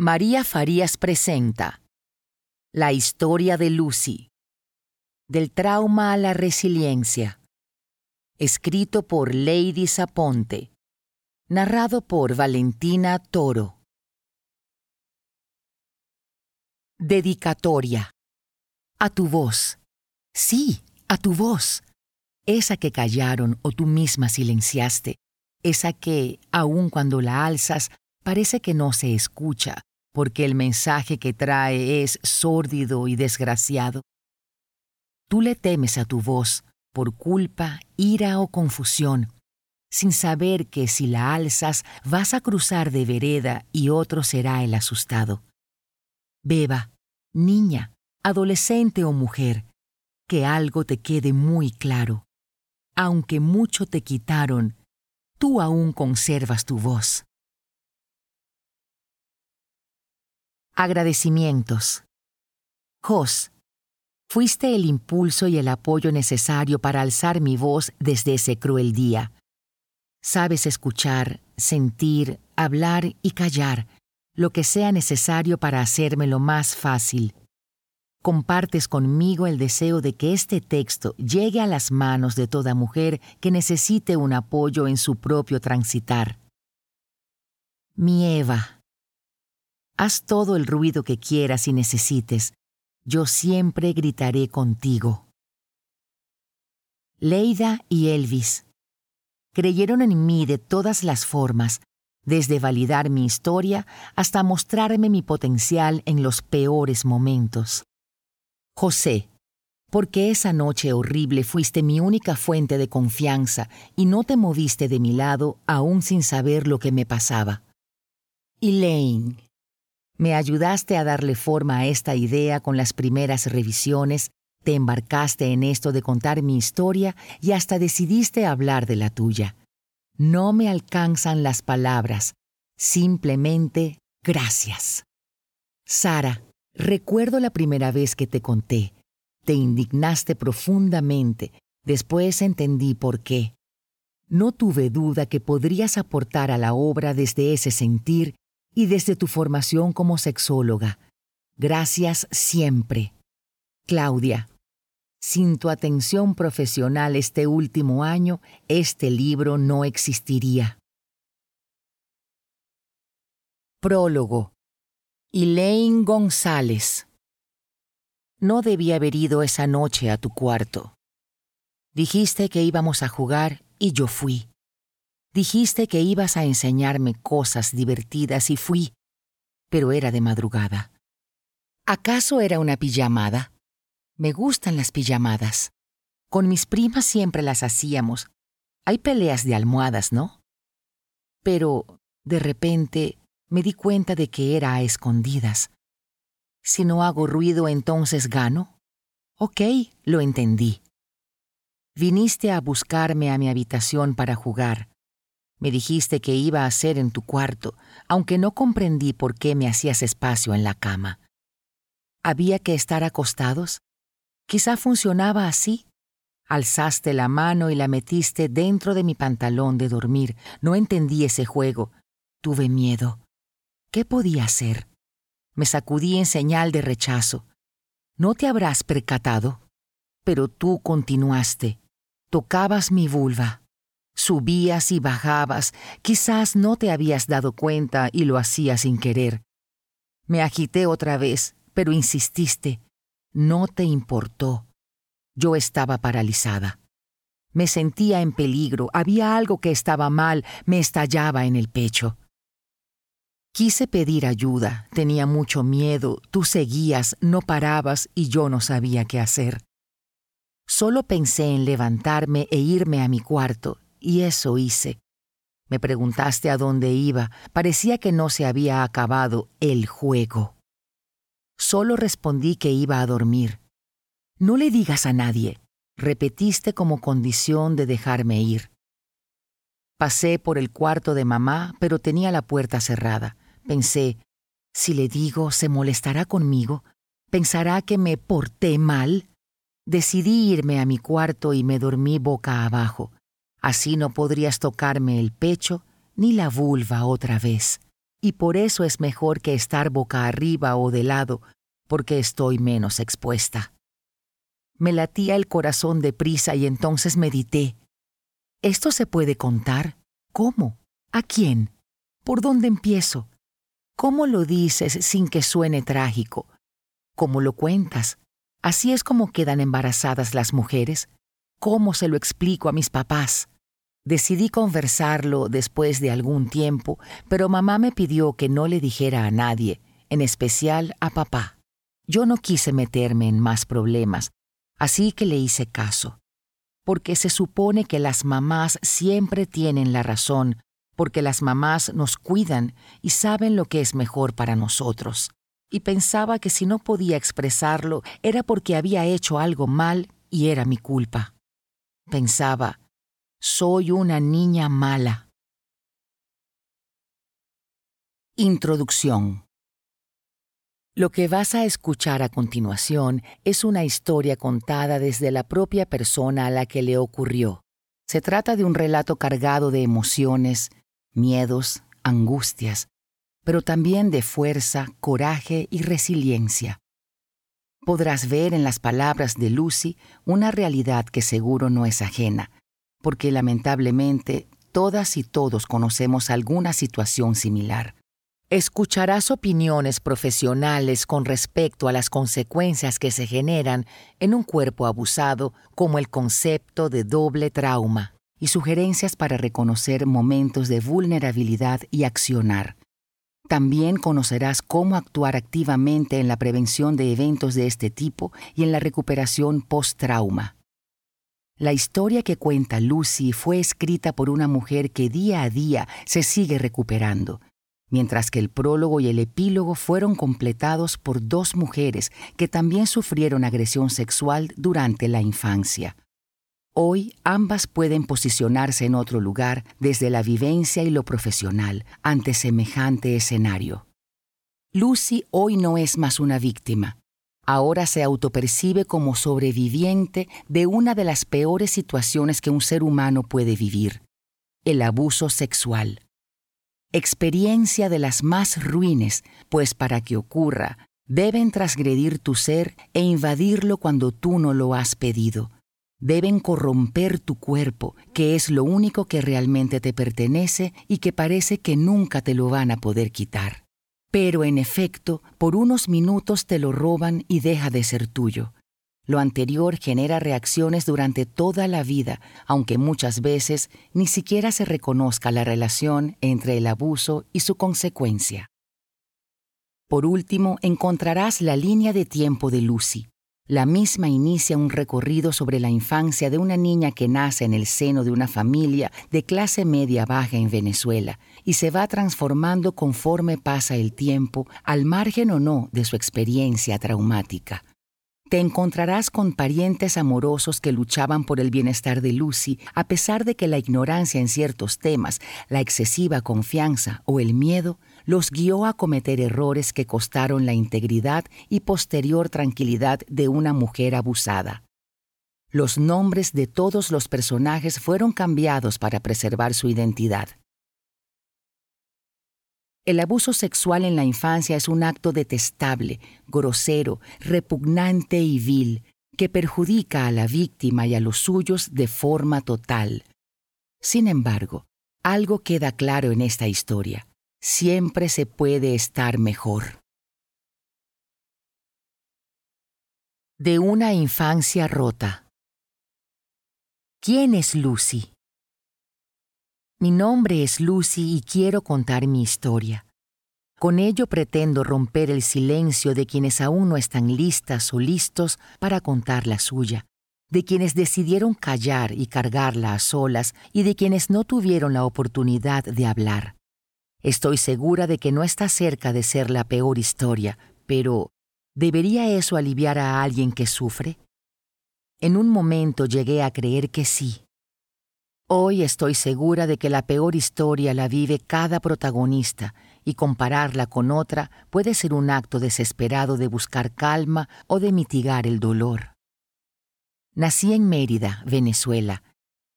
María Farías presenta La historia de Lucy. Del trauma a la resiliencia. Escrito por Lady Saponte. Narrado por Valentina Toro. Dedicatoria. A tu voz. Sí, a tu voz. Esa que callaron o tú misma silenciaste. Esa que, aun cuando la alzas, parece que no se escucha porque el mensaje que trae es sórdido y desgraciado. Tú le temes a tu voz por culpa, ira o confusión, sin saber que si la alzas vas a cruzar de vereda y otro será el asustado. Beba, niña, adolescente o mujer, que algo te quede muy claro. Aunque mucho te quitaron, tú aún conservas tu voz. Agradecimientos. Jos, fuiste el impulso y el apoyo necesario para alzar mi voz desde ese cruel día. Sabes escuchar, sentir, hablar y callar lo que sea necesario para hacérmelo más fácil. Compartes conmigo el deseo de que este texto llegue a las manos de toda mujer que necesite un apoyo en su propio transitar. Mi Eva. Haz todo el ruido que quieras y necesites. Yo siempre gritaré contigo. Leida y Elvis creyeron en mí de todas las formas, desde validar mi historia hasta mostrarme mi potencial en los peores momentos. José, porque esa noche horrible fuiste mi única fuente de confianza y no te moviste de mi lado aún sin saber lo que me pasaba. Elaine, me ayudaste a darle forma a esta idea con las primeras revisiones, te embarcaste en esto de contar mi historia y hasta decidiste hablar de la tuya. No me alcanzan las palabras, simplemente gracias. Sara, recuerdo la primera vez que te conté. Te indignaste profundamente, después entendí por qué. No tuve duda que podrías aportar a la obra desde ese sentir y desde tu formación como sexóloga. Gracias siempre. Claudia, sin tu atención profesional este último año, este libro no existiría. Prólogo. Elaine González. No debí haber ido esa noche a tu cuarto. Dijiste que íbamos a jugar y yo fui. Dijiste que ibas a enseñarme cosas divertidas y fui, pero era de madrugada. ¿Acaso era una pijamada? Me gustan las pijamadas. Con mis primas siempre las hacíamos. Hay peleas de almohadas, ¿no? Pero, de repente, me di cuenta de que era a escondidas. Si no hago ruido, entonces gano. Ok, lo entendí. Viniste a buscarme a mi habitación para jugar. Me dijiste que iba a ser en tu cuarto, aunque no comprendí por qué me hacías espacio en la cama. ¿Había que estar acostados? Quizá funcionaba así. Alzaste la mano y la metiste dentro de mi pantalón de dormir. No entendí ese juego. Tuve miedo. ¿Qué podía hacer? Me sacudí en señal de rechazo. No te habrás percatado. Pero tú continuaste. Tocabas mi vulva. Subías y bajabas, quizás no te habías dado cuenta y lo hacías sin querer. Me agité otra vez, pero insististe. No te importó. Yo estaba paralizada. Me sentía en peligro, había algo que estaba mal, me estallaba en el pecho. Quise pedir ayuda, tenía mucho miedo, tú seguías, no parabas y yo no sabía qué hacer. Solo pensé en levantarme e irme a mi cuarto, y eso hice. Me preguntaste a dónde iba. Parecía que no se había acabado el juego. Solo respondí que iba a dormir. No le digas a nadie, repetiste como condición de dejarme ir. Pasé por el cuarto de mamá, pero tenía la puerta cerrada. Pensé, si le digo, se molestará conmigo, pensará que me porté mal. Decidí irme a mi cuarto y me dormí boca abajo. Así no podrías tocarme el pecho ni la vulva otra vez. y por eso es mejor que estar boca arriba o de lado, porque estoy menos expuesta. Me latía el corazón deprisa y entonces medité. ¿Esto se puede contar? ¿Cómo? ¿A quién? ¿Por dónde empiezo? ¿Cómo lo dices sin que suene trágico? ¿Cómo lo cuentas? ¿Así es como quedan embarazadas las mujeres? ¿Cómo se lo explico a mis papás? Decidí conversarlo después de algún tiempo, pero mamá me pidió que no le dijera a nadie, en especial a papá. Yo no quise meterme en más problemas, así que le hice caso, porque se supone que las mamás siempre tienen la razón, porque las mamás nos cuidan y saben lo que es mejor para nosotros. Y pensaba que si no podía expresarlo era porque había hecho algo mal y era mi culpa. Pensaba, soy una niña mala. Introducción Lo que vas a escuchar a continuación es una historia contada desde la propia persona a la que le ocurrió. Se trata de un relato cargado de emociones, miedos, angustias, pero también de fuerza, coraje y resiliencia podrás ver en las palabras de Lucy una realidad que seguro no es ajena, porque lamentablemente todas y todos conocemos alguna situación similar. Escucharás opiniones profesionales con respecto a las consecuencias que se generan en un cuerpo abusado, como el concepto de doble trauma, y sugerencias para reconocer momentos de vulnerabilidad y accionar. También conocerás cómo actuar activamente en la prevención de eventos de este tipo y en la recuperación post-trauma. La historia que cuenta Lucy fue escrita por una mujer que día a día se sigue recuperando, mientras que el prólogo y el epílogo fueron completados por dos mujeres que también sufrieron agresión sexual durante la infancia. Hoy ambas pueden posicionarse en otro lugar desde la vivencia y lo profesional ante semejante escenario. Lucy hoy no es más una víctima. Ahora se autopercibe como sobreviviente de una de las peores situaciones que un ser humano puede vivir, el abuso sexual. Experiencia de las más ruines, pues para que ocurra, deben transgredir tu ser e invadirlo cuando tú no lo has pedido deben corromper tu cuerpo, que es lo único que realmente te pertenece y que parece que nunca te lo van a poder quitar. Pero en efecto, por unos minutos te lo roban y deja de ser tuyo. Lo anterior genera reacciones durante toda la vida, aunque muchas veces ni siquiera se reconozca la relación entre el abuso y su consecuencia. Por último, encontrarás la línea de tiempo de Lucy, la misma inicia un recorrido sobre la infancia de una niña que nace en el seno de una familia de clase media baja en Venezuela y se va transformando conforme pasa el tiempo, al margen o no de su experiencia traumática. Te encontrarás con parientes amorosos que luchaban por el bienestar de Lucy, a pesar de que la ignorancia en ciertos temas, la excesiva confianza o el miedo los guió a cometer errores que costaron la integridad y posterior tranquilidad de una mujer abusada. Los nombres de todos los personajes fueron cambiados para preservar su identidad. El abuso sexual en la infancia es un acto detestable, grosero, repugnante y vil, que perjudica a la víctima y a los suyos de forma total. Sin embargo, algo queda claro en esta historia siempre se puede estar mejor. De una infancia rota. ¿Quién es Lucy? Mi nombre es Lucy y quiero contar mi historia. Con ello pretendo romper el silencio de quienes aún no están listas o listos para contar la suya, de quienes decidieron callar y cargarla a solas y de quienes no tuvieron la oportunidad de hablar. Estoy segura de que no está cerca de ser la peor historia, pero ¿debería eso aliviar a alguien que sufre? En un momento llegué a creer que sí. Hoy estoy segura de que la peor historia la vive cada protagonista y compararla con otra puede ser un acto desesperado de buscar calma o de mitigar el dolor. Nací en Mérida, Venezuela,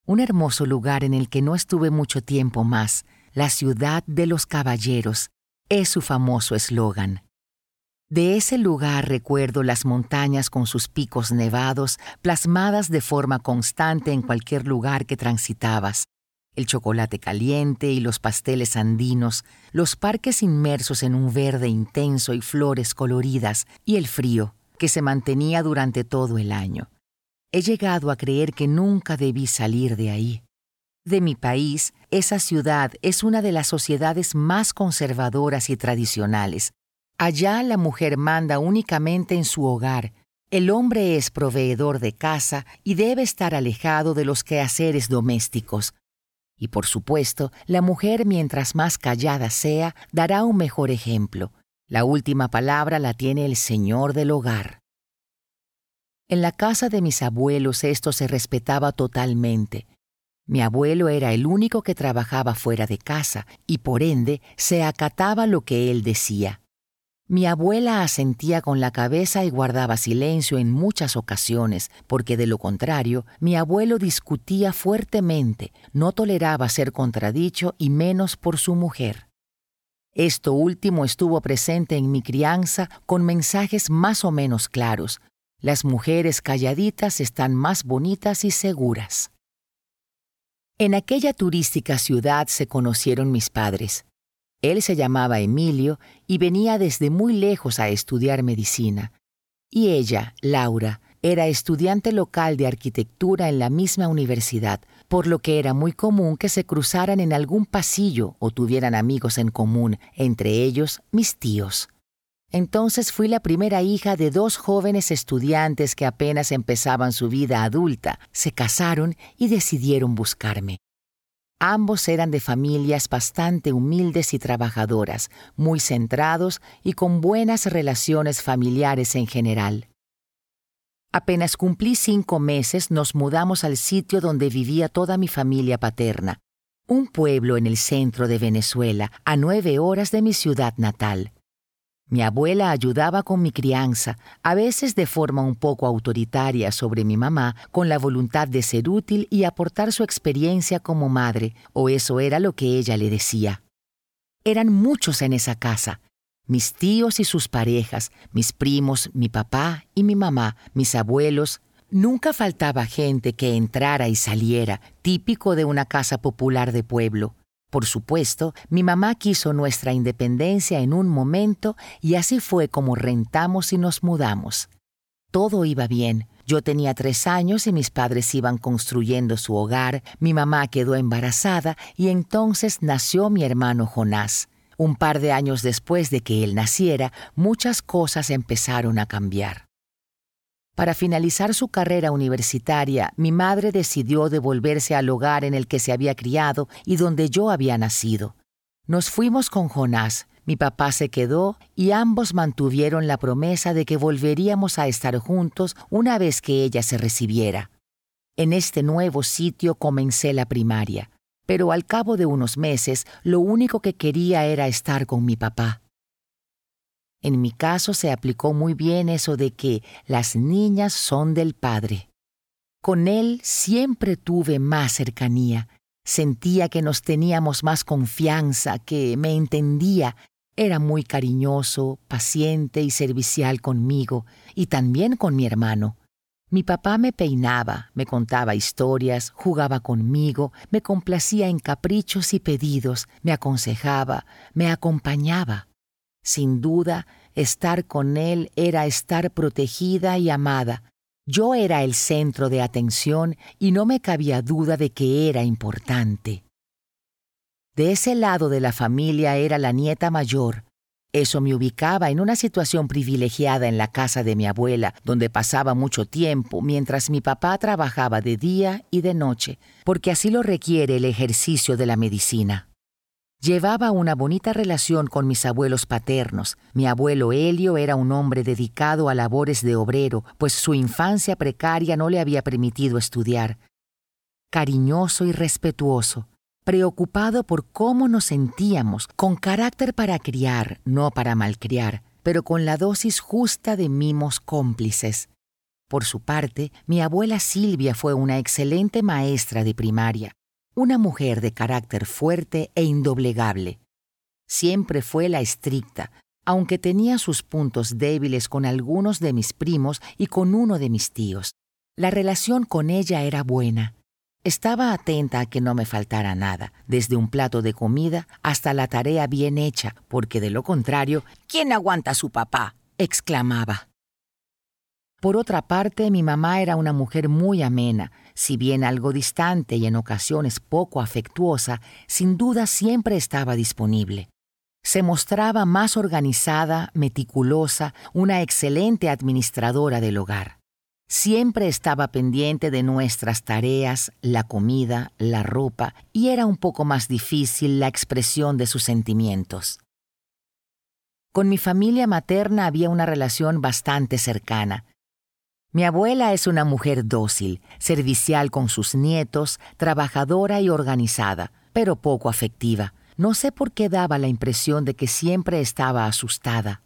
un hermoso lugar en el que no estuve mucho tiempo más, la ciudad de los caballeros, es su famoso eslogan. De ese lugar recuerdo las montañas con sus picos nevados, plasmadas de forma constante en cualquier lugar que transitabas, el chocolate caliente y los pasteles andinos, los parques inmersos en un verde intenso y flores coloridas, y el frío, que se mantenía durante todo el año. He llegado a creer que nunca debí salir de ahí. De mi país, esa ciudad es una de las sociedades más conservadoras y tradicionales, Allá la mujer manda únicamente en su hogar. El hombre es proveedor de casa y debe estar alejado de los quehaceres domésticos. Y por supuesto, la mujer mientras más callada sea, dará un mejor ejemplo. La última palabra la tiene el señor del hogar. En la casa de mis abuelos esto se respetaba totalmente. Mi abuelo era el único que trabajaba fuera de casa y por ende se acataba lo que él decía. Mi abuela asentía con la cabeza y guardaba silencio en muchas ocasiones, porque de lo contrario, mi abuelo discutía fuertemente, no toleraba ser contradicho y menos por su mujer. Esto último estuvo presente en mi crianza con mensajes más o menos claros. Las mujeres calladitas están más bonitas y seguras. En aquella turística ciudad se conocieron mis padres. Él se llamaba Emilio y venía desde muy lejos a estudiar medicina. Y ella, Laura, era estudiante local de arquitectura en la misma universidad, por lo que era muy común que se cruzaran en algún pasillo o tuvieran amigos en común, entre ellos mis tíos. Entonces fui la primera hija de dos jóvenes estudiantes que apenas empezaban su vida adulta, se casaron y decidieron buscarme. Ambos eran de familias bastante humildes y trabajadoras, muy centrados y con buenas relaciones familiares en general. Apenas cumplí cinco meses nos mudamos al sitio donde vivía toda mi familia paterna, un pueblo en el centro de Venezuela, a nueve horas de mi ciudad natal. Mi abuela ayudaba con mi crianza, a veces de forma un poco autoritaria sobre mi mamá, con la voluntad de ser útil y aportar su experiencia como madre, o eso era lo que ella le decía. Eran muchos en esa casa, mis tíos y sus parejas, mis primos, mi papá y mi mamá, mis abuelos. Nunca faltaba gente que entrara y saliera, típico de una casa popular de pueblo. Por supuesto, mi mamá quiso nuestra independencia en un momento y así fue como rentamos y nos mudamos. Todo iba bien. Yo tenía tres años y mis padres iban construyendo su hogar, mi mamá quedó embarazada y entonces nació mi hermano Jonás. Un par de años después de que él naciera, muchas cosas empezaron a cambiar. Para finalizar su carrera universitaria, mi madre decidió devolverse al hogar en el que se había criado y donde yo había nacido. Nos fuimos con Jonás, mi papá se quedó y ambos mantuvieron la promesa de que volveríamos a estar juntos una vez que ella se recibiera. En este nuevo sitio comencé la primaria, pero al cabo de unos meses lo único que quería era estar con mi papá. En mi caso se aplicó muy bien eso de que las niñas son del Padre. Con él siempre tuve más cercanía. Sentía que nos teníamos más confianza, que me entendía. Era muy cariñoso, paciente y servicial conmigo, y también con mi hermano. Mi papá me peinaba, me contaba historias, jugaba conmigo, me complacía en caprichos y pedidos, me aconsejaba, me acompañaba. Sin duda, estar con él era estar protegida y amada. Yo era el centro de atención y no me cabía duda de que era importante. De ese lado de la familia era la nieta mayor. Eso me ubicaba en una situación privilegiada en la casa de mi abuela, donde pasaba mucho tiempo mientras mi papá trabajaba de día y de noche, porque así lo requiere el ejercicio de la medicina. Llevaba una bonita relación con mis abuelos paternos. Mi abuelo Helio era un hombre dedicado a labores de obrero, pues su infancia precaria no le había permitido estudiar. Cariñoso y respetuoso, preocupado por cómo nos sentíamos, con carácter para criar, no para malcriar, pero con la dosis justa de mimos cómplices. Por su parte, mi abuela Silvia fue una excelente maestra de primaria una mujer de carácter fuerte e indoblegable. Siempre fue la estricta, aunque tenía sus puntos débiles con algunos de mis primos y con uno de mis tíos. La relación con ella era buena. Estaba atenta a que no me faltara nada, desde un plato de comida hasta la tarea bien hecha, porque de lo contrario, ¿quién aguanta a su papá? exclamaba. Por otra parte, mi mamá era una mujer muy amena, si bien algo distante y en ocasiones poco afectuosa, sin duda siempre estaba disponible. Se mostraba más organizada, meticulosa, una excelente administradora del hogar. Siempre estaba pendiente de nuestras tareas, la comida, la ropa, y era un poco más difícil la expresión de sus sentimientos. Con mi familia materna había una relación bastante cercana. Mi abuela es una mujer dócil, servicial con sus nietos, trabajadora y organizada, pero poco afectiva. No sé por qué daba la impresión de que siempre estaba asustada.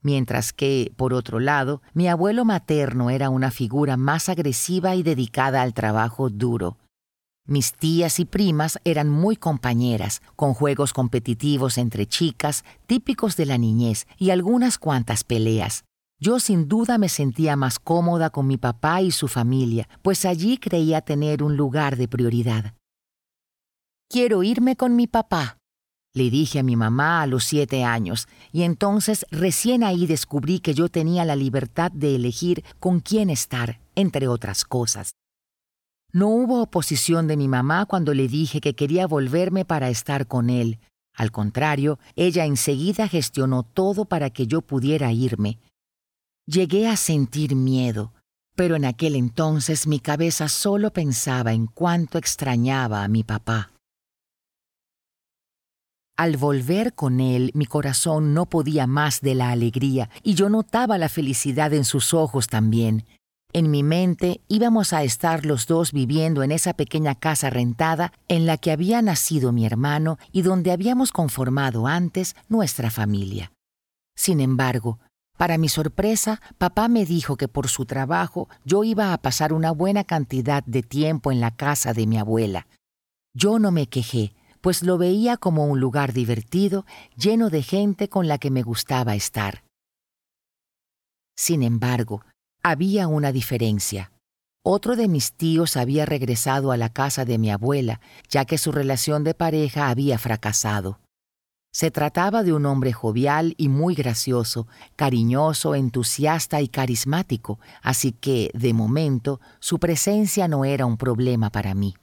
Mientras que, por otro lado, mi abuelo materno era una figura más agresiva y dedicada al trabajo duro. Mis tías y primas eran muy compañeras, con juegos competitivos entre chicas, típicos de la niñez, y algunas cuantas peleas. Yo sin duda me sentía más cómoda con mi papá y su familia, pues allí creía tener un lugar de prioridad. Quiero irme con mi papá, le dije a mi mamá a los siete años, y entonces recién ahí descubrí que yo tenía la libertad de elegir con quién estar, entre otras cosas. No hubo oposición de mi mamá cuando le dije que quería volverme para estar con él. Al contrario, ella enseguida gestionó todo para que yo pudiera irme. Llegué a sentir miedo, pero en aquel entonces mi cabeza solo pensaba en cuánto extrañaba a mi papá. Al volver con él, mi corazón no podía más de la alegría y yo notaba la felicidad en sus ojos también. En mi mente íbamos a estar los dos viviendo en esa pequeña casa rentada en la que había nacido mi hermano y donde habíamos conformado antes nuestra familia. Sin embargo, para mi sorpresa, papá me dijo que por su trabajo yo iba a pasar una buena cantidad de tiempo en la casa de mi abuela. Yo no me quejé, pues lo veía como un lugar divertido, lleno de gente con la que me gustaba estar. Sin embargo, había una diferencia. Otro de mis tíos había regresado a la casa de mi abuela, ya que su relación de pareja había fracasado. Se trataba de un hombre jovial y muy gracioso, cariñoso, entusiasta y carismático, así que, de momento, su presencia no era un problema para mí.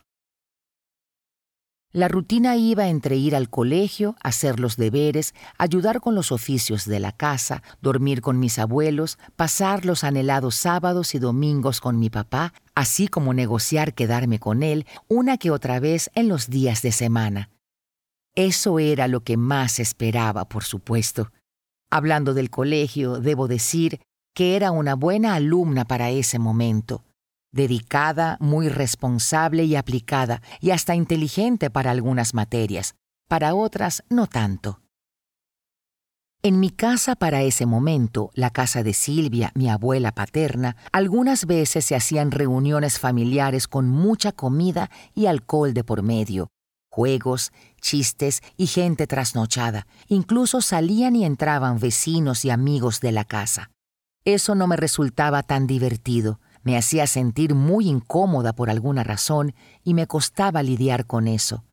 La rutina iba entre ir al colegio, hacer los deberes, ayudar con los oficios de la casa, dormir con mis abuelos, pasar los anhelados sábados y domingos con mi papá, así como negociar quedarme con él una que otra vez en los días de semana. Eso era lo que más esperaba, por supuesto. Hablando del colegio, debo decir que era una buena alumna para ese momento dedicada, muy responsable y aplicada, y hasta inteligente para algunas materias, para otras no tanto. En mi casa para ese momento, la casa de Silvia, mi abuela paterna, algunas veces se hacían reuniones familiares con mucha comida y alcohol de por medio, juegos, chistes y gente trasnochada. Incluso salían y entraban vecinos y amigos de la casa. Eso no me resultaba tan divertido, me hacía sentir muy incómoda por alguna razón y me costaba lidiar con eso.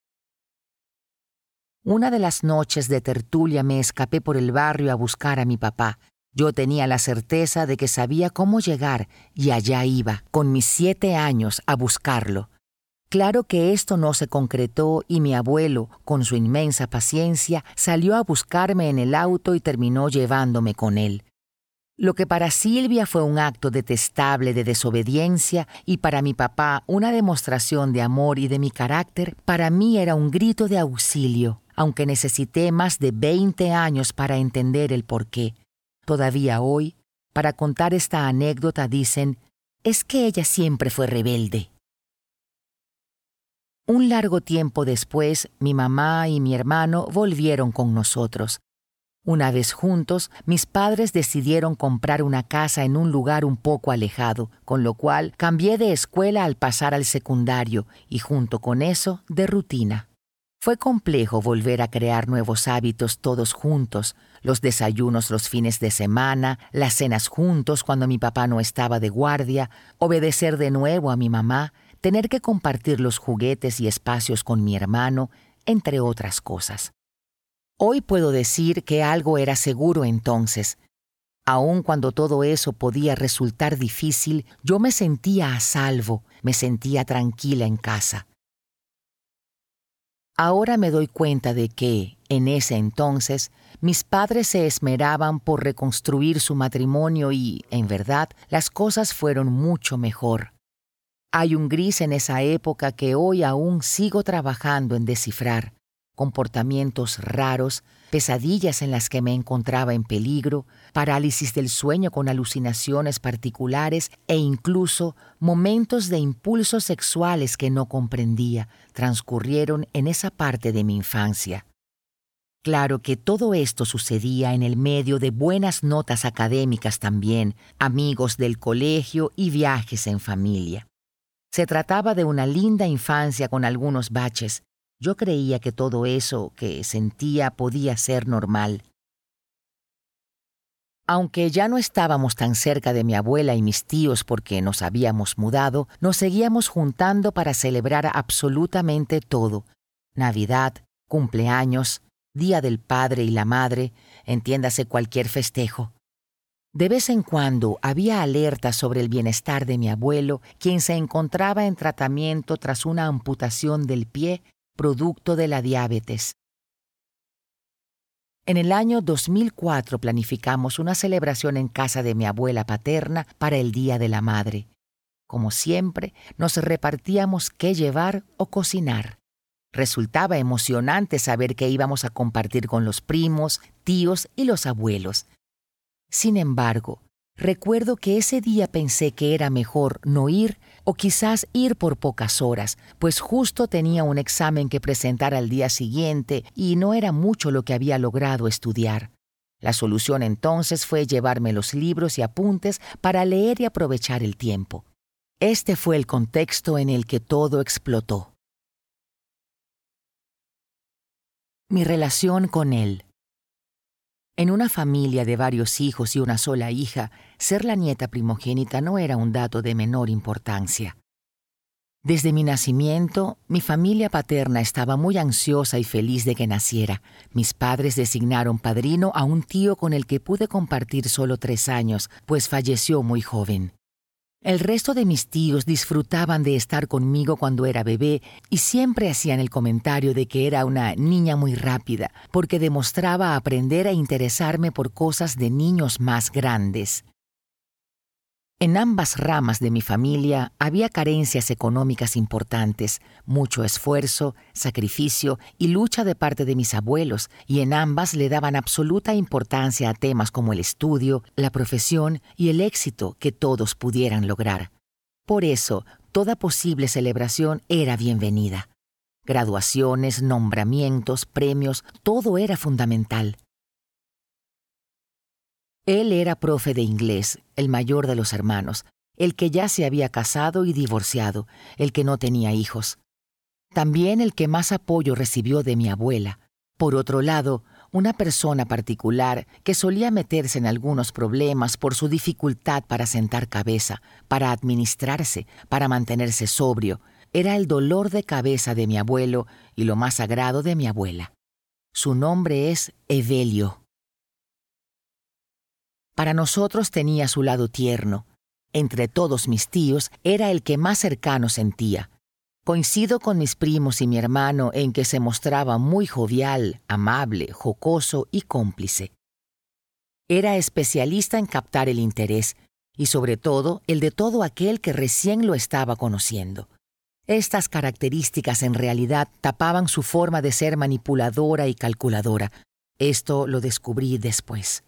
Una de las noches de tertulia me escapé por el barrio a buscar a mi papá. Yo tenía la certeza de que sabía cómo llegar y allá iba, con mis siete años, a buscarlo. Claro que esto no se concretó y mi abuelo, con su inmensa paciencia, salió a buscarme en el auto y terminó llevándome con él. Lo que para Silvia fue un acto detestable de desobediencia y para mi papá una demostración de amor y de mi carácter, para mí era un grito de auxilio, aunque necesité más de 20 años para entender el porqué. Todavía hoy, para contar esta anécdota dicen, es que ella siempre fue rebelde. Un largo tiempo después, mi mamá y mi hermano volvieron con nosotros, una vez juntos, mis padres decidieron comprar una casa en un lugar un poco alejado, con lo cual cambié de escuela al pasar al secundario y junto con eso de rutina. Fue complejo volver a crear nuevos hábitos todos juntos, los desayunos los fines de semana, las cenas juntos cuando mi papá no estaba de guardia, obedecer de nuevo a mi mamá, tener que compartir los juguetes y espacios con mi hermano, entre otras cosas. Hoy puedo decir que algo era seguro entonces. Aun cuando todo eso podía resultar difícil, yo me sentía a salvo, me sentía tranquila en casa. Ahora me doy cuenta de que, en ese entonces, mis padres se esmeraban por reconstruir su matrimonio y, en verdad, las cosas fueron mucho mejor. Hay un gris en esa época que hoy aún sigo trabajando en descifrar comportamientos raros, pesadillas en las que me encontraba en peligro, parálisis del sueño con alucinaciones particulares e incluso momentos de impulsos sexuales que no comprendía transcurrieron en esa parte de mi infancia. Claro que todo esto sucedía en el medio de buenas notas académicas también, amigos del colegio y viajes en familia. Se trataba de una linda infancia con algunos baches, yo creía que todo eso que sentía podía ser normal. Aunque ya no estábamos tan cerca de mi abuela y mis tíos porque nos habíamos mudado, nos seguíamos juntando para celebrar absolutamente todo. Navidad, cumpleaños, Día del Padre y la Madre, entiéndase cualquier festejo. De vez en cuando había alertas sobre el bienestar de mi abuelo, quien se encontraba en tratamiento tras una amputación del pie producto de la diabetes. En el año 2004 planificamos una celebración en casa de mi abuela paterna para el Día de la Madre. Como siempre, nos repartíamos qué llevar o cocinar. Resultaba emocionante saber que íbamos a compartir con los primos, tíos y los abuelos. Sin embargo, recuerdo que ese día pensé que era mejor no ir o quizás ir por pocas horas, pues justo tenía un examen que presentar al día siguiente y no era mucho lo que había logrado estudiar. La solución entonces fue llevarme los libros y apuntes para leer y aprovechar el tiempo. Este fue el contexto en el que todo explotó. Mi relación con él. En una familia de varios hijos y una sola hija, ser la nieta primogénita no era un dato de menor importancia. Desde mi nacimiento, mi familia paterna estaba muy ansiosa y feliz de que naciera. Mis padres designaron padrino a un tío con el que pude compartir solo tres años, pues falleció muy joven. El resto de mis tíos disfrutaban de estar conmigo cuando era bebé y siempre hacían el comentario de que era una niña muy rápida, porque demostraba aprender a interesarme por cosas de niños más grandes. En ambas ramas de mi familia había carencias económicas importantes, mucho esfuerzo, sacrificio y lucha de parte de mis abuelos, y en ambas le daban absoluta importancia a temas como el estudio, la profesión y el éxito que todos pudieran lograr. Por eso, toda posible celebración era bienvenida. Graduaciones, nombramientos, premios, todo era fundamental. Él era profe de inglés, el mayor de los hermanos, el que ya se había casado y divorciado, el que no tenía hijos. También el que más apoyo recibió de mi abuela. Por otro lado, una persona particular que solía meterse en algunos problemas por su dificultad para sentar cabeza, para administrarse, para mantenerse sobrio, era el dolor de cabeza de mi abuelo y lo más sagrado de mi abuela. Su nombre es Evelio. Para nosotros tenía su lado tierno. Entre todos mis tíos era el que más cercano sentía. Coincido con mis primos y mi hermano en que se mostraba muy jovial, amable, jocoso y cómplice. Era especialista en captar el interés y sobre todo el de todo aquel que recién lo estaba conociendo. Estas características en realidad tapaban su forma de ser manipuladora y calculadora. Esto lo descubrí después.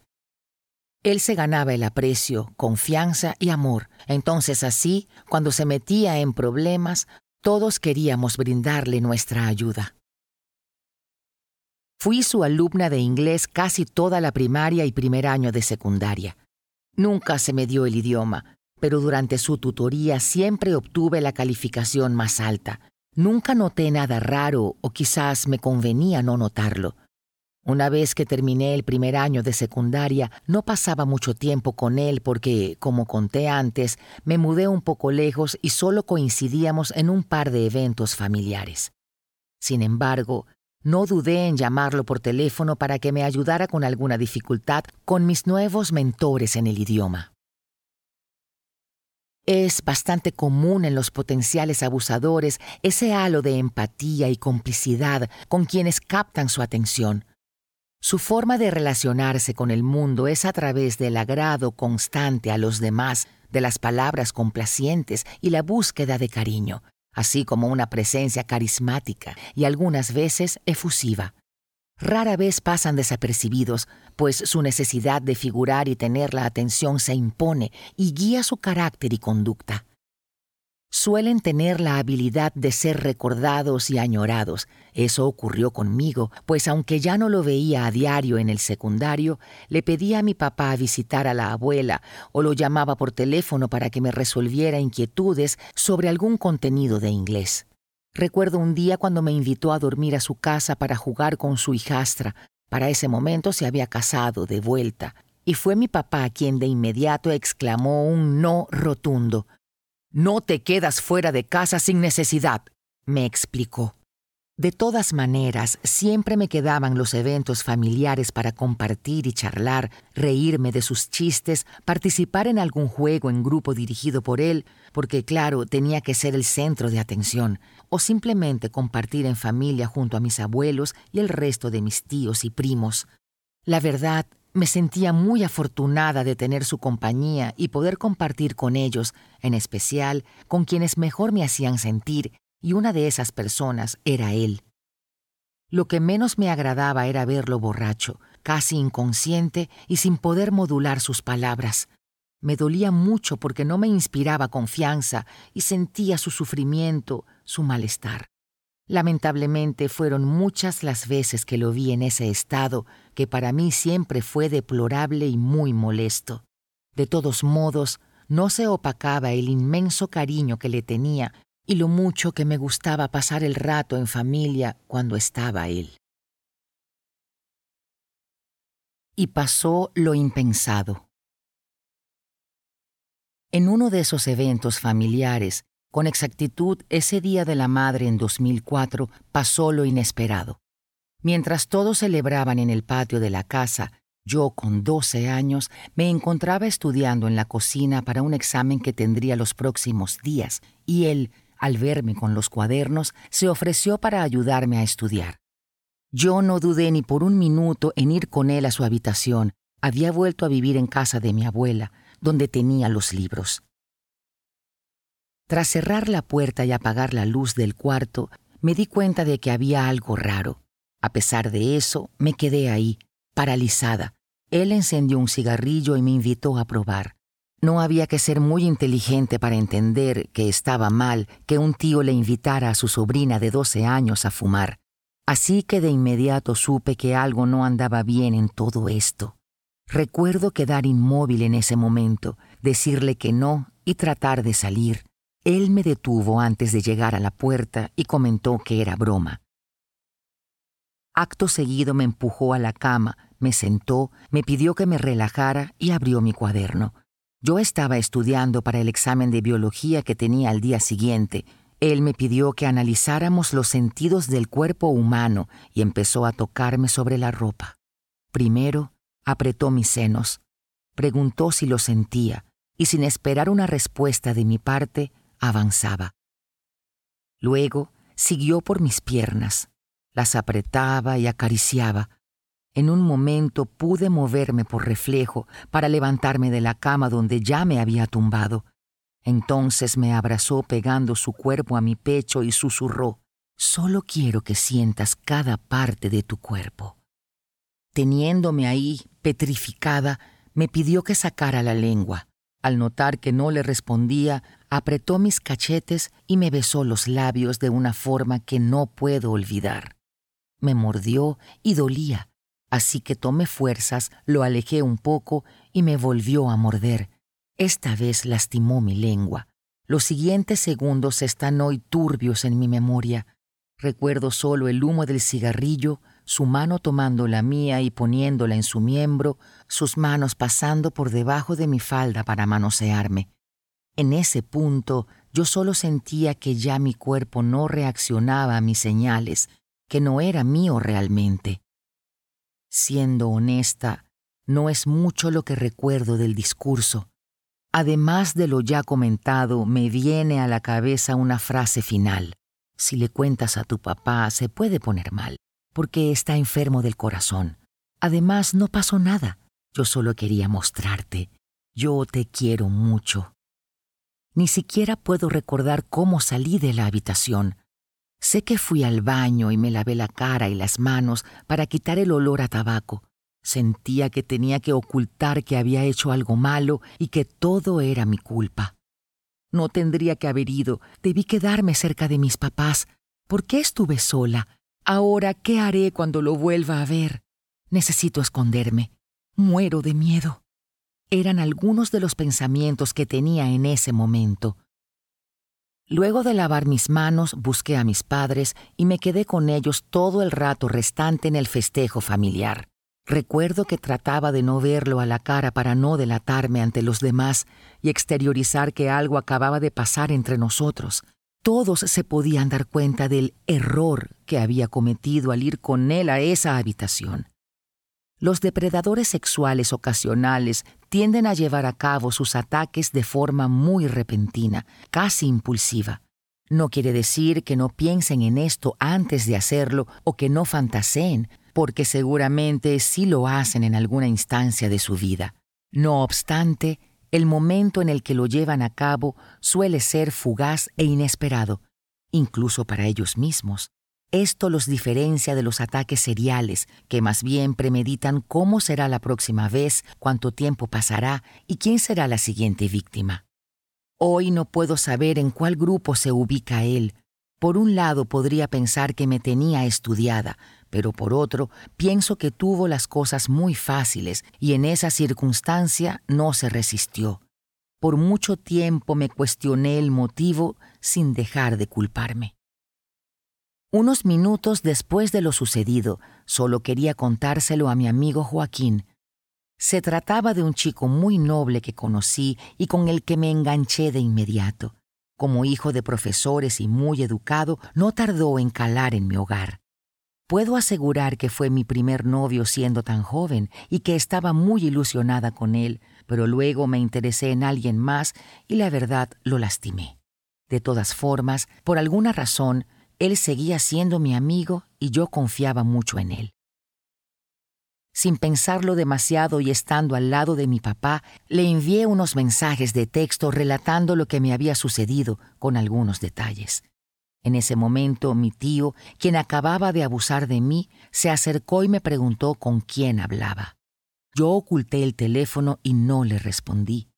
Él se ganaba el aprecio, confianza y amor. Entonces así, cuando se metía en problemas, todos queríamos brindarle nuestra ayuda. Fui su alumna de inglés casi toda la primaria y primer año de secundaria. Nunca se me dio el idioma, pero durante su tutoría siempre obtuve la calificación más alta. Nunca noté nada raro o quizás me convenía no notarlo. Una vez que terminé el primer año de secundaria, no pasaba mucho tiempo con él porque, como conté antes, me mudé un poco lejos y solo coincidíamos en un par de eventos familiares. Sin embargo, no dudé en llamarlo por teléfono para que me ayudara con alguna dificultad con mis nuevos mentores en el idioma. Es bastante común en los potenciales abusadores ese halo de empatía y complicidad con quienes captan su atención, su forma de relacionarse con el mundo es a través del agrado constante a los demás, de las palabras complacientes y la búsqueda de cariño, así como una presencia carismática y algunas veces efusiva. Rara vez pasan desapercibidos, pues su necesidad de figurar y tener la atención se impone y guía su carácter y conducta suelen tener la habilidad de ser recordados y añorados. Eso ocurrió conmigo, pues aunque ya no lo veía a diario en el secundario, le pedía a mi papá visitar a la abuela o lo llamaba por teléfono para que me resolviera inquietudes sobre algún contenido de inglés. Recuerdo un día cuando me invitó a dormir a su casa para jugar con su hijastra. Para ese momento se había casado de vuelta, y fue mi papá quien de inmediato exclamó un no rotundo. No te quedas fuera de casa sin necesidad, me explicó. De todas maneras, siempre me quedaban los eventos familiares para compartir y charlar, reírme de sus chistes, participar en algún juego en grupo dirigido por él, porque claro, tenía que ser el centro de atención, o simplemente compartir en familia junto a mis abuelos y el resto de mis tíos y primos. La verdad, me sentía muy afortunada de tener su compañía y poder compartir con ellos, en especial con quienes mejor me hacían sentir, y una de esas personas era él. Lo que menos me agradaba era verlo borracho, casi inconsciente y sin poder modular sus palabras. Me dolía mucho porque no me inspiraba confianza y sentía su sufrimiento, su malestar. Lamentablemente fueron muchas las veces que lo vi en ese estado, que para mí siempre fue deplorable y muy molesto. De todos modos, no se opacaba el inmenso cariño que le tenía y lo mucho que me gustaba pasar el rato en familia cuando estaba él. Y pasó lo impensado. En uno de esos eventos familiares, con exactitud, ese Día de la Madre en 2004 pasó lo inesperado. Mientras todos celebraban en el patio de la casa, yo, con 12 años, me encontraba estudiando en la cocina para un examen que tendría los próximos días, y él, al verme con los cuadernos, se ofreció para ayudarme a estudiar. Yo no dudé ni por un minuto en ir con él a su habitación. Había vuelto a vivir en casa de mi abuela, donde tenía los libros. Tras cerrar la puerta y apagar la luz del cuarto, me di cuenta de que había algo raro. A pesar de eso, me quedé ahí, paralizada. Él encendió un cigarrillo y me invitó a probar. No había que ser muy inteligente para entender que estaba mal que un tío le invitara a su sobrina de 12 años a fumar. Así que de inmediato supe que algo no andaba bien en todo esto. Recuerdo quedar inmóvil en ese momento, decirle que no y tratar de salir. Él me detuvo antes de llegar a la puerta y comentó que era broma. Acto seguido me empujó a la cama, me sentó, me pidió que me relajara y abrió mi cuaderno. Yo estaba estudiando para el examen de biología que tenía al día siguiente. Él me pidió que analizáramos los sentidos del cuerpo humano y empezó a tocarme sobre la ropa. Primero, apretó mis senos, preguntó si lo sentía, y sin esperar una respuesta de mi parte, avanzaba. Luego siguió por mis piernas, las apretaba y acariciaba. En un momento pude moverme por reflejo para levantarme de la cama donde ya me había tumbado. Entonces me abrazó pegando su cuerpo a mi pecho y susurró, Solo quiero que sientas cada parte de tu cuerpo. Teniéndome ahí, petrificada, me pidió que sacara la lengua. Al notar que no le respondía, apretó mis cachetes y me besó los labios de una forma que no puedo olvidar. Me mordió y dolía, así que tomé fuerzas, lo alejé un poco y me volvió a morder. Esta vez lastimó mi lengua. Los siguientes segundos están hoy turbios en mi memoria. Recuerdo solo el humo del cigarrillo, su mano tomando la mía y poniéndola en su miembro, sus manos pasando por debajo de mi falda para manosearme. En ese punto yo solo sentía que ya mi cuerpo no reaccionaba a mis señales, que no era mío realmente. Siendo honesta, no es mucho lo que recuerdo del discurso. Además de lo ya comentado, me viene a la cabeza una frase final. Si le cuentas a tu papá, se puede poner mal, porque está enfermo del corazón. Además, no pasó nada. Yo solo quería mostrarte. Yo te quiero mucho. Ni siquiera puedo recordar cómo salí de la habitación. Sé que fui al baño y me lavé la cara y las manos para quitar el olor a tabaco. Sentía que tenía que ocultar que había hecho algo malo y que todo era mi culpa. No tendría que haber ido, debí quedarme cerca de mis papás. ¿Por qué estuve sola? Ahora, ¿qué haré cuando lo vuelva a ver? Necesito esconderme. Muero de miedo. Eran algunos de los pensamientos que tenía en ese momento. Luego de lavar mis manos, busqué a mis padres y me quedé con ellos todo el rato restante en el festejo familiar. Recuerdo que trataba de no verlo a la cara para no delatarme ante los demás y exteriorizar que algo acababa de pasar entre nosotros. Todos se podían dar cuenta del error que había cometido al ir con él a esa habitación. Los depredadores sexuales ocasionales tienden a llevar a cabo sus ataques de forma muy repentina, casi impulsiva. No quiere decir que no piensen en esto antes de hacerlo o que no fantaseen, porque seguramente sí lo hacen en alguna instancia de su vida. No obstante, el momento en el que lo llevan a cabo suele ser fugaz e inesperado, incluso para ellos mismos. Esto los diferencia de los ataques seriales, que más bien premeditan cómo será la próxima vez, cuánto tiempo pasará y quién será la siguiente víctima. Hoy no puedo saber en cuál grupo se ubica él. Por un lado podría pensar que me tenía estudiada, pero por otro, pienso que tuvo las cosas muy fáciles y en esa circunstancia no se resistió. Por mucho tiempo me cuestioné el motivo sin dejar de culparme. Unos minutos después de lo sucedido, solo quería contárselo a mi amigo Joaquín. Se trataba de un chico muy noble que conocí y con el que me enganché de inmediato. Como hijo de profesores y muy educado, no tardó en calar en mi hogar. Puedo asegurar que fue mi primer novio siendo tan joven y que estaba muy ilusionada con él, pero luego me interesé en alguien más y la verdad lo lastimé. De todas formas, por alguna razón, él seguía siendo mi amigo y yo confiaba mucho en él. Sin pensarlo demasiado y estando al lado de mi papá, le envié unos mensajes de texto relatando lo que me había sucedido con algunos detalles. En ese momento mi tío, quien acababa de abusar de mí, se acercó y me preguntó con quién hablaba. Yo oculté el teléfono y no le respondí.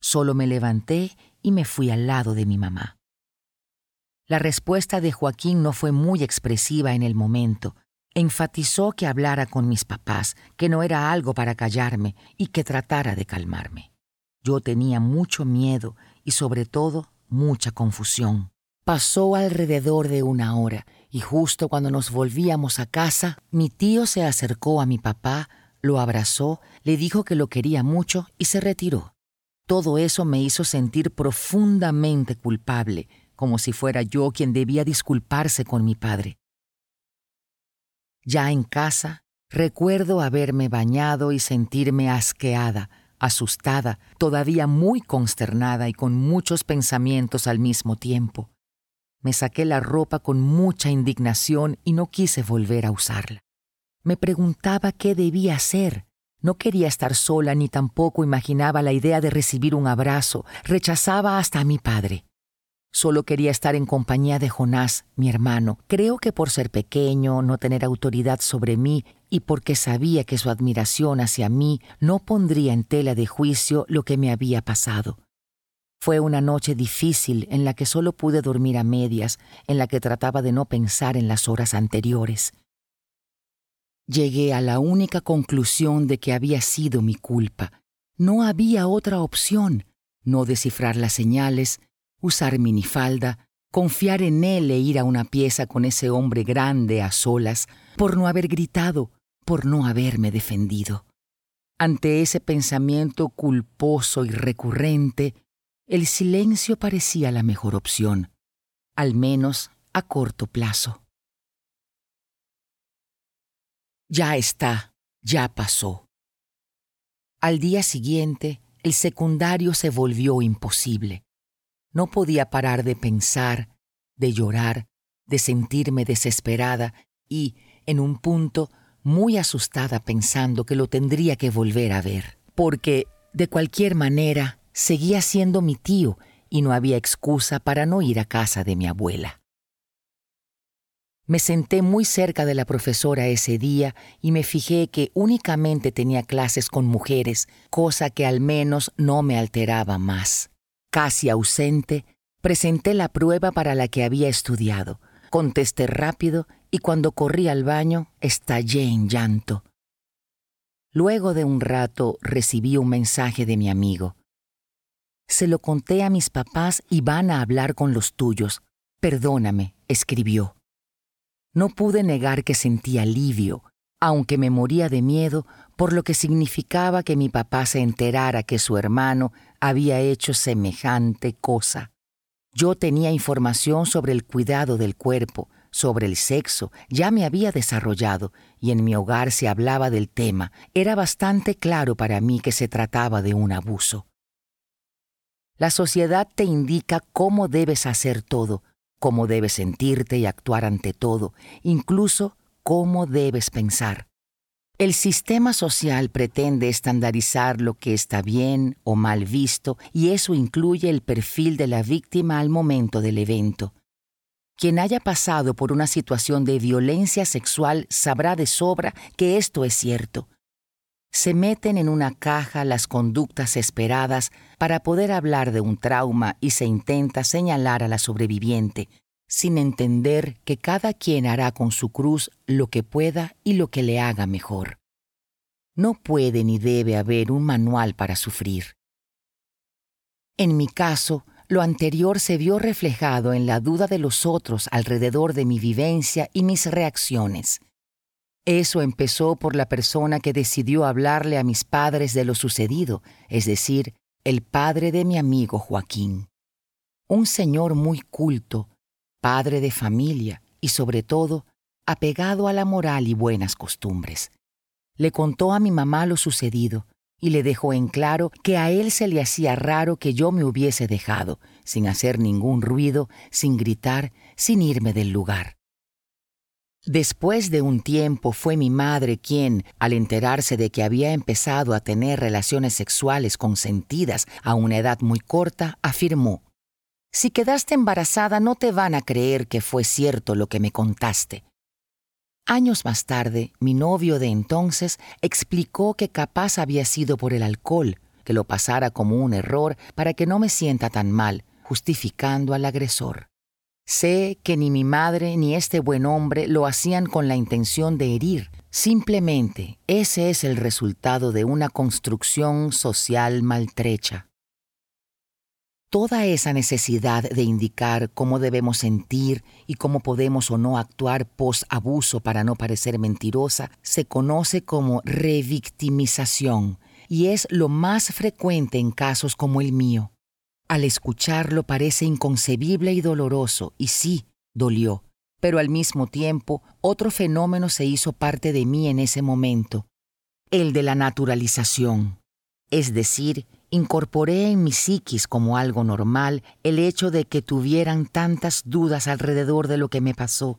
Solo me levanté y me fui al lado de mi mamá. La respuesta de Joaquín no fue muy expresiva en el momento. Enfatizó que hablara con mis papás, que no era algo para callarme y que tratara de calmarme. Yo tenía mucho miedo y sobre todo mucha confusión. Pasó alrededor de una hora y justo cuando nos volvíamos a casa, mi tío se acercó a mi papá, lo abrazó, le dijo que lo quería mucho y se retiró. Todo eso me hizo sentir profundamente culpable, como si fuera yo quien debía disculparse con mi padre. Ya en casa, recuerdo haberme bañado y sentirme asqueada, asustada, todavía muy consternada y con muchos pensamientos al mismo tiempo. Me saqué la ropa con mucha indignación y no quise volver a usarla. Me preguntaba qué debía hacer. No quería estar sola ni tampoco imaginaba la idea de recibir un abrazo. Rechazaba hasta a mi padre. Solo quería estar en compañía de Jonás, mi hermano. Creo que por ser pequeño, no tener autoridad sobre mí y porque sabía que su admiración hacia mí no pondría en tela de juicio lo que me había pasado. Fue una noche difícil en la que solo pude dormir a medias, en la que trataba de no pensar en las horas anteriores. Llegué a la única conclusión de que había sido mi culpa. No había otra opción, no descifrar las señales, usar minifalda, confiar en él e ir a una pieza con ese hombre grande a solas, por no haber gritado, por no haberme defendido. Ante ese pensamiento culposo y recurrente, el silencio parecía la mejor opción, al menos a corto plazo. Ya está, ya pasó. Al día siguiente, el secundario se volvió imposible. No podía parar de pensar, de llorar, de sentirme desesperada y, en un punto, muy asustada pensando que lo tendría que volver a ver, porque, de cualquier manera, seguía siendo mi tío y no había excusa para no ir a casa de mi abuela. Me senté muy cerca de la profesora ese día y me fijé que únicamente tenía clases con mujeres, cosa que al menos no me alteraba más. Casi ausente, presenté la prueba para la que había estudiado, contesté rápido y cuando corrí al baño estallé en llanto. Luego de un rato recibí un mensaje de mi amigo. Se lo conté a mis papás y van a hablar con los tuyos. Perdóname, escribió. No pude negar que sentí alivio, aunque me moría de miedo por lo que significaba que mi papá se enterara que su hermano había hecho semejante cosa. Yo tenía información sobre el cuidado del cuerpo, sobre el sexo, ya me había desarrollado y en mi hogar se hablaba del tema. Era bastante claro para mí que se trataba de un abuso. La sociedad te indica cómo debes hacer todo, cómo debes sentirte y actuar ante todo, incluso cómo debes pensar. El sistema social pretende estandarizar lo que está bien o mal visto y eso incluye el perfil de la víctima al momento del evento. Quien haya pasado por una situación de violencia sexual sabrá de sobra que esto es cierto. Se meten en una caja las conductas esperadas para poder hablar de un trauma y se intenta señalar a la sobreviviente, sin entender que cada quien hará con su cruz lo que pueda y lo que le haga mejor. No puede ni debe haber un manual para sufrir. En mi caso, lo anterior se vio reflejado en la duda de los otros alrededor de mi vivencia y mis reacciones. Eso empezó por la persona que decidió hablarle a mis padres de lo sucedido, es decir, el padre de mi amigo Joaquín. Un señor muy culto, padre de familia y sobre todo apegado a la moral y buenas costumbres. Le contó a mi mamá lo sucedido y le dejó en claro que a él se le hacía raro que yo me hubiese dejado, sin hacer ningún ruido, sin gritar, sin irme del lugar. Después de un tiempo fue mi madre quien, al enterarse de que había empezado a tener relaciones sexuales consentidas a una edad muy corta, afirmó, si quedaste embarazada no te van a creer que fue cierto lo que me contaste. Años más tarde, mi novio de entonces explicó que capaz había sido por el alcohol, que lo pasara como un error para que no me sienta tan mal, justificando al agresor. Sé que ni mi madre ni este buen hombre lo hacían con la intención de herir, simplemente ese es el resultado de una construcción social maltrecha. Toda esa necesidad de indicar cómo debemos sentir y cómo podemos o no actuar post-abuso para no parecer mentirosa se conoce como revictimización y es lo más frecuente en casos como el mío. Al escucharlo parece inconcebible y doloroso, y sí, dolió, pero al mismo tiempo otro fenómeno se hizo parte de mí en ese momento, el de la naturalización, es decir, incorporé en mi psiquis como algo normal el hecho de que tuvieran tantas dudas alrededor de lo que me pasó,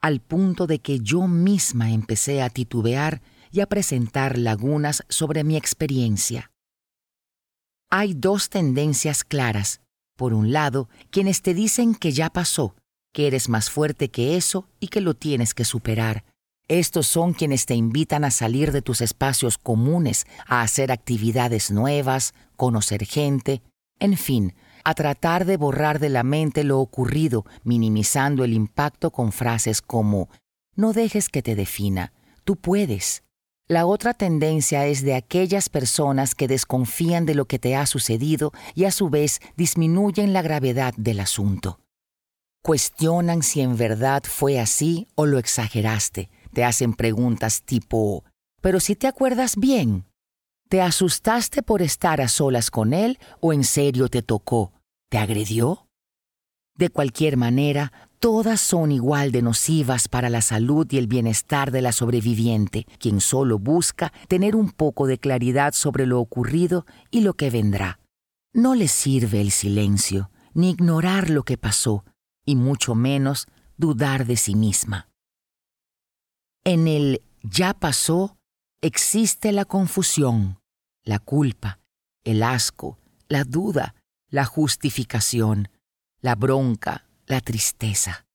al punto de que yo misma empecé a titubear y a presentar lagunas sobre mi experiencia. Hay dos tendencias claras. Por un lado, quienes te dicen que ya pasó, que eres más fuerte que eso y que lo tienes que superar, estos son quienes te invitan a salir de tus espacios comunes, a hacer actividades nuevas, conocer gente, en fin, a tratar de borrar de la mente lo ocurrido, minimizando el impacto con frases como No dejes que te defina, tú puedes. La otra tendencia es de aquellas personas que desconfían de lo que te ha sucedido y a su vez disminuyen la gravedad del asunto. Cuestionan si en verdad fue así o lo exageraste. Te hacen preguntas tipo, pero si te acuerdas bien, ¿te asustaste por estar a solas con él o en serio te tocó? ¿Te agredió? De cualquier manera, todas son igual de nocivas para la salud y el bienestar de la sobreviviente, quien solo busca tener un poco de claridad sobre lo ocurrido y lo que vendrá. No le sirve el silencio, ni ignorar lo que pasó, y mucho menos dudar de sí misma. En el ya pasó existe la confusión, la culpa, el asco, la duda, la justificación, la bronca, la tristeza.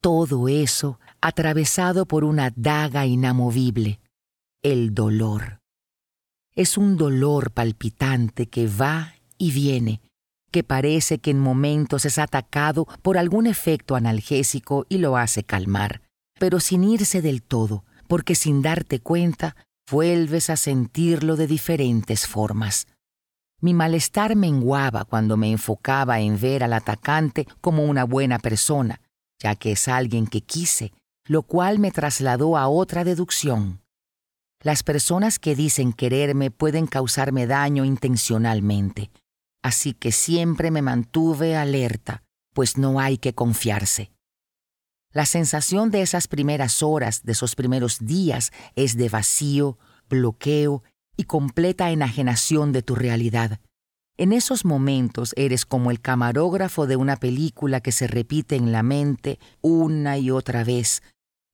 Todo eso atravesado por una daga inamovible, el dolor. Es un dolor palpitante que va y viene, que parece que en momentos es atacado por algún efecto analgésico y lo hace calmar, pero sin irse del todo, porque sin darte cuenta vuelves a sentirlo de diferentes formas. Mi malestar menguaba cuando me enfocaba en ver al atacante como una buena persona, ya que es alguien que quise, lo cual me trasladó a otra deducción. Las personas que dicen quererme pueden causarme daño intencionalmente, así que siempre me mantuve alerta, pues no hay que confiarse. La sensación de esas primeras horas, de esos primeros días, es de vacío, bloqueo y completa enajenación de tu realidad. En esos momentos eres como el camarógrafo de una película que se repite en la mente una y otra vez,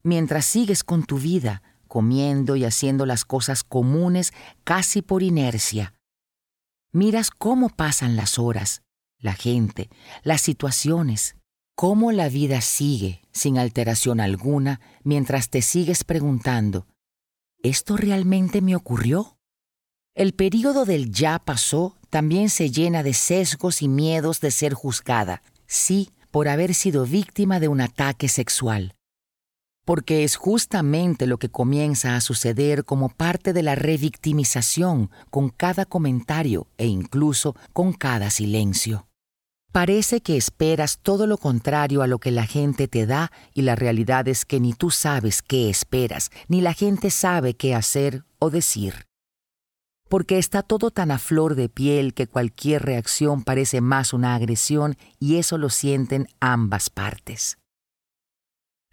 mientras sigues con tu vida, comiendo y haciendo las cosas comunes casi por inercia. Miras cómo pasan las horas, la gente, las situaciones, cómo la vida sigue sin alteración alguna mientras te sigues preguntando, ¿esto realmente me ocurrió? El período del ya pasó también se llena de sesgos y miedos de ser juzgada, sí, por haber sido víctima de un ataque sexual. Porque es justamente lo que comienza a suceder como parte de la revictimización con cada comentario e incluso con cada silencio. Parece que esperas todo lo contrario a lo que la gente te da y la realidad es que ni tú sabes qué esperas, ni la gente sabe qué hacer o decir porque está todo tan a flor de piel que cualquier reacción parece más una agresión y eso lo sienten ambas partes.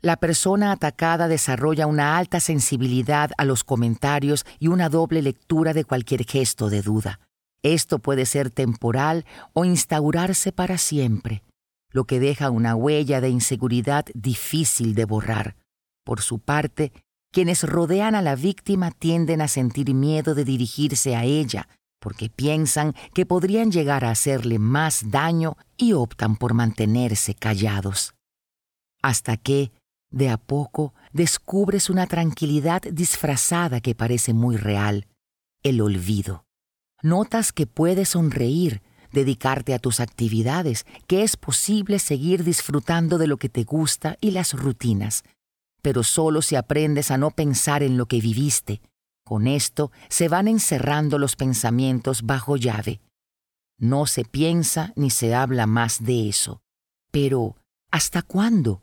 La persona atacada desarrolla una alta sensibilidad a los comentarios y una doble lectura de cualquier gesto de duda. Esto puede ser temporal o instaurarse para siempre, lo que deja una huella de inseguridad difícil de borrar. Por su parte, quienes rodean a la víctima tienden a sentir miedo de dirigirse a ella, porque piensan que podrían llegar a hacerle más daño y optan por mantenerse callados. Hasta que, de a poco, descubres una tranquilidad disfrazada que parece muy real, el olvido. Notas que puedes sonreír, dedicarte a tus actividades, que es posible seguir disfrutando de lo que te gusta y las rutinas, pero solo si aprendes a no pensar en lo que viviste. Con esto se van encerrando los pensamientos bajo llave. No se piensa ni se habla más de eso. Pero, ¿hasta cuándo?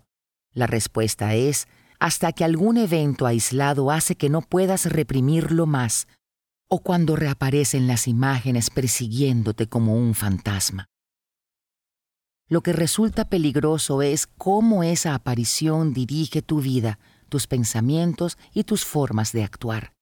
La respuesta es, hasta que algún evento aislado hace que no puedas reprimirlo más, o cuando reaparecen las imágenes persiguiéndote como un fantasma. Lo que resulta peligroso es cómo esa aparición dirige tu vida, tus pensamientos y tus formas de actuar.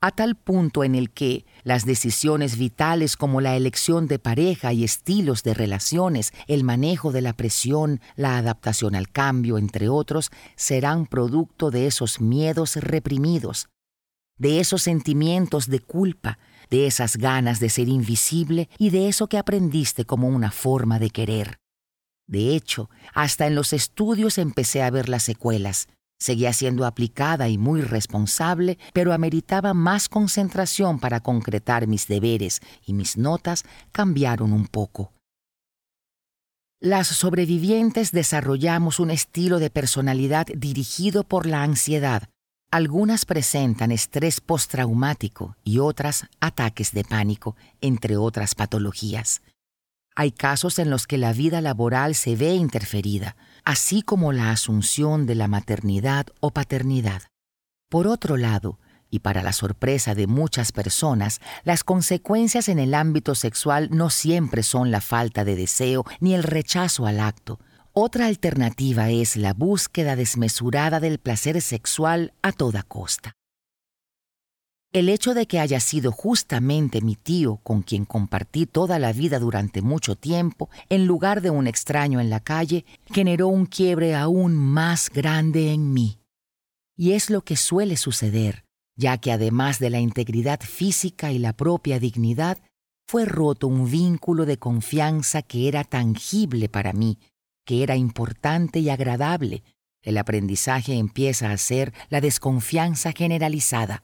A tal punto en el que las decisiones vitales como la elección de pareja y estilos de relaciones, el manejo de la presión, la adaptación al cambio, entre otros, serán producto de esos miedos reprimidos, de esos sentimientos de culpa, de esas ganas de ser invisible y de eso que aprendiste como una forma de querer. De hecho, hasta en los estudios empecé a ver las secuelas. Seguía siendo aplicada y muy responsable, pero ameritaba más concentración para concretar mis deberes y mis notas cambiaron un poco. Las sobrevivientes desarrollamos un estilo de personalidad dirigido por la ansiedad, Algunas presentan estrés postraumático y otras ataques de pánico, entre otras patologías. Hay casos en los que la vida laboral se ve interferida, así como la asunción de la maternidad o paternidad. Por otro lado, y para la sorpresa de muchas personas, las consecuencias en el ámbito sexual no siempre son la falta de deseo ni el rechazo al acto. Otra alternativa es la búsqueda desmesurada del placer sexual a toda costa. El hecho de que haya sido justamente mi tío con quien compartí toda la vida durante mucho tiempo, en lugar de un extraño en la calle, generó un quiebre aún más grande en mí. Y es lo que suele suceder ya que además de la integridad física y la propia dignidad, fue roto un vínculo de confianza que era tangible para mí, que era importante y agradable. El aprendizaje empieza a ser la desconfianza generalizada,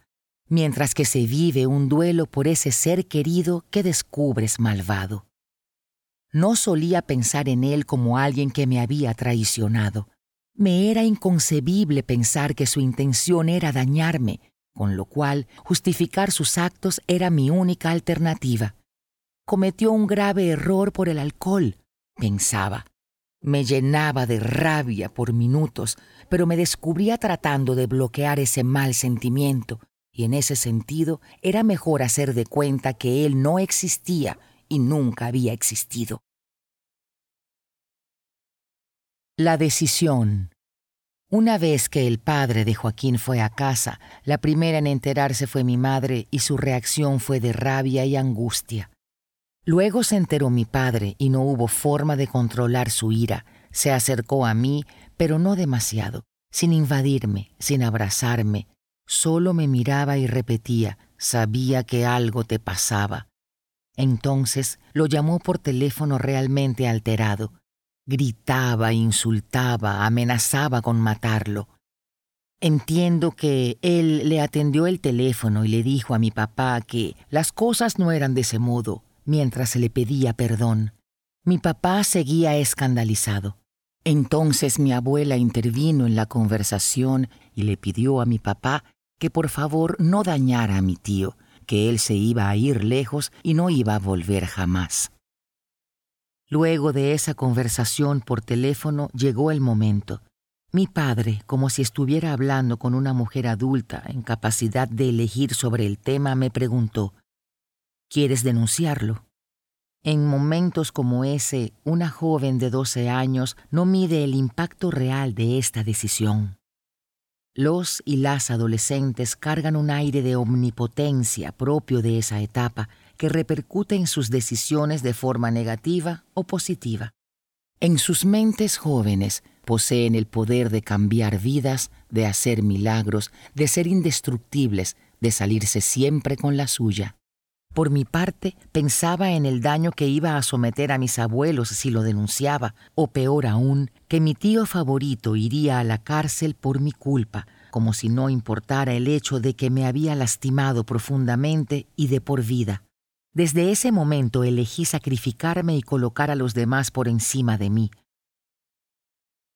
mientras que se vive un duelo por ese ser querido que descubres malvado. No solía pensar en él como alguien que me había traicionado. Me era inconcebible pensar que su intención era dañarme, con lo cual justificar sus actos era mi única alternativa. Cometió un grave error por el alcohol, pensaba. Me llenaba de rabia por minutos, pero me descubría tratando de bloquear ese mal sentimiento, y en ese sentido era mejor hacer de cuenta que él no existía y nunca había existido. La decisión una vez que el padre de Joaquín fue a casa, la primera en enterarse fue mi madre y su reacción fue de rabia y angustia. Luego se enteró mi padre y no hubo forma de controlar su ira. Se acercó a mí, pero no demasiado, sin invadirme, sin abrazarme. Solo me miraba y repetía, sabía que algo te pasaba. Entonces lo llamó por teléfono realmente alterado. Gritaba, insultaba, amenazaba con matarlo. Entiendo que él le atendió el teléfono y le dijo a mi papá que las cosas no eran de ese modo, mientras le pedía perdón. Mi papá seguía escandalizado. Entonces mi abuela intervino en la conversación y le pidió a mi papá que por favor no dañara a mi tío, que él se iba a ir lejos y no iba a volver jamás. Luego de esa conversación por teléfono llegó el momento. Mi padre, como si estuviera hablando con una mujer adulta en capacidad de elegir sobre el tema, me preguntó, ¿Quieres denunciarlo? En momentos como ese, una joven de 12 años no mide el impacto real de esta decisión. Los y las adolescentes cargan un aire de omnipotencia propio de esa etapa que repercute en sus decisiones de forma negativa o positiva. En sus mentes jóvenes poseen el poder de cambiar vidas, de hacer milagros, de ser indestructibles, de salirse siempre con la suya. Por mi parte, pensaba en el daño que iba a someter a mis abuelos si lo denunciaba, o peor aún, que mi tío favorito iría a la cárcel por mi culpa, como si no importara el hecho de que me había lastimado profundamente y de por vida. Desde ese momento elegí sacrificarme y colocar a los demás por encima de mí.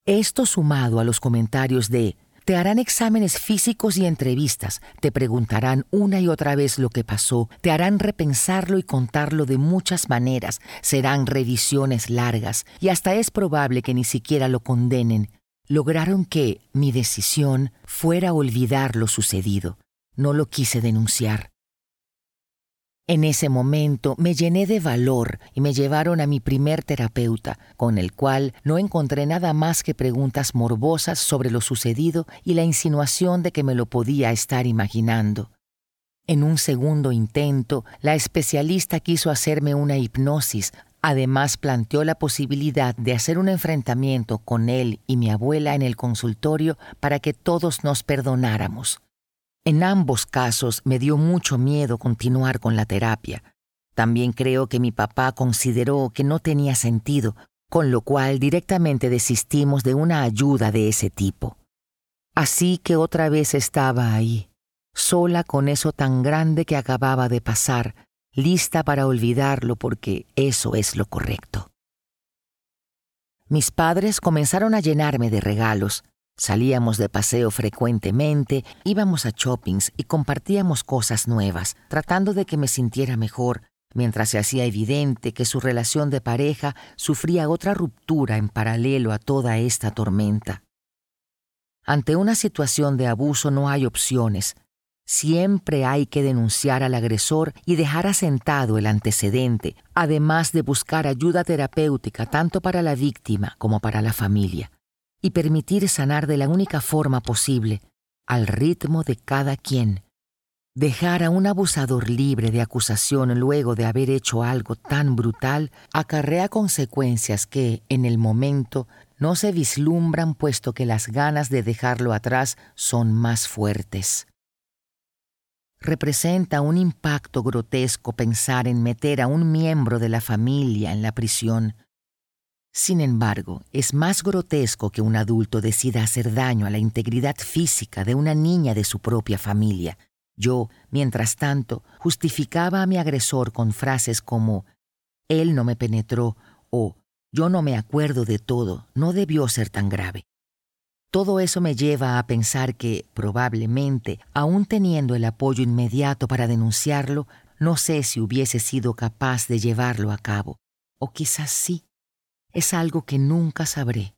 Esto sumado a los comentarios de te harán exámenes físicos y entrevistas, te preguntarán una y otra vez lo que pasó, te harán repensarlo y contarlo de muchas maneras, serán revisiones largas y hasta es probable que ni siquiera lo condenen. Lograron que mi decisión fuera olvidar lo sucedido. No lo quise denunciar. En ese momento me llené de valor y me llevaron a mi primer terapeuta, con el cual no encontré nada más que preguntas morbosas sobre lo sucedido y la insinuación de que me lo podía estar imaginando. En un segundo intento, la especialista quiso hacerme una hipnosis, además planteó la posibilidad de hacer un enfrentamiento con él y mi abuela en el consultorio para que todos nos perdonáramos. En ambos casos me dio mucho miedo continuar con la terapia. También creo que mi papá consideró que no tenía sentido, con lo cual directamente desistimos de una ayuda de ese tipo. Así que otra vez estaba ahí, sola con eso tan grande que acababa de pasar, lista para olvidarlo porque eso es lo correcto. Mis padres comenzaron a llenarme de regalos, Salíamos de paseo frecuentemente, íbamos a shoppings y compartíamos cosas nuevas, tratando de que me sintiera mejor, mientras se hacía evidente que su relación de pareja sufría otra ruptura en paralelo a toda esta tormenta. Ante una situación de abuso no hay opciones. Siempre hay que denunciar al agresor y dejar asentado el antecedente, además de buscar ayuda terapéutica tanto para la víctima como para la familia y permitir sanar de la única forma posible, al ritmo de cada quien. Dejar a un abusador libre de acusación luego de haber hecho algo tan brutal acarrea consecuencias que, en el momento, no se vislumbran puesto que las ganas de dejarlo atrás son más fuertes. Representa un impacto grotesco pensar en meter a un miembro de la familia en la prisión, sin embargo, es más grotesco que un adulto decida hacer daño a la integridad física de una niña de su propia familia. Yo, mientras tanto, justificaba a mi agresor con frases como Él no me penetró o Yo no me acuerdo de todo, no debió ser tan grave. Todo eso me lleva a pensar que, probablemente, aún teniendo el apoyo inmediato para denunciarlo, no sé si hubiese sido capaz de llevarlo a cabo. O quizás sí es algo que nunca sabré.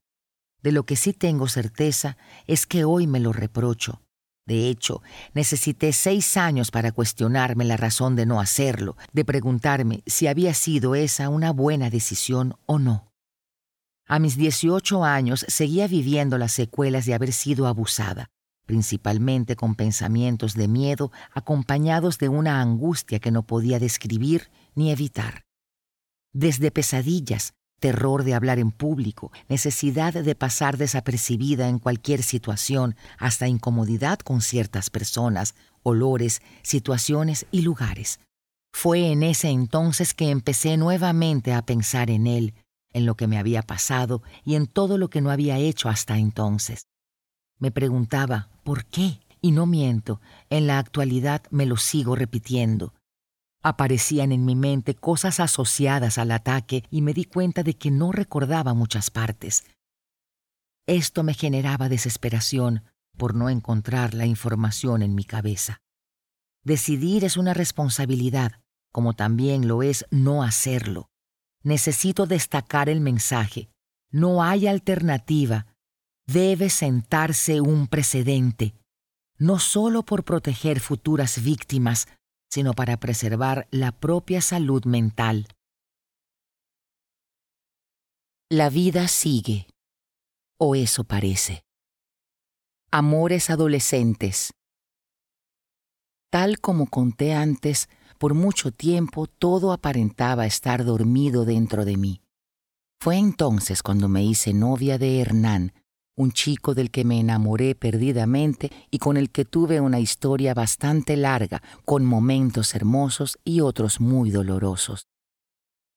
De lo que sí tengo certeza es que hoy me lo reprocho. De hecho, necesité seis años para cuestionarme la razón de no hacerlo, de preguntarme si había sido esa una buena decisión o no. A mis 18 años seguía viviendo las secuelas de haber sido abusada, principalmente con pensamientos de miedo acompañados de una angustia que no podía describir ni evitar. Desde pesadillas terror de hablar en público, necesidad de pasar desapercibida en cualquier situación, hasta incomodidad con ciertas personas, olores, situaciones y lugares. Fue en ese entonces que empecé nuevamente a pensar en él, en lo que me había pasado y en todo lo que no había hecho hasta entonces. Me preguntaba, ¿por qué? Y no miento, en la actualidad me lo sigo repitiendo. Aparecían en mi mente cosas asociadas al ataque y me di cuenta de que no recordaba muchas partes. Esto me generaba desesperación por no encontrar la información en mi cabeza. Decidir es una responsabilidad, como también lo es no hacerlo. Necesito destacar el mensaje. No hay alternativa. Debe sentarse un precedente, no solo por proteger futuras víctimas, sino para preservar la propia salud mental. La vida sigue, o eso parece. Amores adolescentes. Tal como conté antes, por mucho tiempo todo aparentaba estar dormido dentro de mí. Fue entonces cuando me hice novia de Hernán, un chico del que me enamoré perdidamente y con el que tuve una historia bastante larga, con momentos hermosos y otros muy dolorosos.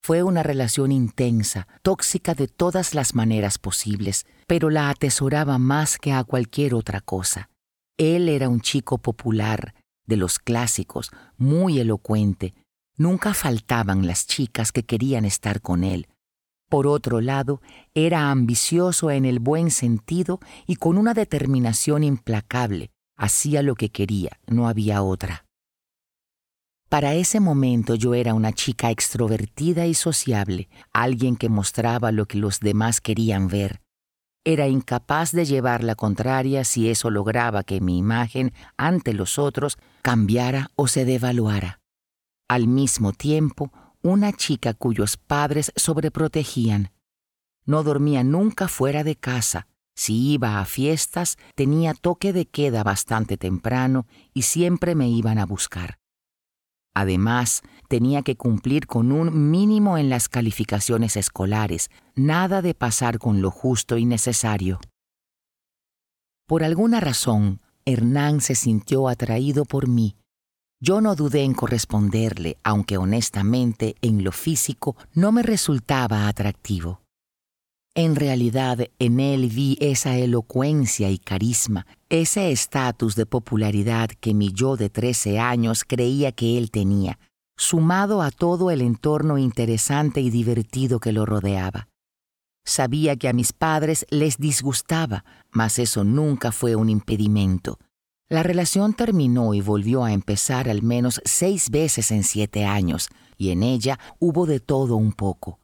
Fue una relación intensa, tóxica de todas las maneras posibles, pero la atesoraba más que a cualquier otra cosa. Él era un chico popular, de los clásicos, muy elocuente. Nunca faltaban las chicas que querían estar con él, por otro lado, era ambicioso en el buen sentido y con una determinación implacable. Hacía lo que quería, no había otra. Para ese momento yo era una chica extrovertida y sociable, alguien que mostraba lo que los demás querían ver. Era incapaz de llevar la contraria si eso lograba que mi imagen ante los otros cambiara o se devaluara. Al mismo tiempo, una chica cuyos padres sobreprotegían. No dormía nunca fuera de casa. Si iba a fiestas, tenía toque de queda bastante temprano y siempre me iban a buscar. Además, tenía que cumplir con un mínimo en las calificaciones escolares, nada de pasar con lo justo y necesario. Por alguna razón, Hernán se sintió atraído por mí yo no dudé en corresponderle, aunque honestamente en lo físico no me resultaba atractivo. En realidad en él vi esa elocuencia y carisma, ese estatus de popularidad que mi yo de trece años creía que él tenía, sumado a todo el entorno interesante y divertido que lo rodeaba. Sabía que a mis padres les disgustaba, mas eso nunca fue un impedimento. La relación terminó y volvió a empezar al menos seis veces en siete años, y en ella hubo de todo un poco.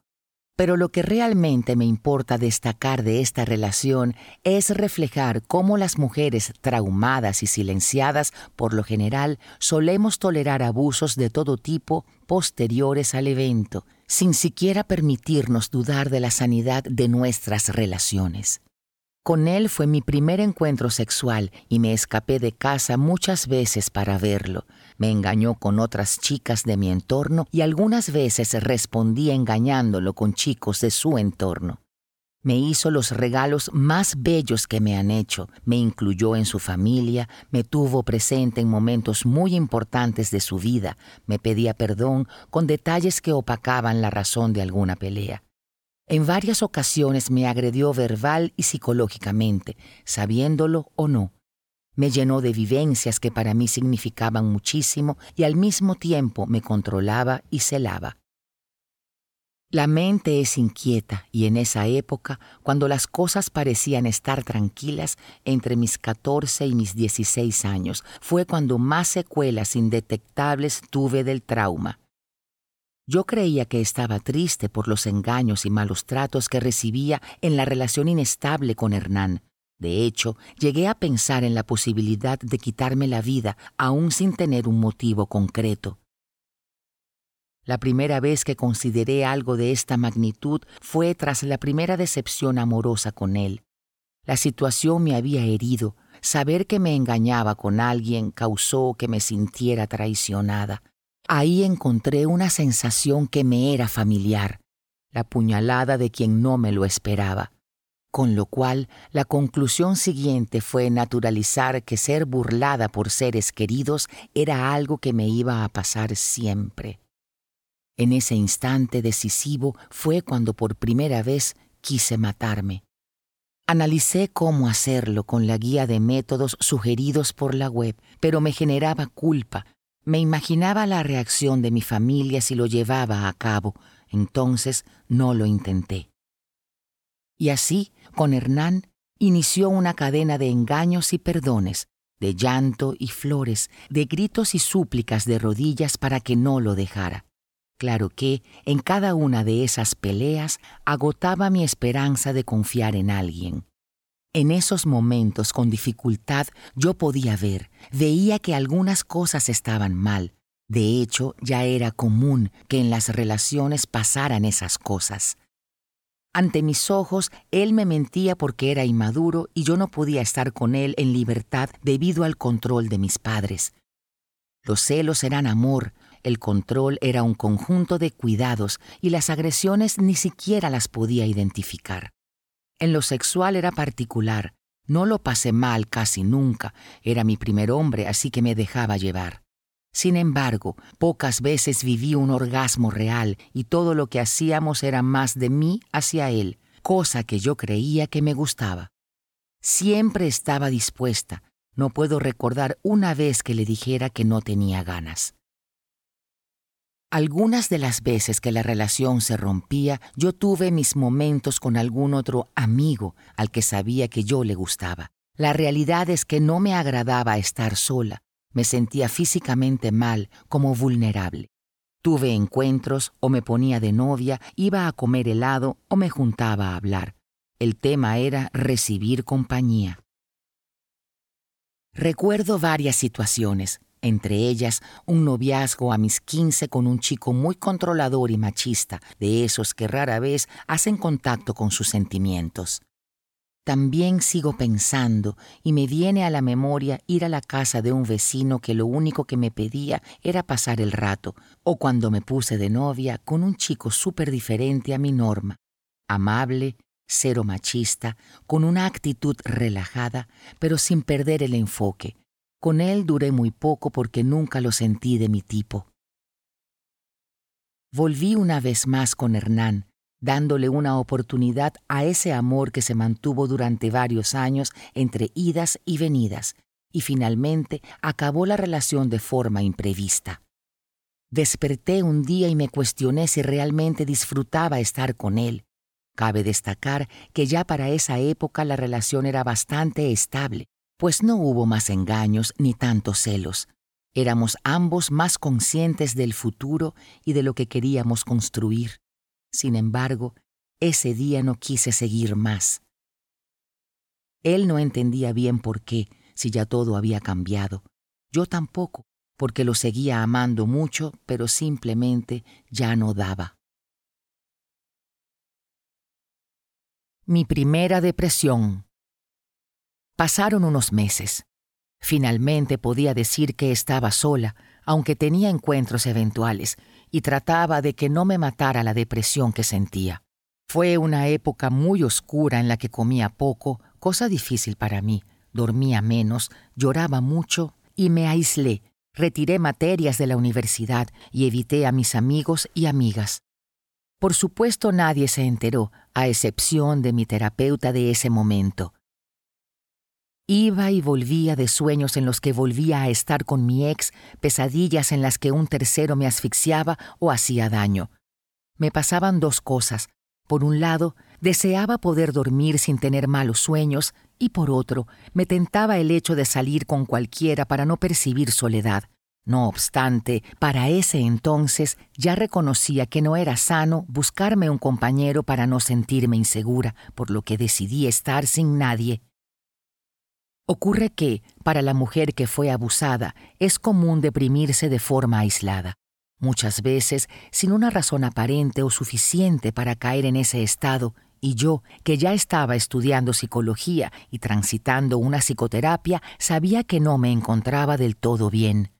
Pero lo que realmente me importa destacar de esta relación es reflejar cómo las mujeres traumadas y silenciadas, por lo general, solemos tolerar abusos de todo tipo posteriores al evento, sin siquiera permitirnos dudar de la sanidad de nuestras relaciones. Con él fue mi primer encuentro sexual y me escapé de casa muchas veces para verlo. Me engañó con otras chicas de mi entorno y algunas veces respondí engañándolo con chicos de su entorno. Me hizo los regalos más bellos que me han hecho, me incluyó en su familia, me tuvo presente en momentos muy importantes de su vida, me pedía perdón con detalles que opacaban la razón de alguna pelea. En varias ocasiones me agredió verbal y psicológicamente, sabiéndolo o no. Me llenó de vivencias que para mí significaban muchísimo y al mismo tiempo me controlaba y celaba. La mente es inquieta y en esa época, cuando las cosas parecían estar tranquilas, entre mis 14 y mis 16 años, fue cuando más secuelas indetectables tuve del trauma. Yo creía que estaba triste por los engaños y malos tratos que recibía en la relación inestable con Hernán. De hecho, llegué a pensar en la posibilidad de quitarme la vida aún sin tener un motivo concreto. La primera vez que consideré algo de esta magnitud fue tras la primera decepción amorosa con él. La situación me había herido. Saber que me engañaba con alguien causó que me sintiera traicionada. Ahí encontré una sensación que me era familiar, la puñalada de quien no me lo esperaba, con lo cual la conclusión siguiente fue naturalizar que ser burlada por seres queridos era algo que me iba a pasar siempre. En ese instante decisivo fue cuando por primera vez quise matarme. Analicé cómo hacerlo con la guía de métodos sugeridos por la web, pero me generaba culpa me imaginaba la reacción de mi familia si lo llevaba a cabo, entonces no lo intenté. Y así, con Hernán, inició una cadena de engaños y perdones, de llanto y flores, de gritos y súplicas de rodillas para que no lo dejara. Claro que, en cada una de esas peleas, agotaba mi esperanza de confiar en alguien. En esos momentos con dificultad yo podía ver, veía que algunas cosas estaban mal. De hecho, ya era común que en las relaciones pasaran esas cosas. Ante mis ojos, él me mentía porque era inmaduro y yo no podía estar con él en libertad debido al control de mis padres. Los celos eran amor, el control era un conjunto de cuidados y las agresiones ni siquiera las podía identificar. En lo sexual era particular. No lo pasé mal casi nunca. Era mi primer hombre, así que me dejaba llevar. Sin embargo, pocas veces viví un orgasmo real y todo lo que hacíamos era más de mí hacia él, cosa que yo creía que me gustaba. Siempre estaba dispuesta. No puedo recordar una vez que le dijera que no tenía ganas. Algunas de las veces que la relación se rompía, yo tuve mis momentos con algún otro amigo al que sabía que yo le gustaba. La realidad es que no me agradaba estar sola, me sentía físicamente mal, como vulnerable. Tuve encuentros o me ponía de novia, iba a comer helado o me juntaba a hablar. El tema era recibir compañía. Recuerdo varias situaciones, entre ellas un noviazgo a mis 15 con un chico muy controlador y machista, de esos que rara vez hacen contacto con sus sentimientos. También sigo pensando y me viene a la memoria ir a la casa de un vecino que lo único que me pedía era pasar el rato, o cuando me puse de novia con un chico súper diferente a mi norma, amable, cero machista, con una actitud relajada, pero sin perder el enfoque, con él duré muy poco porque nunca lo sentí de mi tipo. Volví una vez más con Hernán, dándole una oportunidad a ese amor que se mantuvo durante varios años entre idas y venidas, y finalmente acabó la relación de forma imprevista. Desperté un día y me cuestioné si realmente disfrutaba estar con él. Cabe destacar que ya para esa época la relación era bastante estable, pues no hubo más engaños ni tantos celos. Éramos ambos más conscientes del futuro y de lo que queríamos construir. Sin embargo, ese día no quise seguir más. Él no entendía bien por qué, si ya todo había cambiado. Yo tampoco, porque lo seguía amando mucho, pero simplemente ya no daba. Mi primera depresión. Pasaron unos meses. Finalmente podía decir que estaba sola, aunque tenía encuentros eventuales, y trataba de que no me matara la depresión que sentía. Fue una época muy oscura en la que comía poco, cosa difícil para mí, dormía menos, lloraba mucho y me aislé, retiré materias de la universidad y evité a mis amigos y amigas. Por supuesto nadie se enteró, a excepción de mi terapeuta de ese momento. Iba y volvía de sueños en los que volvía a estar con mi ex, pesadillas en las que un tercero me asfixiaba o hacía daño. Me pasaban dos cosas. Por un lado, deseaba poder dormir sin tener malos sueños y por otro, me tentaba el hecho de salir con cualquiera para no percibir soledad. No obstante, para ese entonces ya reconocía que no era sano buscarme un compañero para no sentirme insegura, por lo que decidí estar sin nadie. Ocurre que, para la mujer que fue abusada, es común deprimirse de forma aislada, muchas veces sin una razón aparente o suficiente para caer en ese estado, y yo, que ya estaba estudiando psicología y transitando una psicoterapia, sabía que no me encontraba del todo bien.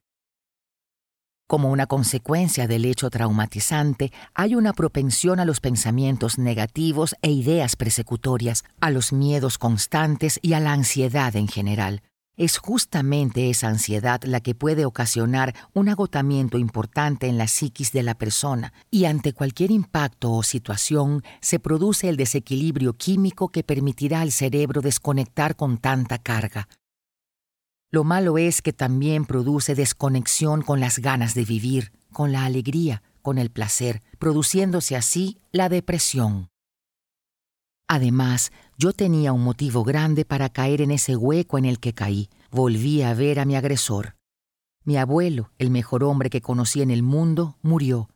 Como una consecuencia del hecho traumatizante, hay una propensión a los pensamientos negativos e ideas persecutorias, a los miedos constantes y a la ansiedad en general. Es justamente esa ansiedad la que puede ocasionar un agotamiento importante en la psiquis de la persona, y ante cualquier impacto o situación se produce el desequilibrio químico que permitirá al cerebro desconectar con tanta carga. Lo malo es que también produce desconexión con las ganas de vivir, con la alegría, con el placer, produciéndose así la depresión. Además, yo tenía un motivo grande para caer en ese hueco en el que caí. Volví a ver a mi agresor. Mi abuelo, el mejor hombre que conocí en el mundo, murió.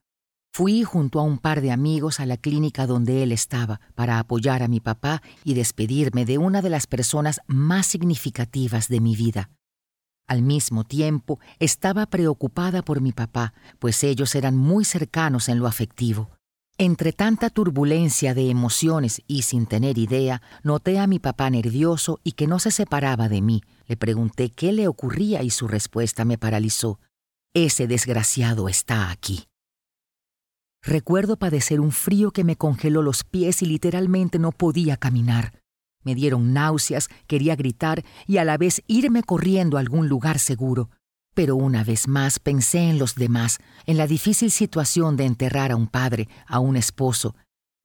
Fui junto a un par de amigos a la clínica donde él estaba para apoyar a mi papá y despedirme de una de las personas más significativas de mi vida. Al mismo tiempo, estaba preocupada por mi papá, pues ellos eran muy cercanos en lo afectivo. Entre tanta turbulencia de emociones y sin tener idea, noté a mi papá nervioso y que no se separaba de mí. Le pregunté qué le ocurría y su respuesta me paralizó. Ese desgraciado está aquí. Recuerdo padecer un frío que me congeló los pies y literalmente no podía caminar. Me dieron náuseas, quería gritar y a la vez irme corriendo a algún lugar seguro. Pero una vez más pensé en los demás, en la difícil situación de enterrar a un padre, a un esposo.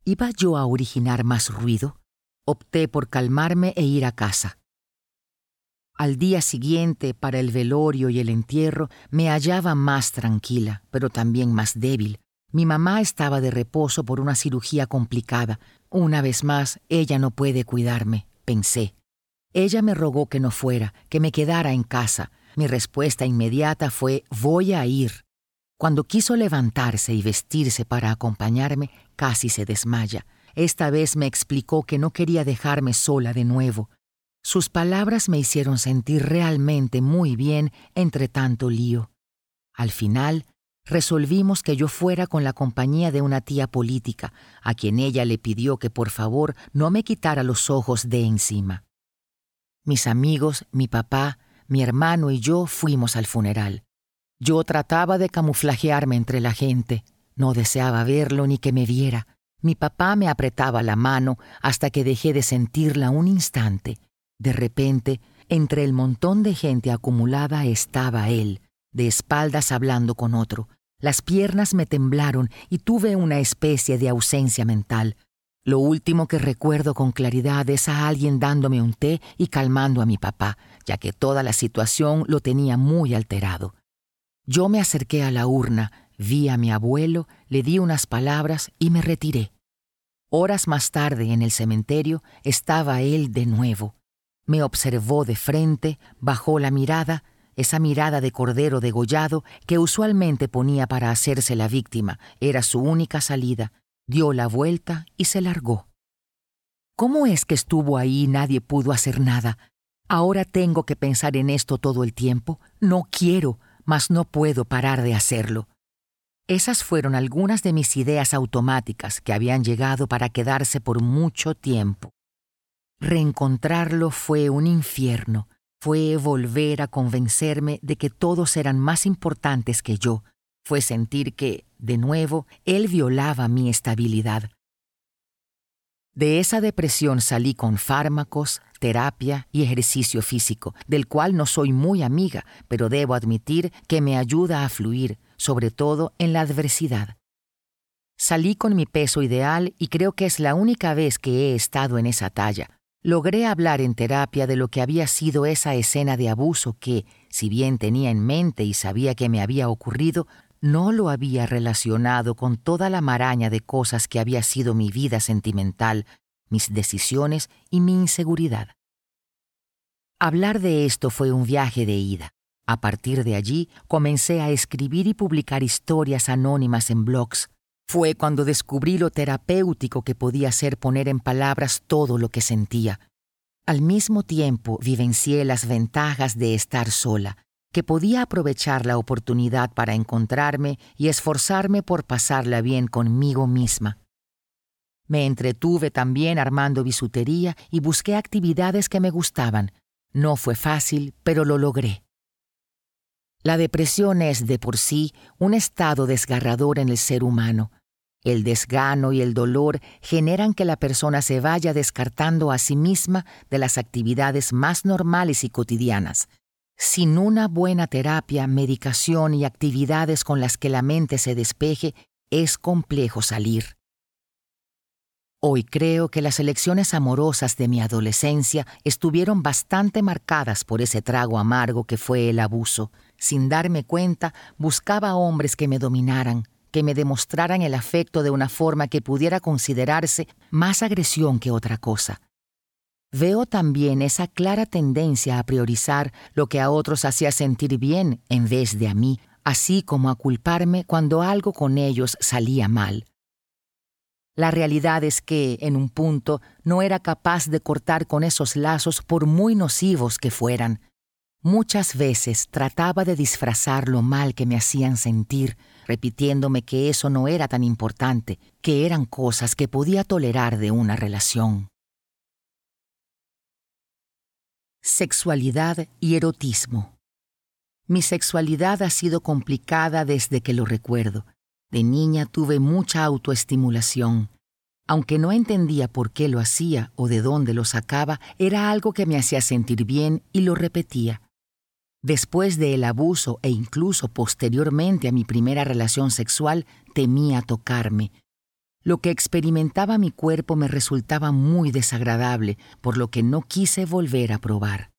¿Iba yo a originar más ruido? Opté por calmarme e ir a casa. Al día siguiente, para el velorio y el entierro, me hallaba más tranquila, pero también más débil. Mi mamá estaba de reposo por una cirugía complicada, una vez más, ella no puede cuidarme, pensé. Ella me rogó que no fuera, que me quedara en casa. Mi respuesta inmediata fue voy a ir. Cuando quiso levantarse y vestirse para acompañarme, casi se desmaya. Esta vez me explicó que no quería dejarme sola de nuevo. Sus palabras me hicieron sentir realmente muy bien entre tanto lío. Al final, resolvimos que yo fuera con la compañía de una tía política, a quien ella le pidió que por favor no me quitara los ojos de encima. Mis amigos, mi papá, mi hermano y yo fuimos al funeral. Yo trataba de camuflajearme entre la gente, no deseaba verlo ni que me viera. Mi papá me apretaba la mano hasta que dejé de sentirla un instante. De repente, entre el montón de gente acumulada estaba él, de espaldas hablando con otro. Las piernas me temblaron y tuve una especie de ausencia mental. Lo último que recuerdo con claridad es a alguien dándome un té y calmando a mi papá, ya que toda la situación lo tenía muy alterado. Yo me acerqué a la urna, vi a mi abuelo, le di unas palabras y me retiré. Horas más tarde, en el cementerio, estaba él de nuevo. Me observó de frente, bajó la mirada, esa mirada de cordero degollado que usualmente ponía para hacerse la víctima, era su única salida, dio la vuelta y se largó. ¿Cómo es que estuvo ahí y nadie pudo hacer nada? Ahora tengo que pensar en esto todo el tiempo. No quiero, mas no puedo parar de hacerlo. Esas fueron algunas de mis ideas automáticas que habían llegado para quedarse por mucho tiempo. Reencontrarlo fue un infierno, fue volver a convencerme de que todos eran más importantes que yo, fue sentir que, de nuevo, él violaba mi estabilidad. De esa depresión salí con fármacos, terapia y ejercicio físico, del cual no soy muy amiga, pero debo admitir que me ayuda a fluir, sobre todo en la adversidad. Salí con mi peso ideal y creo que es la única vez que he estado en esa talla. Logré hablar en terapia de lo que había sido esa escena de abuso que, si bien tenía en mente y sabía que me había ocurrido, no lo había relacionado con toda la maraña de cosas que había sido mi vida sentimental, mis decisiones y mi inseguridad. Hablar de esto fue un viaje de ida. A partir de allí comencé a escribir y publicar historias anónimas en blogs. Fue cuando descubrí lo terapéutico que podía ser poner en palabras todo lo que sentía. Al mismo tiempo vivencié las ventajas de estar sola, que podía aprovechar la oportunidad para encontrarme y esforzarme por pasarla bien conmigo misma. Me entretuve también armando bisutería y busqué actividades que me gustaban. No fue fácil, pero lo logré. La depresión es de por sí un estado desgarrador en el ser humano. El desgano y el dolor generan que la persona se vaya descartando a sí misma de las actividades más normales y cotidianas, sin una buena terapia, medicación y actividades con las que la mente se despeje, es complejo salir. Hoy creo que las elecciones amorosas de mi adolescencia estuvieron bastante marcadas por ese trago amargo que fue el abuso. Sin darme cuenta, buscaba hombres que me dominaran, que me demostraran el afecto de una forma que pudiera considerarse más agresión que otra cosa. Veo también esa clara tendencia a priorizar lo que a otros hacía sentir bien en vez de a mí, así como a culparme cuando algo con ellos salía mal. La realidad es que, en un punto, no era capaz de cortar con esos lazos por muy nocivos que fueran. Muchas veces trataba de disfrazar lo mal que me hacían sentir, repitiéndome que eso no era tan importante, que eran cosas que podía tolerar de una relación. Sexualidad y erotismo. Mi sexualidad ha sido complicada desde que lo recuerdo. De niña tuve mucha autoestimulación. Aunque no entendía por qué lo hacía o de dónde lo sacaba, era algo que me hacía sentir bien y lo repetía. Después del abuso e incluso posteriormente a mi primera relación sexual, temía tocarme, lo que experimentaba mi cuerpo me resultaba muy desagradable, por lo que no quise volver a probar.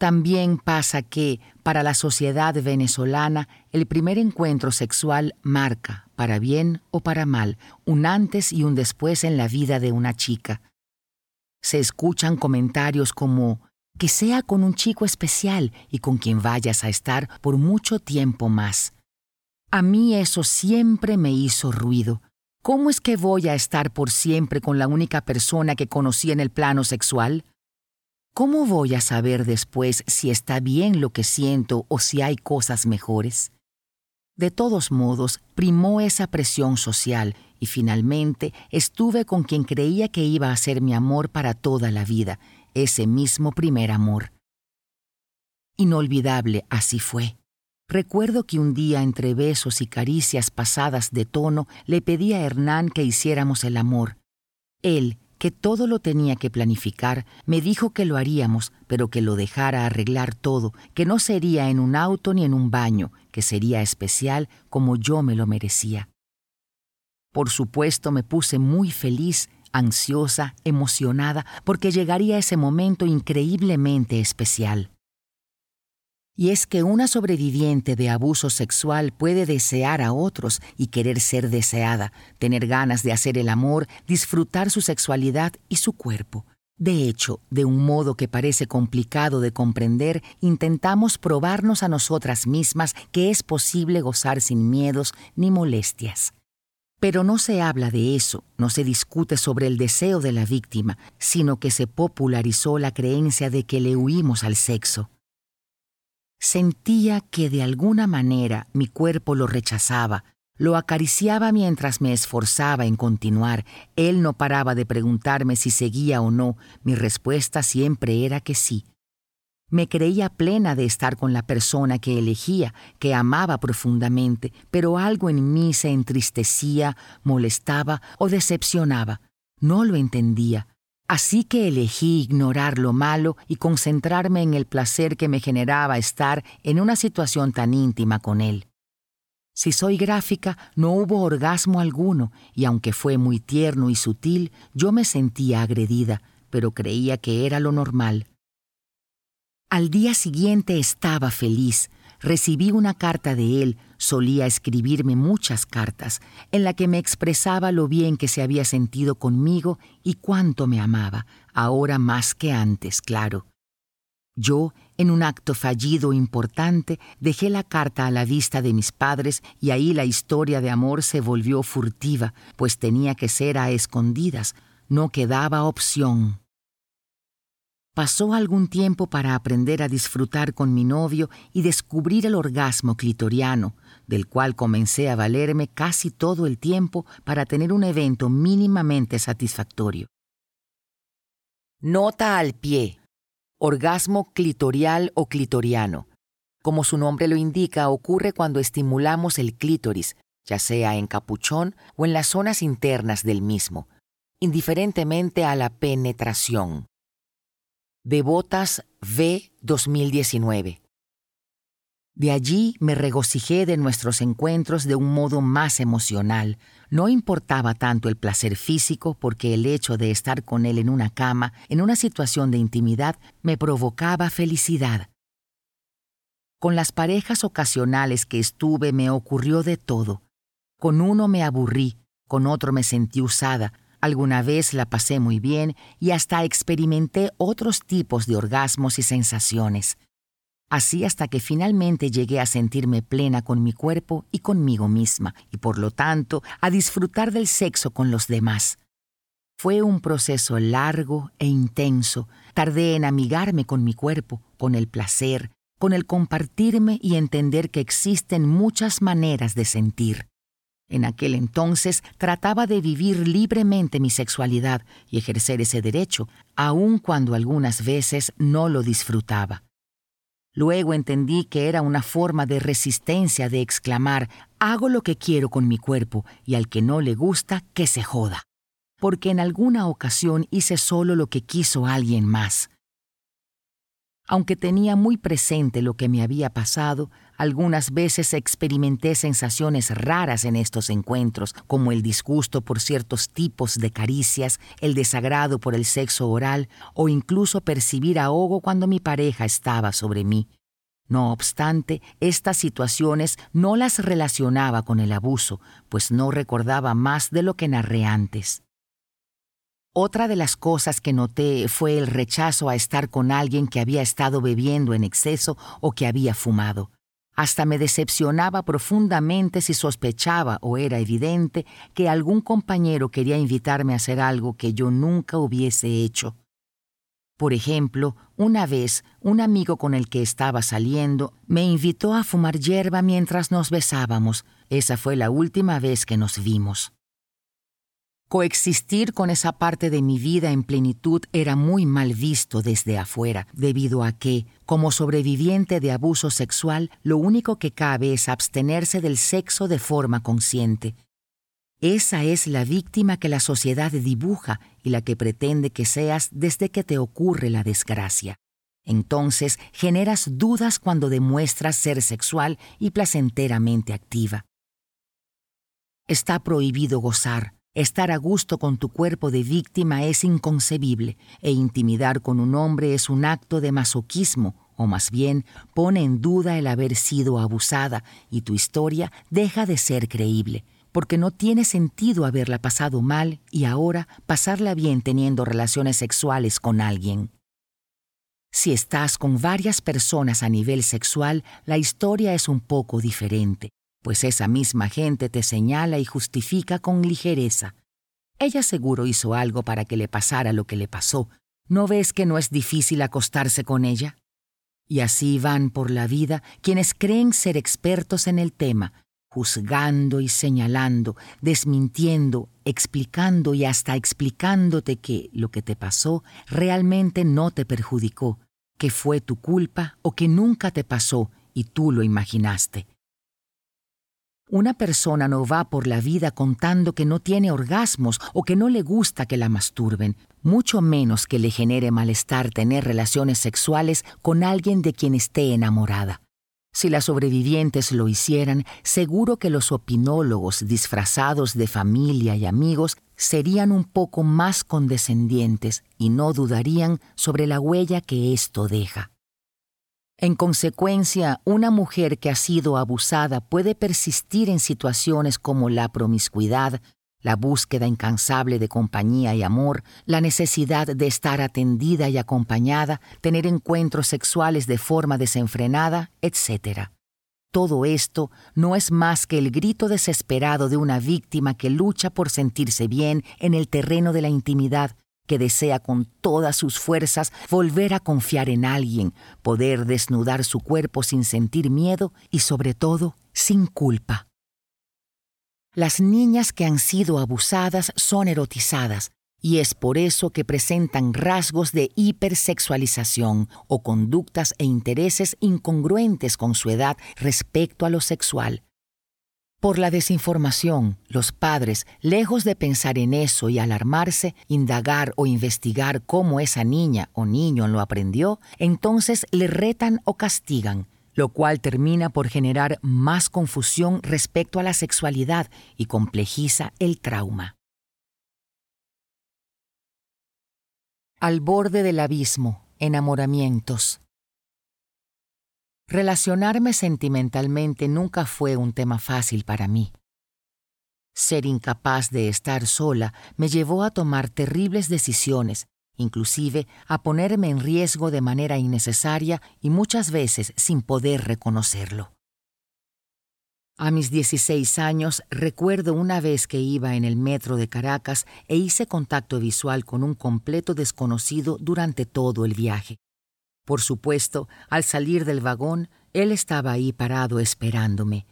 También pasa que, para la sociedad venezolana, el primer encuentro sexual marca, para bien o para mal, un antes y un después en la vida de una chica. Se escuchan comentarios como que sea con un chico especial y con quien vayas a estar por mucho tiempo más. A mí eso siempre me hizo ruido. ¿Cómo es que voy a estar por siempre con la única persona que conocí en el plano sexual? ¿Cómo voy a saber después si está bien lo que siento o si hay cosas mejores? De todos modos, primó esa presión social y finalmente estuve con quien creía que iba a ser mi amor para toda la vida, ese mismo primer amor. Inolvidable así fue. Recuerdo que un día entre besos y caricias pasadas de tono le pedí a Hernán que hiciéramos el amor. Él, que todo lo tenía que planificar, me dijo que lo haríamos, pero que lo dejara arreglar todo, que no sería en un auto ni en un baño, que sería especial como yo me lo merecía. Por supuesto me puse muy feliz, ansiosa, emocionada, porque llegaría ese momento increíblemente especial. Y es que una sobreviviente de abuso sexual puede desear a otros y querer ser deseada, tener ganas de hacer el amor, disfrutar su sexualidad y su cuerpo. De hecho, de un modo que parece complicado de comprender, intentamos probarnos a nosotras mismas que es posible gozar sin miedos ni molestias. Pero no se habla de eso, no se discute sobre el deseo de la víctima, sino que se popularizó la creencia de que le huimos al sexo. Sentía que de alguna manera mi cuerpo lo rechazaba, lo acariciaba mientras me esforzaba en continuar. Él no paraba de preguntarme si seguía o no. Mi respuesta siempre era que sí. Me creía plena de estar con la persona que elegía, que amaba profundamente, pero algo en mí se entristecía, molestaba o decepcionaba. No lo entendía. Así que elegí ignorar lo malo y concentrarme en el placer que me generaba estar en una situación tan íntima con él. Si soy gráfica, no hubo orgasmo alguno, y aunque fue muy tierno y sutil, yo me sentía agredida, pero creía que era lo normal. Al día siguiente estaba feliz, recibí una carta de él, solía escribirme muchas cartas, en la que me expresaba lo bien que se había sentido conmigo y cuánto me amaba, ahora más que antes, claro. Yo, en un acto fallido importante, dejé la carta a la vista de mis padres y ahí la historia de amor se volvió furtiva, pues tenía que ser a escondidas, no quedaba opción. Pasó algún tiempo para aprender a disfrutar con mi novio y descubrir el orgasmo clitoriano, del cual comencé a valerme casi todo el tiempo para tener un evento mínimamente satisfactorio. Nota al pie. Orgasmo clitorial o clitoriano. Como su nombre lo indica, ocurre cuando estimulamos el clítoris, ya sea en capuchón o en las zonas internas del mismo, indiferentemente a la penetración. Devotas V 2019. De allí me regocijé de nuestros encuentros de un modo más emocional. No importaba tanto el placer físico porque el hecho de estar con él en una cama, en una situación de intimidad, me provocaba felicidad. Con las parejas ocasionales que estuve me ocurrió de todo. Con uno me aburrí, con otro me sentí usada, Alguna vez la pasé muy bien y hasta experimenté otros tipos de orgasmos y sensaciones. Así hasta que finalmente llegué a sentirme plena con mi cuerpo y conmigo misma, y por lo tanto a disfrutar del sexo con los demás. Fue un proceso largo e intenso. Tardé en amigarme con mi cuerpo, con el placer, con el compartirme y entender que existen muchas maneras de sentir. En aquel entonces trataba de vivir libremente mi sexualidad y ejercer ese derecho, aun cuando algunas veces no lo disfrutaba. Luego entendí que era una forma de resistencia de exclamar, hago lo que quiero con mi cuerpo y al que no le gusta, que se joda. Porque en alguna ocasión hice solo lo que quiso alguien más. Aunque tenía muy presente lo que me había pasado, algunas veces experimenté sensaciones raras en estos encuentros, como el disgusto por ciertos tipos de caricias, el desagrado por el sexo oral o incluso percibir ahogo cuando mi pareja estaba sobre mí. No obstante, estas situaciones no las relacionaba con el abuso, pues no recordaba más de lo que narré antes. Otra de las cosas que noté fue el rechazo a estar con alguien que había estado bebiendo en exceso o que había fumado. Hasta me decepcionaba profundamente si sospechaba o era evidente que algún compañero quería invitarme a hacer algo que yo nunca hubiese hecho. Por ejemplo, una vez un amigo con el que estaba saliendo me invitó a fumar hierba mientras nos besábamos. Esa fue la última vez que nos vimos. Coexistir con esa parte de mi vida en plenitud era muy mal visto desde afuera, debido a que, como sobreviviente de abuso sexual, lo único que cabe es abstenerse del sexo de forma consciente. Esa es la víctima que la sociedad dibuja y la que pretende que seas desde que te ocurre la desgracia. Entonces generas dudas cuando demuestras ser sexual y placenteramente activa. Está prohibido gozar, Estar a gusto con tu cuerpo de víctima es inconcebible e intimidar con un hombre es un acto de masoquismo o más bien pone en duda el haber sido abusada y tu historia deja de ser creíble, porque no tiene sentido haberla pasado mal y ahora pasarla bien teniendo relaciones sexuales con alguien. Si estás con varias personas a nivel sexual, la historia es un poco diferente, pues esa misma gente te señala y justifica con ligereza. Ella seguro hizo algo para que le pasara lo que le pasó. ¿No ves que no es difícil acostarse con ella? Y así van por la vida quienes creen ser expertos en el tema, juzgando y señalando, desmintiendo, explicando y hasta explicándote que lo que te pasó realmente no te perjudicó, que fue tu culpa o que nunca te pasó y tú lo imaginaste. Una persona no va por la vida contando que no tiene orgasmos o que no le gusta que la masturben, mucho menos que le genere malestar tener relaciones sexuales con alguien de quien esté enamorada. Si las sobrevivientes lo hicieran, seguro que los opinólogos disfrazados de familia y amigos serían un poco más condescendientes y no dudarían sobre la huella que esto deja. En consecuencia, una mujer que ha sido abusada puede persistir en situaciones como la promiscuidad, la búsqueda incansable de compañía y amor, la necesidad de estar atendida y acompañada, tener encuentros sexuales de forma desenfrenada, etc. Todo esto no es más que el grito desesperado de una víctima que lucha por sentirse bien en el terreno de la intimidad que desea con todas sus fuerzas volver a confiar en alguien, poder desnudar su cuerpo sin sentir miedo y sobre todo sin culpa. Las niñas que han sido abusadas son erotizadas y es por eso que presentan rasgos de hipersexualización o conductas e intereses incongruentes con su edad respecto a lo sexual, por la desinformación, los padres, lejos de pensar en eso y alarmarse, indagar o investigar cómo esa niña o niño lo aprendió, entonces le retan o castigan, lo cual termina por generar más confusión respecto a la sexualidad y complejiza el trauma. Al borde del abismo, enamoramientos. Relacionarme sentimentalmente nunca fue un tema fácil para mí. Ser incapaz de estar sola me llevó a tomar terribles decisiones, inclusive a ponerme en riesgo de manera innecesaria y muchas veces sin poder reconocerlo. A mis 16 años recuerdo una vez que iba en el metro de Caracas e hice contacto visual con un completo desconocido durante todo el viaje. Por supuesto, al salir del vagón, él estaba ahí parado esperándome.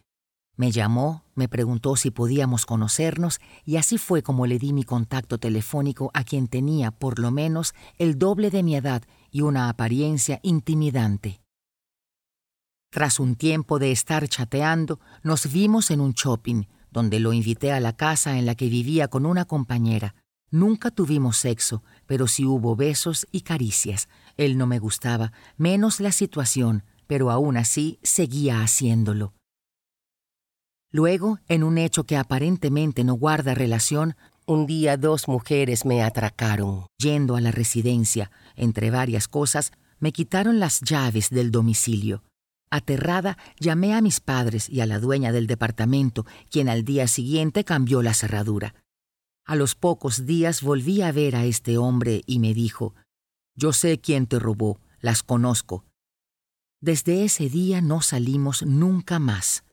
Me llamó, me preguntó si podíamos conocernos y así fue como le di mi contacto telefónico a quien tenía por lo menos el doble de mi edad y una apariencia intimidante. Tras un tiempo de estar chateando, nos vimos en un shopping, donde lo invité a la casa en la que vivía con una compañera. Nunca tuvimos sexo, pero sí hubo besos y caricias. Él no me gustaba, menos la situación, pero aún así seguía haciéndolo. Luego, en un hecho que aparentemente no guarda relación, un día dos mujeres me atracaron. Yendo a la residencia, entre varias cosas, me quitaron las llaves del domicilio. Aterrada, llamé a mis padres y a la dueña del departamento, quien al día siguiente cambió la cerradura. A los pocos días volví a ver a este hombre y me dijo, Yo sé quién te robó, las conozco. Desde ese día no salimos nunca más.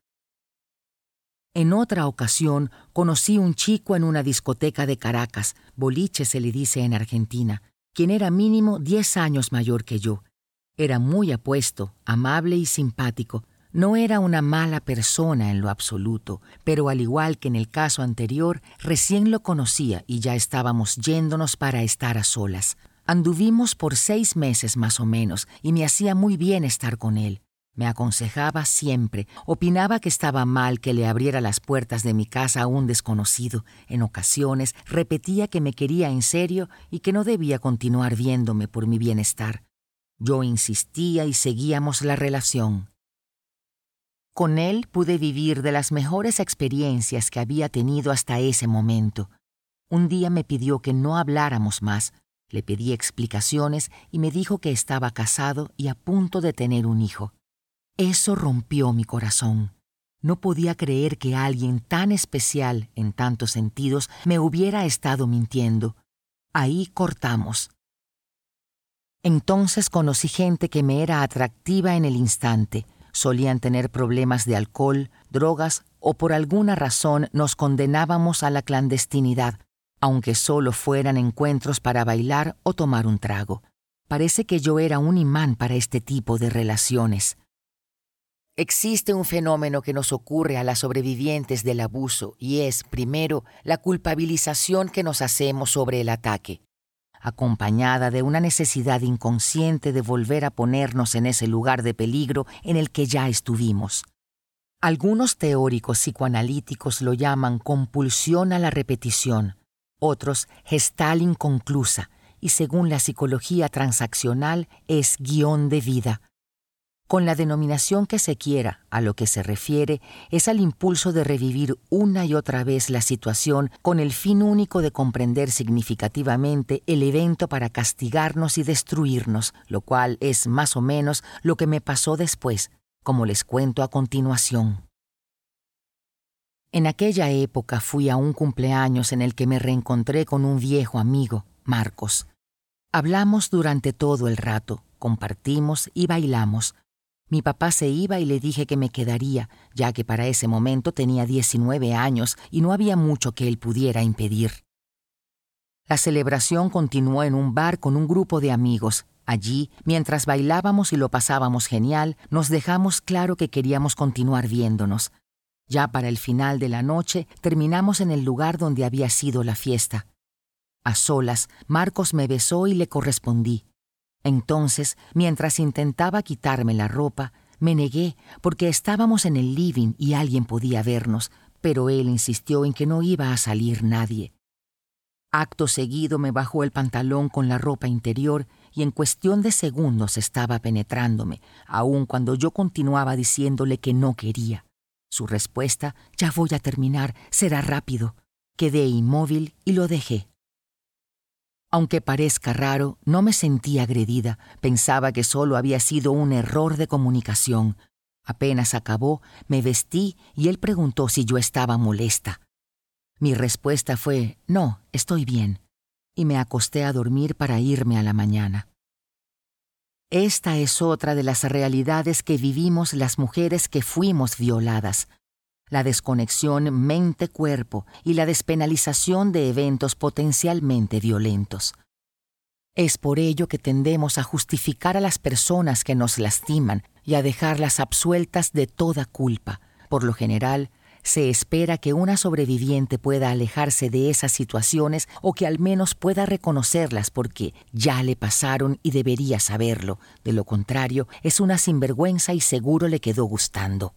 En otra ocasión conocí un chico en una discoteca de Caracas, boliche se le dice en Argentina, quien era mínimo diez años mayor que yo. Era muy apuesto, amable y simpático, no era una mala persona en lo absoluto, pero al igual que en el caso anterior, recién lo conocía y ya estábamos yéndonos para estar a solas. Anduvimos por seis meses más o menos y me hacía muy bien estar con él. Me aconsejaba siempre, opinaba que estaba mal que le abriera las puertas de mi casa a un desconocido. En ocasiones repetía que me quería en serio y que no debía continuar viéndome por mi bienestar. Yo insistía y seguíamos la relación. Con él pude vivir de las mejores experiencias que había tenido hasta ese momento. Un día me pidió que no habláramos más. Le pedí explicaciones y me dijo que estaba casado y a punto de tener un hijo. Eso rompió mi corazón. No podía creer que alguien tan especial en tantos sentidos me hubiera estado mintiendo. Ahí cortamos. Entonces conocí gente que me era atractiva en el instante. Solían tener problemas de alcohol, drogas o por alguna razón nos condenábamos a la clandestinidad, aunque solo fueran encuentros para bailar o tomar un trago. Parece que yo era un imán para este tipo de relaciones. Existe un fenómeno que nos ocurre a las sobrevivientes del abuso y es, primero, la culpabilización que nos hacemos sobre el ataque, acompañada de una necesidad inconsciente de volver a ponernos en ese lugar de peligro en el que ya estuvimos. Algunos teóricos psicoanalíticos lo llaman compulsión a la repetición, otros gestal inconclusa, y según la psicología transaccional es guion de vida. Con la denominación que se quiera, a lo que se refiere es al impulso de revivir una y otra vez la situación con el fin único de comprender significativamente el evento para castigarnos y destruirnos, lo cual es más o menos lo que me pasó después, como les cuento a continuación. En aquella época fui a un cumpleaños en el que me reencontré con un viejo amigo, Marcos. Hablamos durante todo el rato, compartimos y bailamos. Mi papá se iba y le dije que me quedaría, ya que para ese momento tenía 19 años y no había mucho que él pudiera impedir. La celebración continuó en un bar con un grupo de amigos. Allí, mientras bailábamos y lo pasábamos genial, nos dejamos claro que queríamos continuar viéndonos. Ya para el final de la noche terminamos en el lugar donde había sido la fiesta. A solas, Marcos me besó y le correspondí. Entonces, mientras intentaba quitarme la ropa, me negué porque estábamos en el living y alguien podía vernos, pero él insistió en que no iba a salir nadie. Acto seguido me bajó el pantalón con la ropa interior y en cuestión de segundos estaba penetrándome, aun cuando yo continuaba diciéndole que no quería. Su respuesta, ya voy a terminar, será rápido. Quedé inmóvil y lo dejé. Aunque parezca raro, no me sentí agredida, pensaba que solo había sido un error de comunicación. Apenas acabó, me vestí y él preguntó si yo estaba molesta. Mi respuesta fue, no, estoy bien, y me acosté a dormir para irme a la mañana. Esta es otra de las realidades que vivimos las mujeres que fuimos violadas. La desconexión mente-cuerpo y la despenalización de eventos potencialmente violentos. Es por ello que tendemos a justificar a las personas que nos lastiman y a dejarlas absueltas de toda culpa. Por lo general, se espera que una sobreviviente pueda alejarse de esas situaciones o que al menos pueda reconocerlas porque ya le pasaron y debería saberlo. De lo contrario, es una sinvergüenza y seguro le quedó gustando.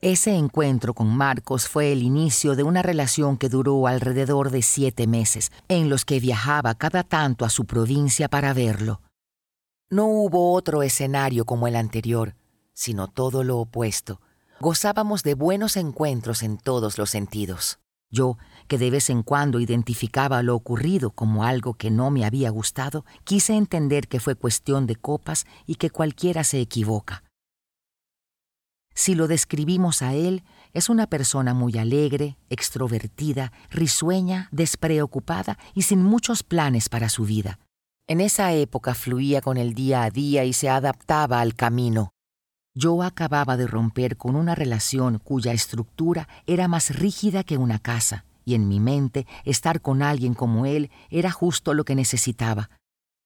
Ese encuentro con Marcos fue el inicio de una relación que duró alrededor de siete meses, en los que viajaba cada tanto a su provincia para verlo. No hubo otro escenario como el anterior, sino todo lo opuesto gozábamos de buenos encuentros en todos los sentidos. Yo, que de vez en cuando identificaba lo ocurrido como algo que no me había gustado, quise entender que fue cuestión de copas y que cualquiera se equivoca. Si lo describimos a él, es una persona muy alegre, extrovertida, risueña, despreocupada y sin muchos planes para su vida. En esa época fluía con el día a día y se adaptaba al camino. Yo acababa de romper con una relación cuya estructura era más rígida que una casa, y en mi mente estar con alguien como él era justo lo que necesitaba.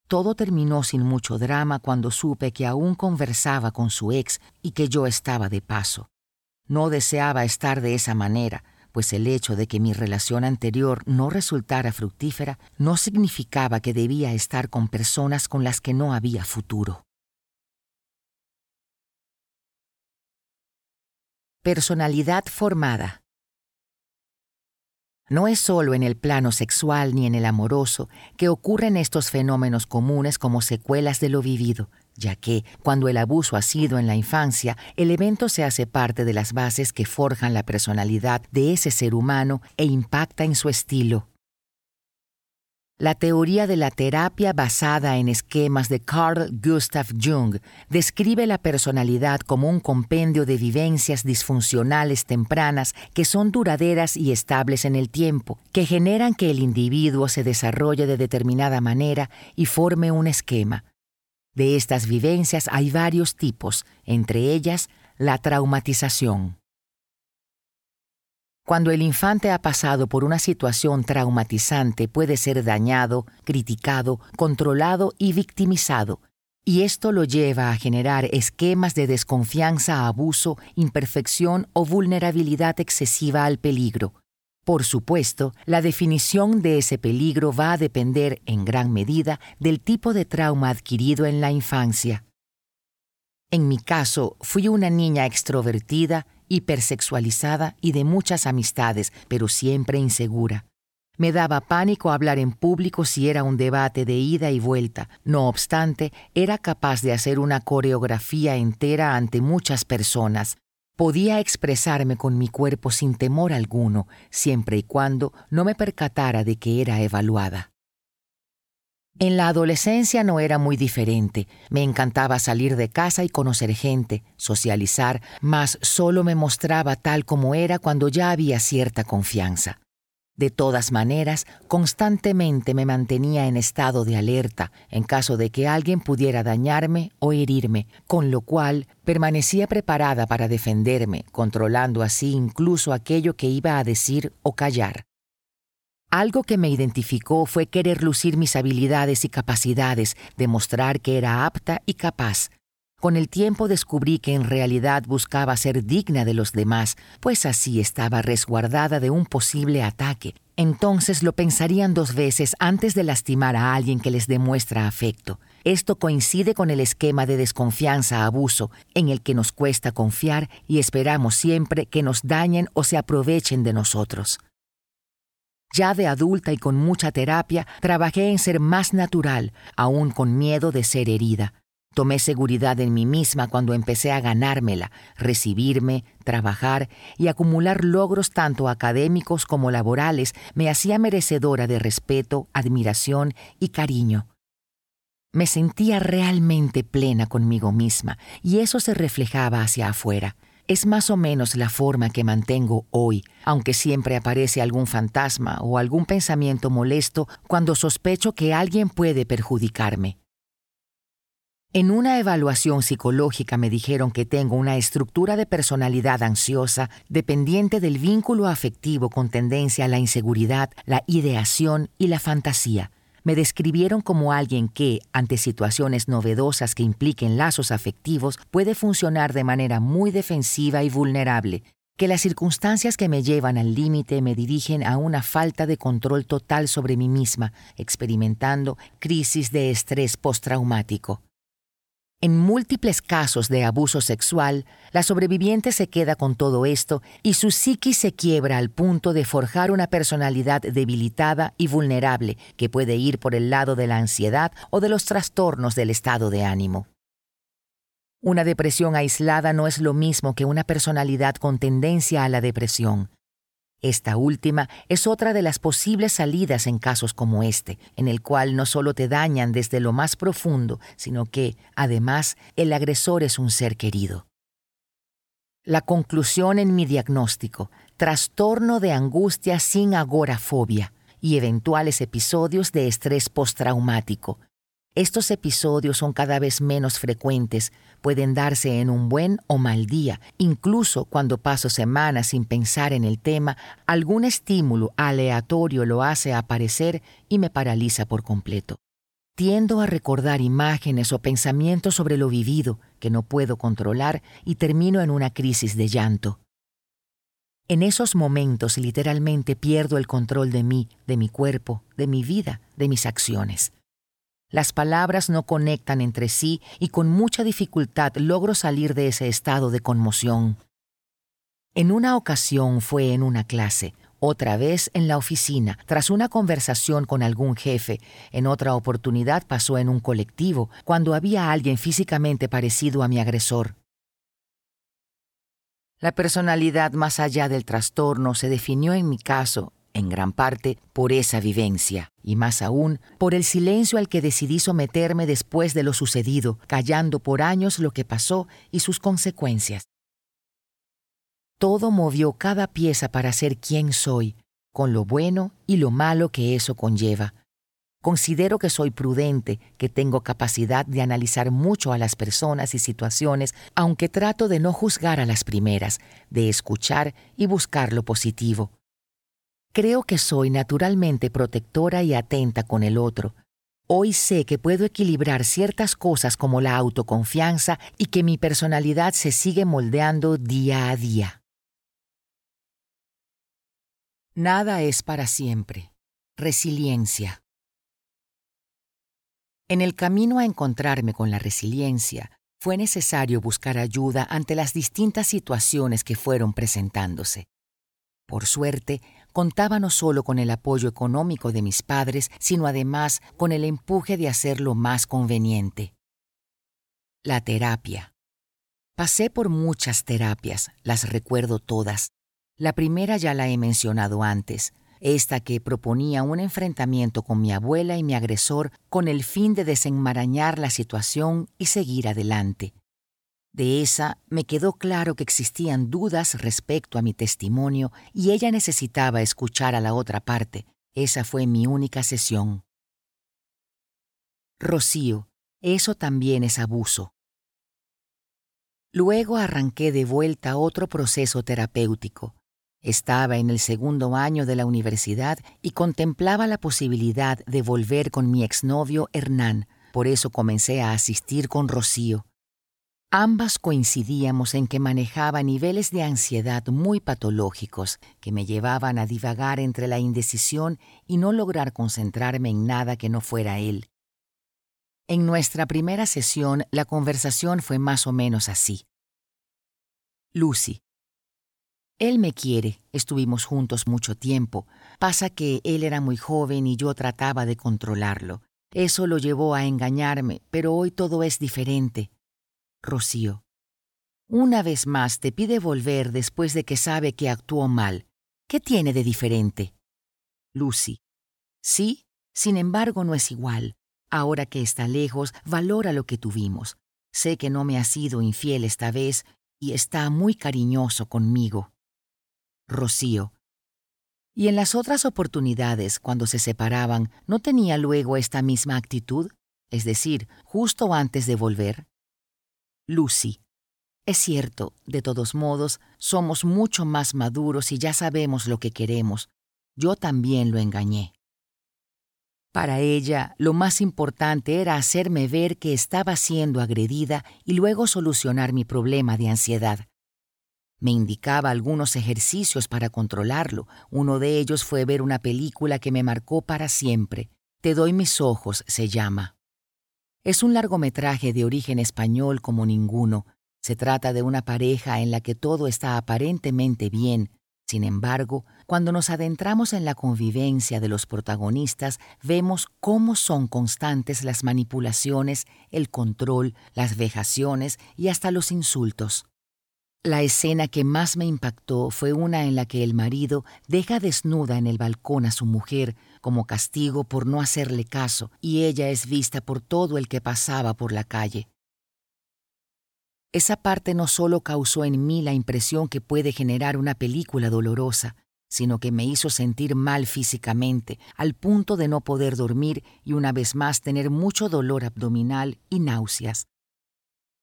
Todo terminó sin mucho drama cuando supe que aún conversaba con su ex y que yo estaba de paso. No deseaba estar de esa manera, pues el hecho de que mi relación anterior no resultara fructífera no significaba que debía estar con personas con las que no había futuro. Personalidad formada. No es solo en el plano sexual ni en el amoroso que ocurren estos fenómenos comunes como secuelas de lo vivido, ya que, cuando el abuso ha sido en la infancia, el evento se hace parte de las bases que forjan la personalidad de ese ser humano e impacta en su estilo, La teoría de la terapia basada en esquemas de Carl Gustav Jung describe la personalidad como un compendio de vivencias disfuncionales tempranas que son duraderas y estables en el tiempo, que generan que el individuo se desarrolle de determinada manera y forme un esquema. De estas vivencias hay varios tipos, entre ellas la traumatización. Cuando el infante ha pasado por una situación traumatizante puede ser dañado, criticado, controlado y victimizado, y esto lo lleva a generar esquemas de desconfianza, abuso, imperfección o vulnerabilidad excesiva al peligro. Por supuesto, la definición de ese peligro va a depender en gran medida del tipo de trauma adquirido en la infancia. En mi caso, fui una niña extrovertida, hipersexualizada y de muchas amistades, pero siempre insegura. Me daba pánico hablar en público si era un debate de ida y vuelta. No obstante, era capaz de hacer una coreografía entera ante muchas personas. Podía expresarme con mi cuerpo sin temor alguno, siempre y cuando no me percatara de que era evaluada. En la adolescencia no era muy diferente. Me encantaba salir de casa y conocer gente, socializar, mas solo me mostraba tal como era cuando ya había cierta confianza. De todas maneras, constantemente me mantenía en estado de alerta en caso de que alguien pudiera dañarme o herirme, con lo cual permanecía preparada para defenderme, controlando así incluso aquello que iba a decir o callar. Algo que me identificó fue querer lucir mis habilidades y capacidades, demostrar que era apta y capaz. Con el tiempo descubrí que en realidad buscaba ser digna de los demás, pues así estaba resguardada de un posible ataque. Entonces lo pensarían dos veces antes de lastimar a alguien que les demuestra afecto. Esto coincide con el esquema de desconfianza-abuso, en el que nos cuesta confiar y esperamos siempre que nos dañen o se aprovechen de nosotros. Ya de adulta y con mucha terapia, trabajé en ser más natural, aún con miedo de ser herida. Tomé seguridad en mí misma cuando empecé a ganármela, recibirme, trabajar y acumular logros tanto académicos como laborales me hacía merecedora de respeto, admiración y cariño. Me sentía realmente plena conmigo misma y eso se reflejaba hacia afuera. Es más o menos la forma que mantengo hoy, aunque siempre aparece algún fantasma o algún pensamiento molesto cuando sospecho que alguien puede perjudicarme. En una evaluación psicológica me dijeron que tengo una estructura de personalidad ansiosa dependiente del vínculo afectivo con tendencia a la inseguridad, la ideación y la fantasía me describieron como alguien que, ante situaciones novedosas que impliquen lazos afectivos, puede funcionar de manera muy defensiva y vulnerable, que las circunstancias que me llevan al límite me dirigen a una falta de control total sobre mí misma, experimentando crisis de estrés postraumático. En múltiples casos de abuso sexual, la sobreviviente se queda con todo esto y su psiquis se quiebra al punto de forjar una personalidad debilitada y vulnerable que puede ir por el lado de la ansiedad o de los trastornos del estado de ánimo. Una depresión aislada no es lo mismo que una personalidad con tendencia a la depresión. Esta última es otra de las posibles salidas en casos como este, en el cual no solo te dañan desde lo más profundo, sino que, además, el agresor es un ser querido. La conclusión en mi diagnóstico, trastorno de angustia sin agorafobia y eventuales episodios de estrés postraumático, estos episodios son cada vez menos frecuentes, pueden darse en un buen o mal día, incluso cuando paso semanas sin pensar en el tema, algún estímulo aleatorio lo hace aparecer y me paraliza por completo. Tiendo a recordar imágenes o pensamientos sobre lo vivido que no puedo controlar y termino en una crisis de llanto. En esos momentos literalmente pierdo el control de mí, de mi cuerpo, de mi vida, de mis acciones. Las palabras no conectan entre sí y con mucha dificultad logro salir de ese estado de conmoción. En una ocasión fue en una clase, otra vez en la oficina, tras una conversación con algún jefe, en otra oportunidad pasó en un colectivo, cuando había alguien físicamente parecido a mi agresor. La personalidad más allá del trastorno se definió en mi caso en gran parte por esa vivencia, y más aún por el silencio al que decidí someterme después de lo sucedido, callando por años lo que pasó y sus consecuencias. Todo movió cada pieza para ser quien soy, con lo bueno y lo malo que eso conlleva. Considero que soy prudente, que tengo capacidad de analizar mucho a las personas y situaciones, aunque trato de no juzgar a las primeras, de escuchar y buscar lo positivo. Creo que soy naturalmente protectora y atenta con el otro. Hoy sé que puedo equilibrar ciertas cosas como la autoconfianza y que mi personalidad se sigue moldeando día a día. Nada es para siempre. Resiliencia. En el camino a encontrarme con la resiliencia, fue necesario buscar ayuda ante las distintas situaciones que fueron presentándose. Por suerte, contaba no solo con el apoyo económico de mis padres, sino además con el empuje de hacerlo más conveniente. La terapia. Pasé por muchas terapias, las recuerdo todas. La primera ya la he mencionado antes, esta que proponía un enfrentamiento con mi abuela y mi agresor con el fin de desenmarañar la situación y seguir adelante. De esa me quedó claro que existían dudas respecto a mi testimonio y ella necesitaba escuchar a la otra parte. Esa fue mi única sesión. Rocío, eso también es abuso. Luego arranqué de vuelta otro proceso terapéutico. Estaba en el segundo año de la universidad y contemplaba la posibilidad de volver con mi exnovio Hernán, por eso comencé a asistir con Rocío. Ambas coincidíamos en que manejaba niveles de ansiedad muy patológicos que me llevaban a divagar entre la indecisión y no lograr concentrarme en nada que no fuera él. En nuestra primera sesión la conversación fue más o menos así. Lucy. Él me quiere, estuvimos juntos mucho tiempo. Pasa que él era muy joven y yo trataba de controlarlo. Eso lo llevó a engañarme, pero hoy todo es diferente. Rocío. Una vez más te pide volver después de que sabe que actuó mal. ¿Qué tiene de diferente? Lucy. Sí, sin embargo no es igual. Ahora que está lejos, valora lo que tuvimos. Sé que no me ha sido infiel esta vez y está muy cariñoso conmigo. Rocío. ¿Y en las otras oportunidades, cuando se separaban, no tenía luego esta misma actitud? Es decir, justo antes de volver. Lucy. Es cierto, de todos modos, somos mucho más maduros y ya sabemos lo que queremos. Yo también lo engañé. Para ella, lo más importante era hacerme ver que estaba siendo agredida y luego solucionar mi problema de ansiedad. Me indicaba algunos ejercicios para controlarlo. Uno de ellos fue ver una película que me marcó para siempre. Te doy mis ojos se llama. Es un largometraje de origen español como ninguno. Se trata de una pareja en la que todo está aparentemente bien. Sin embargo, cuando nos adentramos en la convivencia de los protagonistas, vemos cómo son constantes las manipulaciones, el control, las vejaciones y hasta los insultos. La escena que más me impactó fue una en la que el marido deja desnuda en el balcón a su mujer como castigo por no hacerle caso y ella es vista por todo el que pasaba por la calle. Esa parte no solo causó en mí la impresión que puede generar una película dolorosa, sino que me hizo sentir mal físicamente, al punto de no poder dormir y una vez más tener mucho dolor abdominal y náuseas.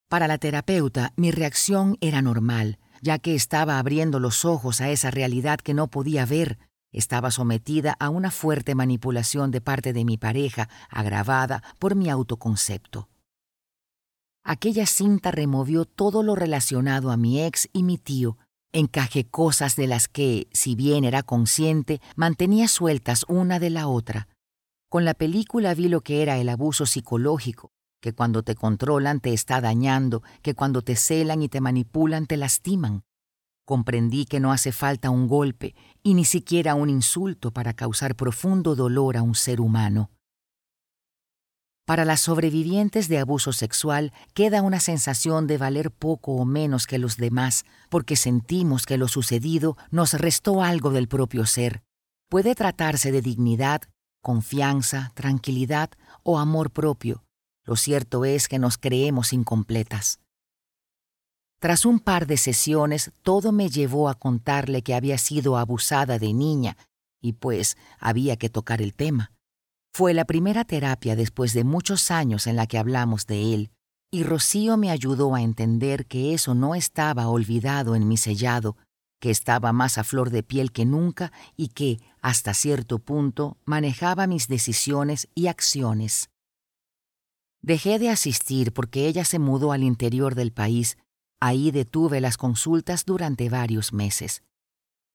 Para la terapeuta, mi reacción era normal, ya que estaba abriendo los ojos a esa realidad que no podía ver. Estaba sometida a una fuerte manipulación de parte de mi pareja, agravada por mi autoconcepto. Aquella cinta removió todo lo relacionado a mi ex y mi tío, encajé cosas de las que, si bien era consciente, mantenía sueltas una de la otra. Con la película vi lo que era el abuso psicológico, que cuando te controlan te está dañando, que cuando te celan y te manipulan te lastiman. Comprendí que no hace falta un golpe y ni siquiera un insulto para causar profundo dolor a un ser humano. Para las sobrevivientes de abuso sexual queda una sensación de valer poco o menos que los demás, porque sentimos que lo sucedido nos restó algo del propio ser. Puede tratarse de dignidad, confianza, tranquilidad o amor propio. Lo cierto es que nos creemos incompletas. Tras un par de sesiones, todo me llevó a contarle que había sido abusada de niña, y pues había que tocar el tema. Fue la primera terapia después de muchos años en la que hablamos de él, y Rocío me ayudó a entender que eso no estaba olvidado en mi sellado, que estaba más a flor de piel que nunca y que, hasta cierto punto, manejaba mis decisiones y acciones. Dejé de asistir porque ella se mudó al interior del país. Ahí detuve las consultas durante varios meses.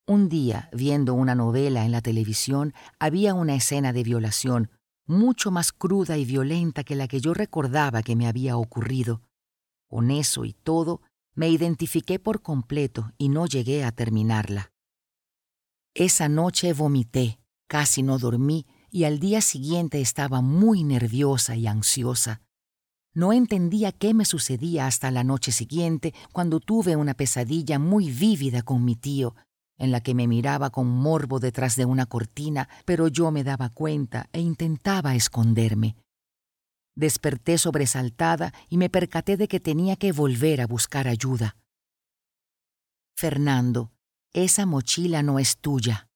Un día, viendo una novela en la televisión, había una escena de violación mucho más cruda y violenta que la que yo recordaba que me había ocurrido. Con eso y todo, me identifiqué por completo y no llegué a terminarla. Esa noche vomité, casi no dormí y al día siguiente estaba muy nerviosa y ansiosa. No entendía qué me sucedía hasta la noche siguiente, cuando tuve una pesadilla muy vívida con mi tío, en la que me miraba con morbo detrás de una cortina, pero yo me daba cuenta e intentaba esconderme. Desperté sobresaltada y me percaté de que tenía que volver a buscar ayuda. Fernando, esa mochila no es tuya.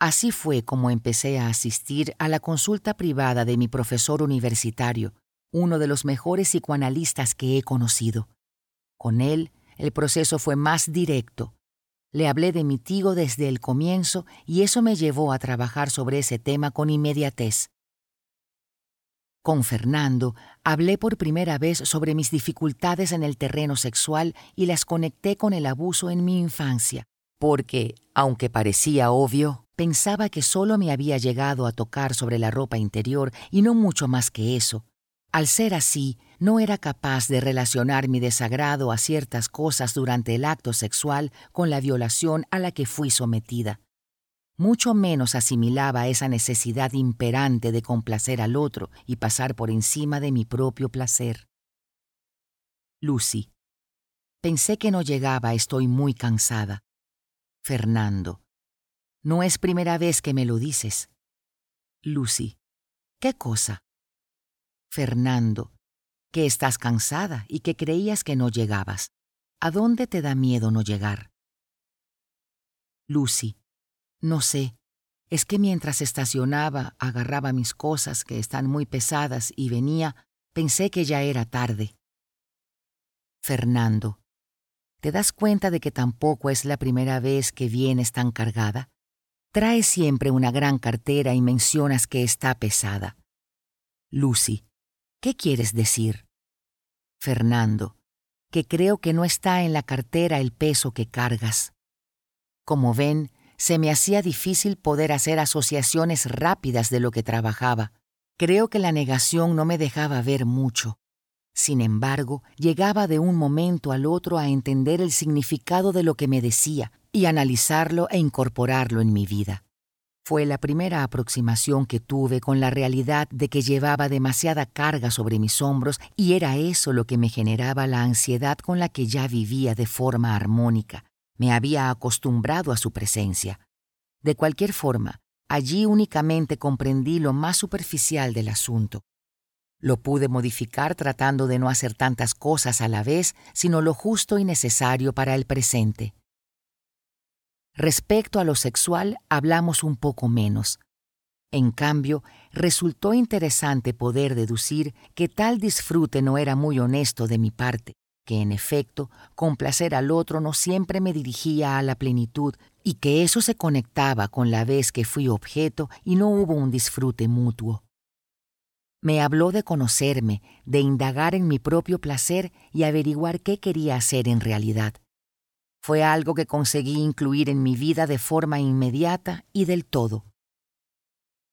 Así fue como empecé a asistir a la consulta privada de mi profesor universitario, uno de los mejores psicoanalistas que he conocido. Con él el proceso fue más directo. Le hablé de mi tío desde el comienzo y eso me llevó a trabajar sobre ese tema con inmediatez. Con Fernando hablé por primera vez sobre mis dificultades en el terreno sexual y las conecté con el abuso en mi infancia, porque, aunque parecía obvio, pensaba que solo me había llegado a tocar sobre la ropa interior y no mucho más que eso. Al ser así, no era capaz de relacionar mi desagrado a ciertas cosas durante el acto sexual con la violación a la que fui sometida. Mucho menos asimilaba esa necesidad imperante de complacer al otro y pasar por encima de mi propio placer. Lucy. Pensé que no llegaba, estoy muy cansada. Fernando. No es primera vez que me lo dices. Lucy. ¿Qué cosa? Fernando, que estás cansada y que creías que no llegabas. ¿A dónde te da miedo no llegar? Lucy, no sé. Es que mientras estacionaba, agarraba mis cosas que están muy pesadas y venía, pensé que ya era tarde. Fernando, ¿te das cuenta de que tampoco es la primera vez que vienes tan cargada? Traes siempre una gran cartera y mencionas que está pesada. Lucy, ¿Qué quieres decir? Fernando, que creo que no está en la cartera el peso que cargas. Como ven, se me hacía difícil poder hacer asociaciones rápidas de lo que trabajaba. Creo que la negación no me dejaba ver mucho. Sin embargo, llegaba de un momento al otro a entender el significado de lo que me decía y analizarlo e incorporarlo en mi vida. Fue la primera aproximación que tuve con la realidad de que llevaba demasiada carga sobre mis hombros y era eso lo que me generaba la ansiedad con la que ya vivía de forma armónica. Me había acostumbrado a su presencia. De cualquier forma, allí únicamente comprendí lo más superficial del asunto. Lo pude modificar tratando de no hacer tantas cosas a la vez, sino lo justo y necesario para el presente. Respecto a lo sexual hablamos un poco menos. En cambio, resultó interesante poder deducir que tal disfrute no era muy honesto de mi parte, que en efecto, complacer al otro no siempre me dirigía a la plenitud y que eso se conectaba con la vez que fui objeto y no hubo un disfrute mutuo. Me habló de conocerme, de indagar en mi propio placer y averiguar qué quería hacer en realidad. Fue algo que conseguí incluir en mi vida de forma inmediata y del todo.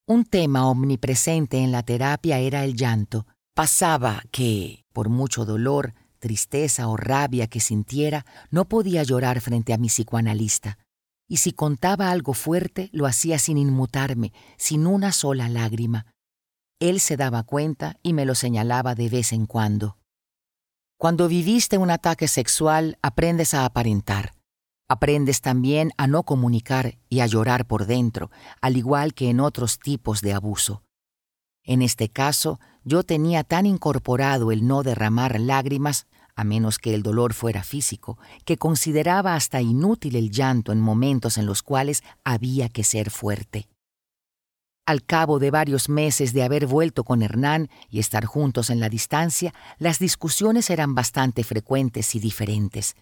Un tema omnipresente en la terapia era el llanto. Pasaba que, por mucho dolor, tristeza o rabia que sintiera, no podía llorar frente a mi psicoanalista. Y si contaba algo fuerte, lo hacía sin inmutarme, sin una sola lágrima. Él se daba cuenta y me lo señalaba de vez en cuando. Cuando viviste un ataque sexual, aprendes a aparentar. Aprendes también a no comunicar y a llorar por dentro, al igual que en otros tipos de abuso. En este caso, yo tenía tan incorporado el no derramar lágrimas, a menos que el dolor fuera físico, que consideraba hasta inútil el llanto en momentos en los cuales había que ser fuerte. Al cabo de varios meses de haber vuelto con Hernán y estar juntos en la distancia, las discusiones eran bastante frecuentes y diferentes.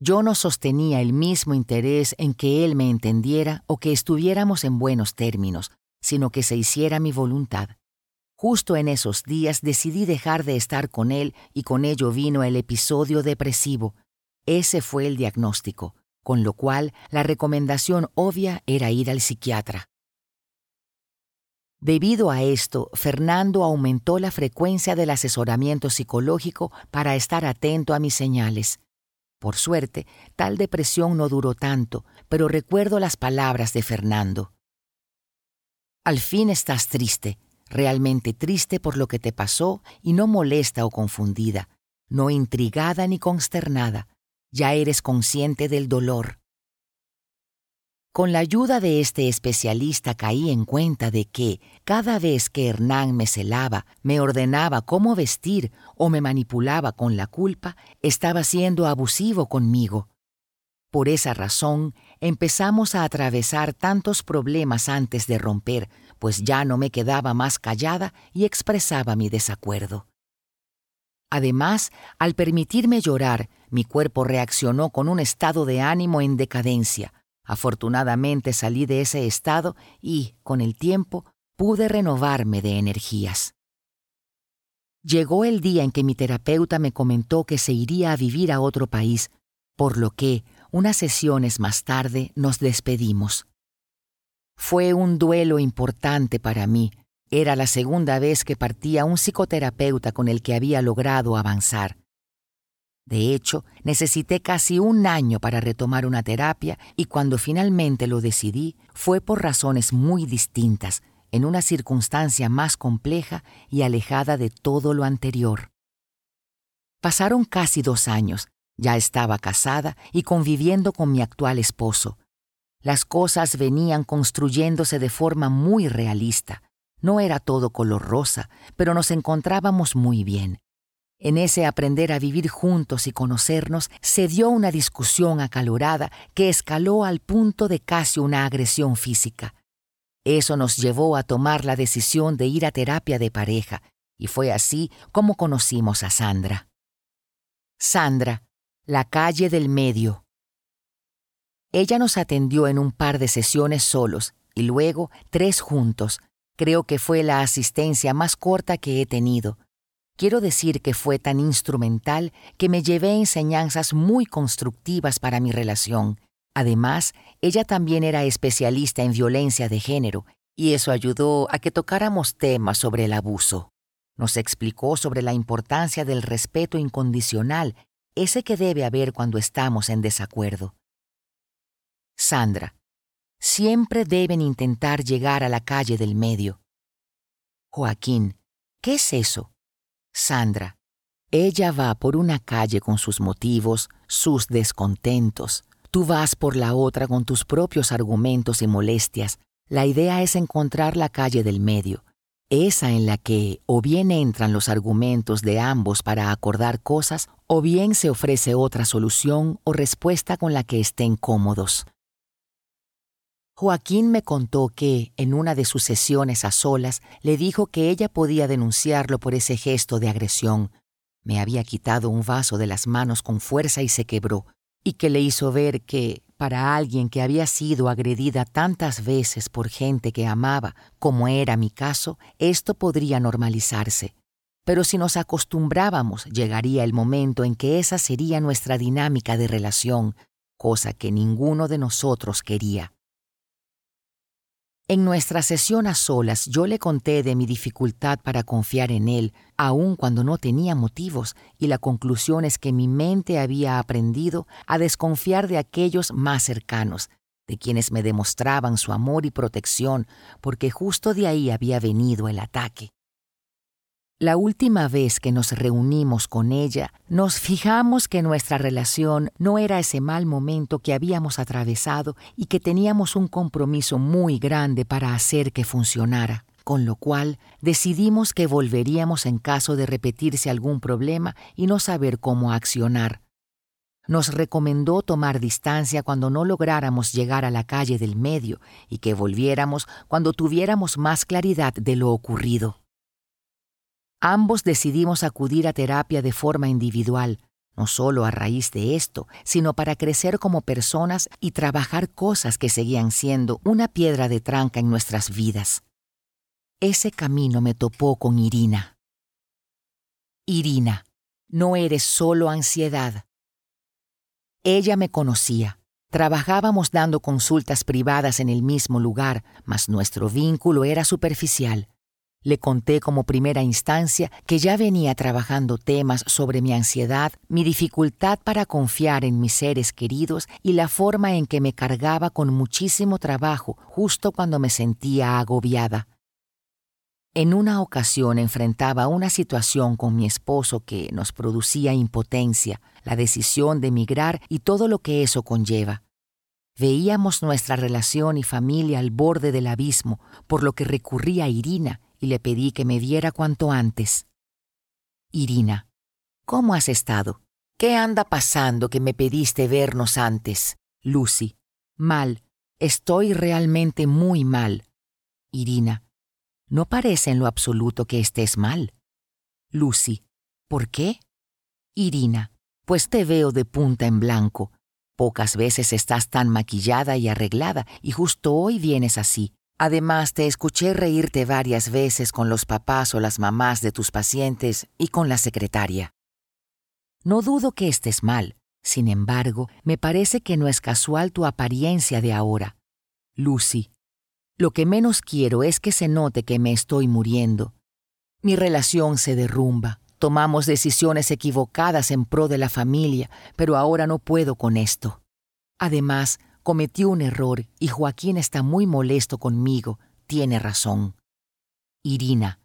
Yo no sostenía el mismo interés en que él me entendiera o que estuviéramos en buenos términos, sino que se hiciera mi voluntad. Justo en esos días decidí dejar de estar con él y con ello vino el episodio depresivo. Ese fue el diagnóstico, con lo cual la recomendación obvia era ir al psiquiatra. Debido a esto, Fernando aumentó la frecuencia del asesoramiento psicológico para estar atento a mis señales. Por suerte, tal depresión no duró tanto, pero recuerdo las palabras de Fernando. Al fin estás triste, realmente triste por lo que te pasó y no molesta o confundida, no intrigada ni consternada. Ya eres consciente del dolor. Con la ayuda de este especialista caí en cuenta de que, cada vez que Hernán me celaba, me ordenaba cómo vestir o me manipulaba con la culpa, estaba siendo abusivo conmigo. Por esa razón, empezamos a atravesar tantos problemas antes de romper, pues ya no me quedaba más callada y expresaba mi desacuerdo. Además, al permitirme llorar, mi cuerpo reaccionó con un estado de ánimo en decadencia, Afortunadamente salí de ese estado y, con el tiempo, pude renovarme de energías. Llegó el día en que mi terapeuta me comentó que se iría a vivir a otro país, por lo que, unas sesiones más tarde, nos despedimos. Fue un duelo importante para mí. Era la segunda vez que partía un psicoterapeuta con el que había logrado avanzar. De hecho, necesité casi un año para retomar una terapia y cuando finalmente lo decidí fue por razones muy distintas, en una circunstancia más compleja y alejada de todo lo anterior. Pasaron casi dos años, ya estaba casada y conviviendo con mi actual esposo. Las cosas venían construyéndose de forma muy realista. No era todo color rosa, pero nos encontrábamos muy bien. En ese aprender a vivir juntos y conocernos se dio una discusión acalorada que escaló al punto de casi una agresión física. Eso nos llevó a tomar la decisión de ir a terapia de pareja, y fue así como conocimos a Sandra. Sandra, la calle del medio. Ella nos atendió en un par de sesiones solos y luego tres juntos. Creo que fue la asistencia más corta que he tenido, Quiero decir que fue tan instrumental que me llevé enseñanzas muy constructivas para mi relación. Además, ella también era especialista en violencia de género, y eso ayudó a que tocáramos temas sobre el abuso. Nos explicó sobre la importancia del respeto incondicional, ese que debe haber cuando estamos en desacuerdo. Sandra, siempre deben intentar llegar a la calle del medio. Joaquín, ¿qué es eso? Sandra. Ella va por una calle con sus motivos, sus descontentos. Tú vas por la otra con tus propios argumentos y molestias. La idea es encontrar la calle del medio, esa en la que o bien entran los argumentos de ambos para acordar cosas, o bien se ofrece otra solución o respuesta con la que estén cómodos. Joaquín me contó que, en una de sus sesiones a solas, le dijo que ella podía denunciarlo por ese gesto de agresión. Me había quitado un vaso de las manos con fuerza y se quebró, y que le hizo ver que, para alguien que había sido agredida tantas veces por gente que amaba, como era mi caso, esto podría normalizarse. Pero si nos acostumbrábamos, llegaría el momento en que esa sería nuestra dinámica de relación, cosa que ninguno de nosotros quería. En nuestra sesión a solas yo le conté de mi dificultad para confiar en él, aun cuando no tenía motivos, y la conclusión es que mi mente había aprendido a desconfiar de aquellos más cercanos, de quienes me demostraban su amor y protección, porque justo de ahí había venido el ataque. La última vez que nos reunimos con ella, nos fijamos que nuestra relación no era ese mal momento que habíamos atravesado y que teníamos un compromiso muy grande para hacer que funcionara, con lo cual decidimos que volveríamos en caso de repetirse algún problema y no saber cómo accionar. Nos recomendó tomar distancia cuando no lográramos llegar a la calle del medio y que volviéramos cuando tuviéramos más claridad de lo ocurrido. Ambos decidimos acudir a terapia de forma individual, no solo a raíz de esto, sino para crecer como personas y trabajar cosas que seguían siendo una piedra de tranca en nuestras vidas. Ese camino me topó con Irina. Irina, no eres solo ansiedad. Ella me conocía. Trabajábamos dando consultas privadas en el mismo lugar, mas nuestro vínculo era superficial. Le conté como primera instancia que ya venía trabajando temas sobre mi ansiedad, mi dificultad para confiar en mis seres queridos y la forma en que me cargaba con muchísimo trabajo justo cuando me sentía agobiada. En una ocasión enfrentaba una situación con mi esposo que nos producía impotencia, la decisión de emigrar y todo lo que eso conlleva. Veíamos nuestra relación y familia al borde del abismo, por lo que recurrí a Irina y le pedí que me viera cuanto antes. Irina, ¿cómo has estado? ¿Qué anda pasando que me pediste vernos antes? Lucy, mal, estoy realmente muy mal. Irina, no parece en lo absoluto que estés mal. Lucy, ¿por qué? Irina, pues te veo de punta en blanco. Pocas veces estás tan maquillada y arreglada y justo hoy vienes así. Además, te escuché reírte varias veces con los papás o las mamás de tus pacientes y con la secretaria. No dudo que estés mal, sin embargo, me parece que no es casual tu apariencia de ahora. Lucy, lo que menos quiero es que se note que me estoy muriendo. Mi relación se derrumba, tomamos decisiones equivocadas en pro de la familia, pero ahora no puedo con esto. Además, Cometió un error y Joaquín está muy molesto conmigo. Tiene razón. Irina,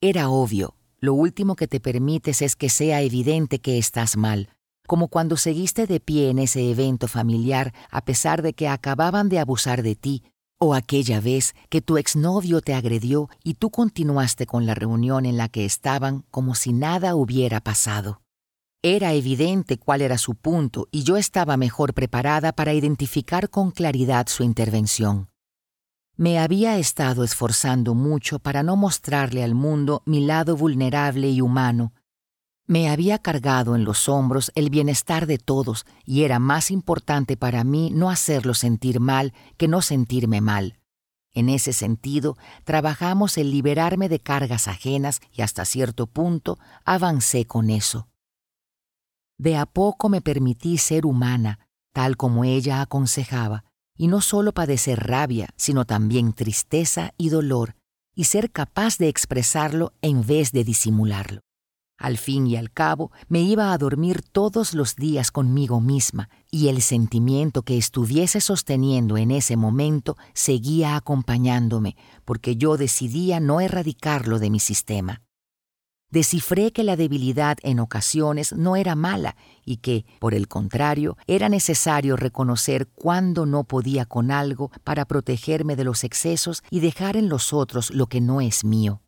era obvio. Lo último que te permites es que sea evidente que estás mal, como cuando seguiste de pie en ese evento familiar a pesar de que acababan de abusar de ti, o aquella vez que tu exnovio te agredió y tú continuaste con la reunión en la que estaban como si nada hubiera pasado. Era evidente cuál era su punto y yo estaba mejor preparada para identificar con claridad su intervención. Me había estado esforzando mucho para no mostrarle al mundo mi lado vulnerable y humano. Me había cargado en los hombros el bienestar de todos y era más importante para mí no hacerlo sentir mal que no sentirme mal. En ese sentido, trabajamos en liberarme de cargas ajenas y hasta cierto punto avancé con eso. De a poco me permití ser humana, tal como ella aconsejaba, y no solo padecer rabia, sino también tristeza y dolor, y ser capaz de expresarlo en vez de disimularlo. Al fin y al cabo, me iba a dormir todos los días conmigo misma, y el sentimiento que estuviese sosteniendo en ese momento seguía acompañándome, porque yo decidía no erradicarlo de mi sistema descifré que la debilidad en ocasiones no era mala y que, por el contrario, era necesario reconocer cuándo no podía con algo para protegerme de los excesos y dejar en los otros lo que no es mío.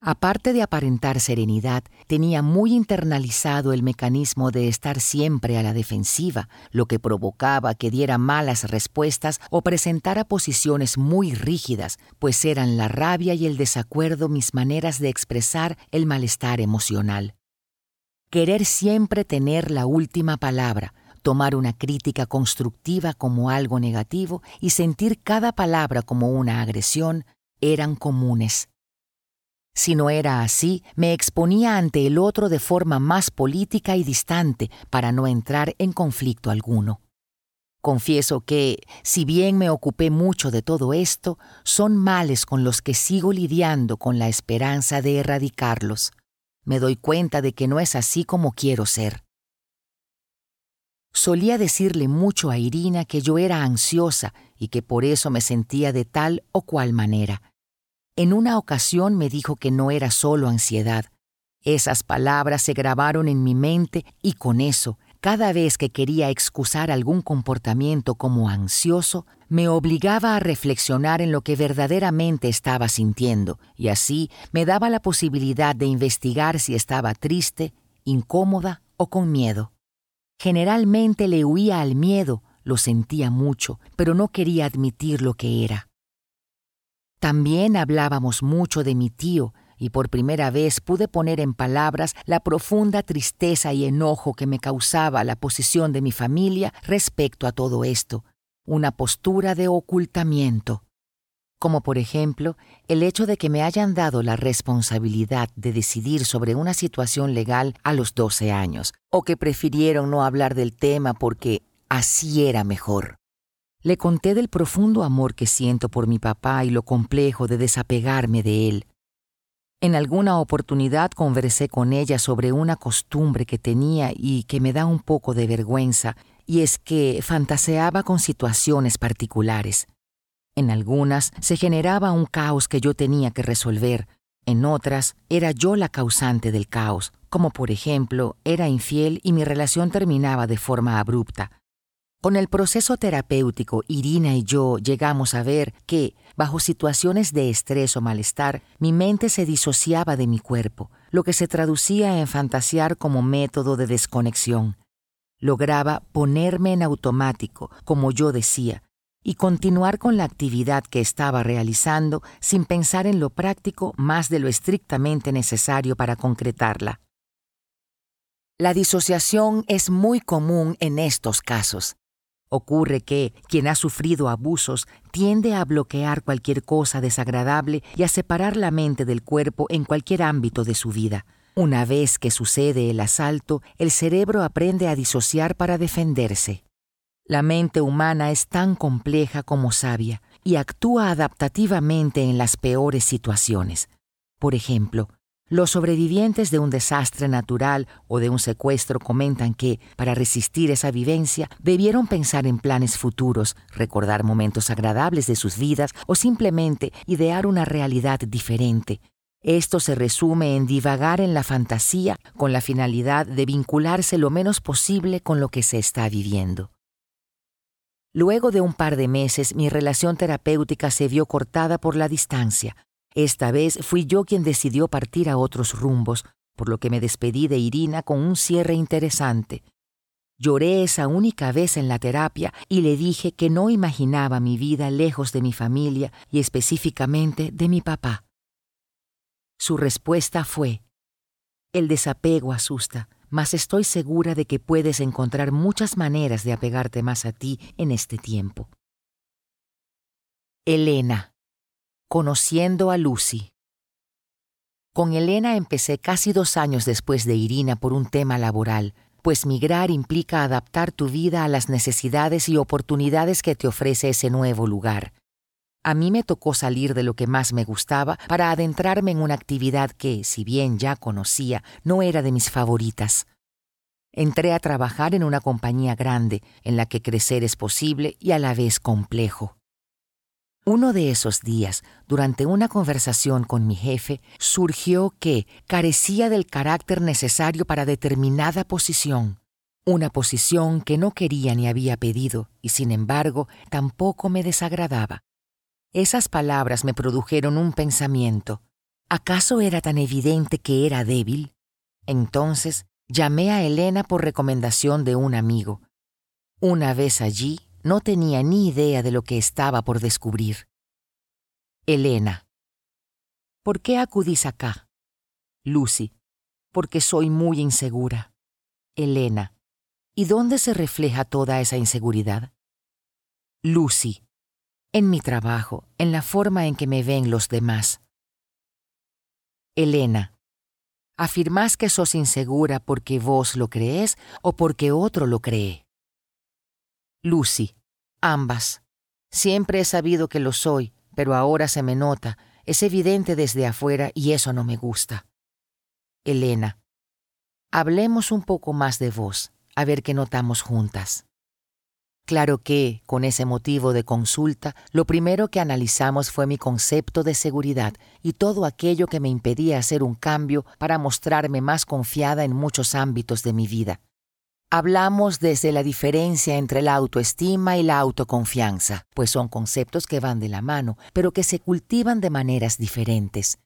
Aparte de aparentar serenidad, tenía muy internalizado el mecanismo de estar siempre a la defensiva, lo que provocaba que diera malas respuestas o presentara posiciones muy rígidas, pues eran la rabia y el desacuerdo mis maneras de expresar el malestar emocional. Querer siempre tener la última palabra, tomar una crítica constructiva como algo negativo y sentir cada palabra como una agresión, eran comunes. Si no era así, me exponía ante el otro de forma más política y distante para no entrar en conflicto alguno. Confieso que, si bien me ocupé mucho de todo esto, son males con los que sigo lidiando con la esperanza de erradicarlos. Me doy cuenta de que no es así como quiero ser. Solía decirle mucho a Irina que yo era ansiosa y que por eso me sentía de tal o cual manera En una ocasión me dijo que no era solo ansiedad. Esas palabras se grabaron en mi mente y con eso, cada vez que quería excusar algún comportamiento como ansioso, me obligaba a reflexionar en lo que verdaderamente estaba sintiendo, y así me daba la posibilidad de investigar si estaba triste, incómoda o con miedo. Generalmente le huía al miedo, lo sentía mucho, pero no quería admitir lo que era. También hablábamos mucho de mi tío, y por primera vez pude poner en palabras la profunda tristeza y enojo que me causaba la posición de mi familia respecto a todo esto, una postura de ocultamiento, como por ejemplo el hecho de que me hayan dado la responsabilidad de decidir sobre una situación legal a los 12 años, o que prefirieron no hablar del tema porque así era mejor. Le conté del profundo amor que siento por mi papá y lo complejo de desapegarme de él. En alguna oportunidad conversé con ella sobre una costumbre que tenía y que me da un poco de vergüenza, y es que fantaseaba con situaciones particulares. En algunas se generaba un caos que yo tenía que resolver, en otras era yo la causante del caos, como por ejemplo era infiel y mi relación terminaba de forma abrupta. Con el proceso terapéutico, Irina y yo llegamos a ver que, bajo situaciones de estrés o malestar, mi mente se disociaba de mi cuerpo, lo que se traducía en fantasear como método de desconexión. Lograba ponerme en automático, como yo decía, y continuar con la actividad que estaba realizando sin pensar en lo práctico más de lo estrictamente necesario para concretarla. La disociación es muy común en estos casos. Ocurre que quien ha sufrido abusos tiende a bloquear cualquier cosa desagradable y a separar la mente del cuerpo en cualquier ámbito de su vida. Una vez que sucede el asalto, el cerebro aprende a disociar para defenderse. La mente humana es tan compleja como sabia y actúa adaptativamente en las peores situaciones. Por ejemplo, los sobrevivientes de un desastre natural o de un secuestro comentan que, para resistir esa vivencia, debieron pensar en planes futuros, recordar momentos agradables de sus vidas o simplemente idear una realidad diferente. Esto se resume en divagar en la fantasía con la finalidad de vincularse lo menos posible con lo que se está viviendo. Luego de un par de meses, mi relación terapéutica se vio cortada por la distancia, esta vez fui yo quien decidió partir a otros rumbos, por lo que me despedí de Irina con un cierre interesante. Lloré esa única vez en la terapia y le dije que no imaginaba mi vida lejos de mi familia y específicamente de mi papá. Su respuesta fue, el desapego asusta, mas estoy segura de que puedes encontrar muchas maneras de apegarte más a ti en este tiempo. Elena Conociendo a Lucy. Con Elena empecé casi dos años después de Irina por un tema laboral, pues migrar implica adaptar tu vida a las necesidades y oportunidades que te ofrece ese nuevo lugar. A mí me tocó salir de lo que más me gustaba para adentrarme en una actividad que, si bien ya conocía, no era de mis favoritas. Entré a trabajar en una compañía grande, en la que crecer es posible y a la vez complejo. Uno de esos días, durante una conversación con mi jefe, surgió que carecía del carácter necesario para determinada posición, una posición que no quería ni había pedido, y sin embargo tampoco me desagradaba. Esas palabras me produjeron un pensamiento. ¿Acaso era tan evidente que era débil? Entonces llamé a Elena por recomendación de un amigo. Una vez allí, no tenía ni idea de lo que estaba por descubrir. Elena. ¿Por qué acudís acá? Lucy. Porque soy muy insegura. Elena. ¿Y dónde se refleja toda esa inseguridad? Lucy. En mi trabajo, en la forma en que me ven los demás. Elena. ¿Afirmás que sos insegura porque vos lo crees o porque otro lo cree? Lucy. Ambas. Siempre he sabido que lo soy, pero ahora se me nota, es evidente desde afuera y eso no me gusta. Elena. Hablemos un poco más de vos, a ver qué notamos juntas. Claro que, con ese motivo de consulta, lo primero que analizamos fue mi concepto de seguridad y todo aquello que me impedía hacer un cambio para mostrarme más confiada en muchos ámbitos de mi vida. Hablamos desde la diferencia entre la autoestima y la autoconfianza, pues son conceptos que van de la mano, pero que se cultivan de maneras diferentes.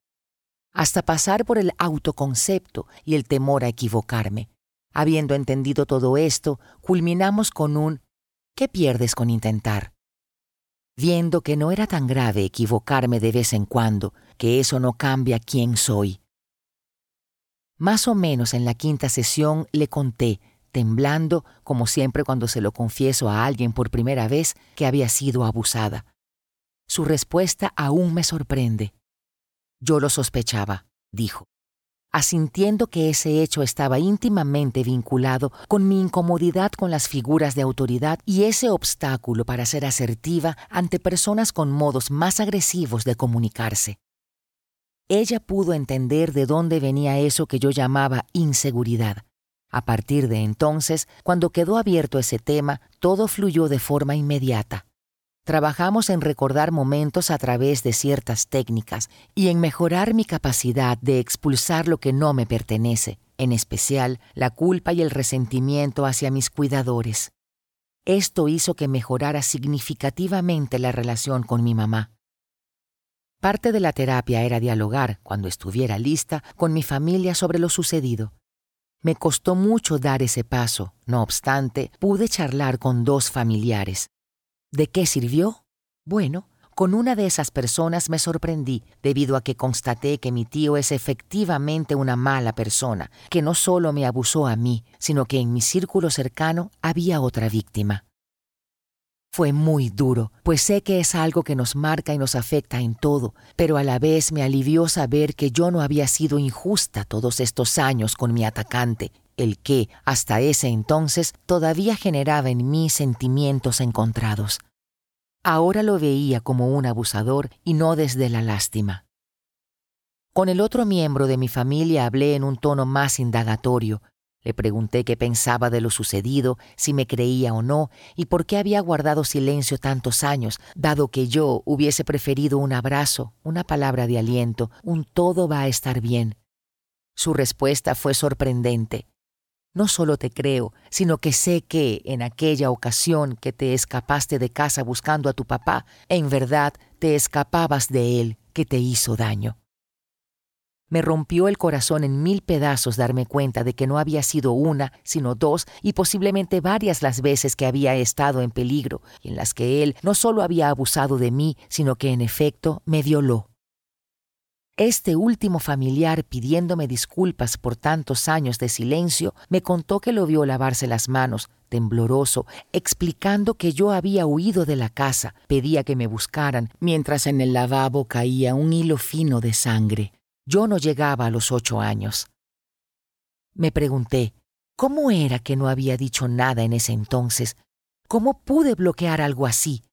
Hasta pasar por el autoconcepto y el temor a equivocarme. Habiendo entendido todo esto, culminamos con un ¿qué pierdes con intentar? Viendo que no era tan grave equivocarme de vez en cuando, que eso no cambia quién soy. Más o menos en la quinta sesión le conté, temblando, como siempre cuando se lo confieso a alguien por primera vez, que había sido abusada. Su respuesta aún me sorprende. Yo lo sospechaba, dijo asintiendo que ese hecho estaba íntimamente vinculado con mi incomodidad con las figuras de autoridad y ese obstáculo para ser asertiva ante personas con modos más agresivos de comunicarse. Ella pudo entender de dónde venía eso que yo llamaba inseguridad. A partir de entonces, cuando quedó abierto ese tema, todo fluyó de forma inmediata. Trabajamos en recordar momentos a través de ciertas técnicas y en mejorar mi capacidad de expulsar lo que no me pertenece, en especial la culpa y el resentimiento hacia mis cuidadores. Esto hizo que mejorara significativamente la relación con mi mamá. Parte de la terapia era dialogar, cuando estuviera lista, con mi familia sobre lo sucedido. Me costó mucho dar ese paso, no obstante, pude charlar con dos familiares, ¿De qué sirvió? Bueno, con una de esas personas me sorprendí debido a que constaté que mi tío es efectivamente una mala persona, que no solo me abusó a mí, sino que en mi círculo cercano había otra víctima. Fue muy duro, pues sé que es algo que nos marca y nos afecta en todo, pero a la vez me alivió saber que yo no había sido injusta todos estos años con mi atacante, el que, hasta ese entonces, todavía generaba en mí sentimientos encontrados. Ahora lo veía como un abusador y no desde la lástima. Con el otro miembro de mi familia hablé en un tono más indagatorio. Le pregunté qué pensaba de lo sucedido, si me creía o no, y por qué había guardado silencio tantos años, dado que yo hubiese preferido un abrazo, una palabra de aliento, un todo va a estar bien. Su respuesta fue sorprendente. No solo te creo, sino que sé que en aquella ocasión que te escapaste de casa buscando a tu papá, en verdad te escapabas de él que te hizo daño. Me rompió el corazón en mil pedazos darme cuenta de que no había sido una, sino dos y posiblemente varias las veces que había estado en peligro, y en las que él no solo había abusado de mí, sino que en efecto me violó. Este último familiar, pidiéndome disculpas por tantos años de silencio, me contó que lo vio lavarse las manos, tembloroso, explicando que yo había huido de la casa, pedía que me buscaran, mientras en el lavabo caía un hilo fino de sangre. Yo no llegaba a los ocho años. Me pregunté, ¿cómo era que no había dicho nada en ese entonces? ¿Cómo pude bloquear algo así?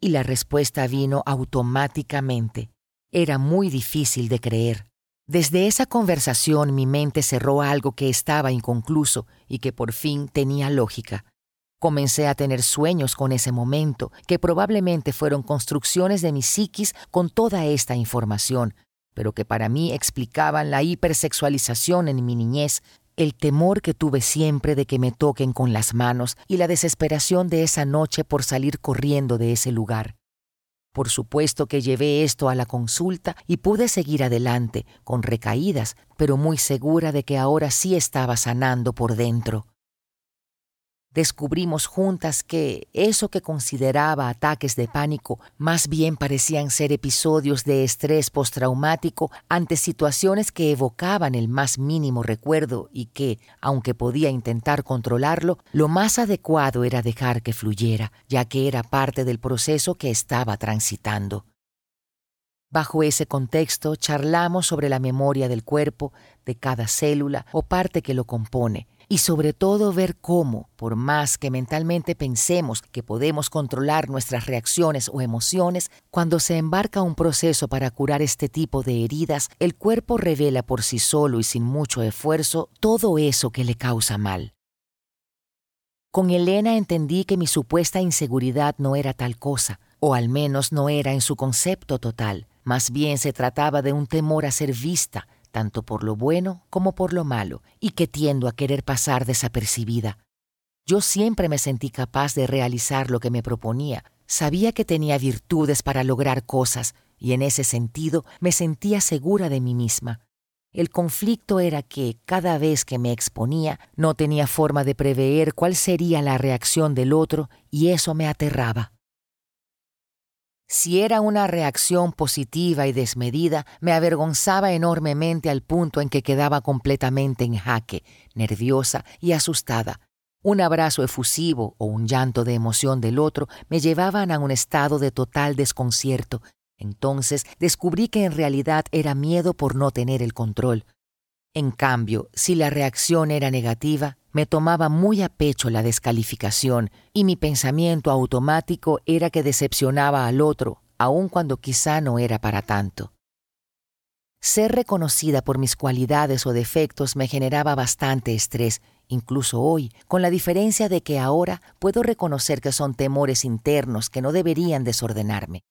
Y la respuesta vino automáticamente. Era muy difícil de creer. Desde esa conversación mi mente cerró algo que estaba inconcluso y que por fin tenía lógica. Comencé a tener sueños con ese momento, que probablemente fueron construcciones de mi psiquis con toda esta información, pero que para mí explicaban la hipersexualización en mi niñez, el temor que tuve siempre de que me toquen con las manos y la desesperación de esa noche por salir corriendo de ese lugar. Por supuesto que llevé esto a la consulta y pude seguir adelante, con recaídas, pero muy segura de que ahora sí estaba sanando por dentro descubrimos juntas que eso que consideraba ataques de pánico más bien parecían ser episodios de estrés postraumático ante situaciones que evocaban el más mínimo recuerdo y que, aunque podía intentar controlarlo, lo más adecuado era dejar que fluyera, ya que era parte del proceso que estaba transitando. Bajo ese contexto charlamos sobre la memoria del cuerpo, de cada célula o parte que lo compone, y sobre todo ver cómo, por más que mentalmente pensemos que podemos controlar nuestras reacciones o emociones, cuando se embarca un proceso para curar este tipo de heridas, el cuerpo revela por sí solo y sin mucho esfuerzo todo eso que le causa mal. Con Elena entendí que mi supuesta inseguridad no era tal cosa, o al menos no era en su concepto total. Más bien se trataba de un temor a ser vista, tanto por lo bueno como por lo malo, y que tiendo a querer pasar desapercibida. Yo siempre me sentí capaz de realizar lo que me proponía. Sabía que tenía virtudes para lograr cosas, y en ese sentido me sentía segura de mí misma. El conflicto era que, cada vez que me exponía, no tenía forma de prever cuál sería la reacción del otro y eso me aterraba. Si era una reacción positiva y desmedida, me avergonzaba enormemente al punto en que quedaba completamente en jaque, nerviosa y asustada. Un abrazo efusivo o un llanto de emoción del otro me llevaban a un estado de total desconcierto entonces descubrí que en realidad era miedo por no tener el control. En cambio, si la reacción era negativa, me tomaba muy a pecho la descalificación y mi pensamiento automático era que decepcionaba al otro, aun cuando quizá no era para tanto. Ser reconocida por mis cualidades o defectos me generaba bastante estrés, incluso hoy, con la diferencia de que ahora puedo reconocer que son temores internos que no deberían desordenarme.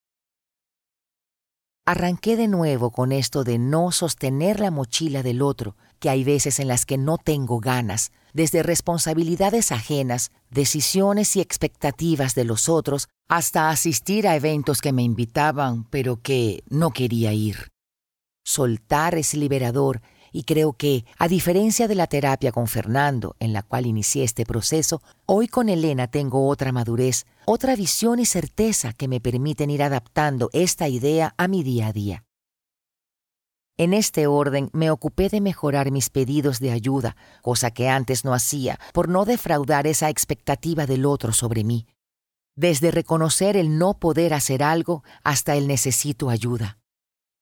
Arranqué de nuevo con esto de no sostener la mochila del otro, que hay veces en las que no tengo ganas, desde responsabilidades ajenas, decisiones y expectativas de los otros, hasta asistir a eventos que me invitaban, pero que no quería ir. Soltar es liberador y creo que, a diferencia de la terapia con Fernando, en la cual inicié este proceso, hoy con Elena tengo otra madurez, otra visión y certeza que me permiten ir adaptando esta idea a mi día a día. En este orden me ocupé de mejorar mis pedidos de ayuda, cosa que antes no hacía, por no defraudar esa expectativa del otro sobre mí. Desde reconocer el no poder hacer algo hasta el necesito ayuda.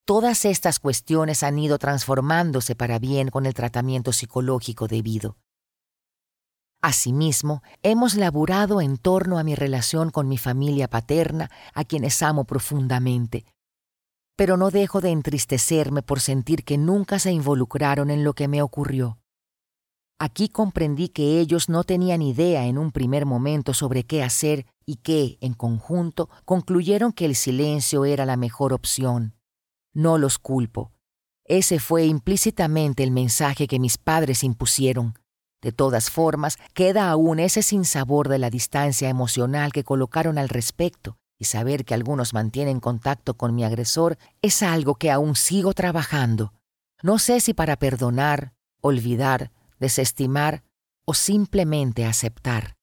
Todas estas cuestiones han ido transformándose para bien con el tratamiento psicológico debido. Asimismo, hemos laburado en torno a mi relación con mi familia paterna, a quienes amo profundamente, pero no dejo de entristecerme por sentir que nunca se involucraron en lo que me ocurrió. Aquí comprendí que ellos no tenían idea en un primer momento sobre qué hacer y que, en conjunto, concluyeron que el silencio era la mejor opción. No los culpo. Ese fue implícitamente el mensaje que mis padres impusieron. De todas formas, queda aún ese sinsabor de la distancia emocional que colocaron al respecto, y saber que algunos mantienen contacto con mi agresor es algo que aún sigo trabajando. No sé si para perdonar, olvidar, desestimar o simplemente aceptar.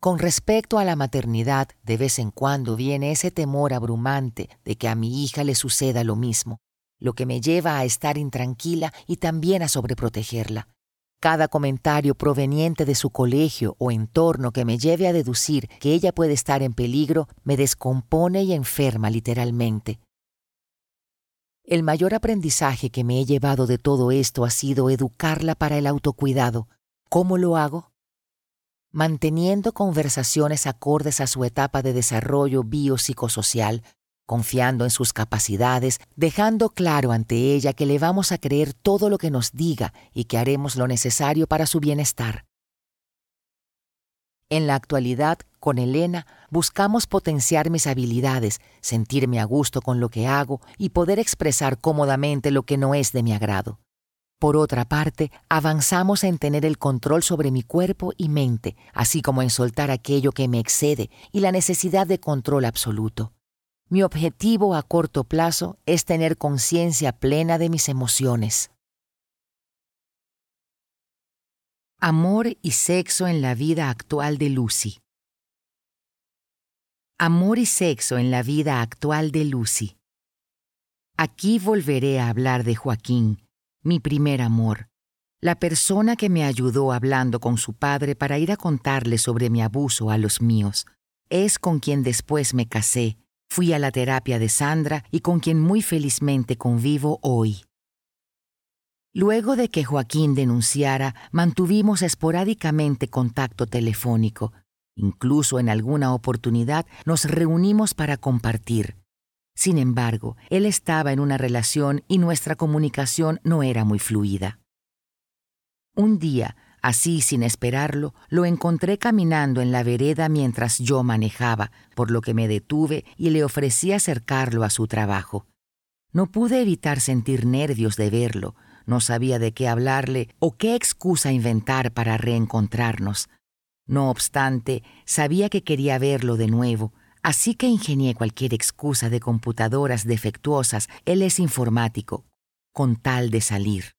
Con respecto a la maternidad, de vez en cuando viene ese temor abrumante de que a mi hija le suceda lo mismo, lo que me lleva a estar intranquila y también a sobreprotegerla. Cada comentario proveniente de su colegio o entorno que me lleve a deducir que ella puede estar en peligro me descompone y enferma literalmente. El mayor aprendizaje que me he llevado de todo esto ha sido educarla para el autocuidado. ¿Cómo lo hago? Manteniendo conversaciones acordes a su etapa de desarrollo biopsicosocial, confiando en sus capacidades, dejando claro ante ella que le vamos a creer todo lo que nos diga y que haremos lo necesario para su bienestar. En la actualidad, con Elena, buscamos potenciar mis habilidades, sentirme a gusto con lo que hago y poder expresar cómodamente lo que no es de mi agrado. Por otra parte, avanzamos en tener el control sobre mi cuerpo y mente, así como en soltar aquello que me excede y la necesidad de control absoluto. Mi objetivo a corto plazo es tener conciencia plena de mis emociones. Amor y sexo en la vida actual de Lucy. Amor y sexo en la vida actual de Lucy. Aquí volveré a hablar de Joaquín, mi primer amor, la persona que me ayudó hablando con su padre para ir a contarle sobre mi abuso a los míos. Es con quien después me casé, fui a la terapia de Sandra y con quien muy felizmente convivo hoy. Luego de que Joaquín denunciara, mantuvimos esporádicamente contacto telefónico. Incluso en alguna oportunidad nos reunimos para compartir. Sin embargo, él estaba en una relación y nuestra comunicación no era muy fluida. Un día, Así, sin esperarlo, lo encontré caminando en la vereda mientras yo manejaba, por lo que me detuve y le ofrecí acercarlo a su trabajo. No pude evitar sentir nervios de verlo, no sabía de qué hablarle o qué excusa inventar para reencontrarnos. No obstante, sabía que quería verlo de nuevo, así que ingenié cualquier excusa de computadoras defectuosas, él es informático, con tal de salir.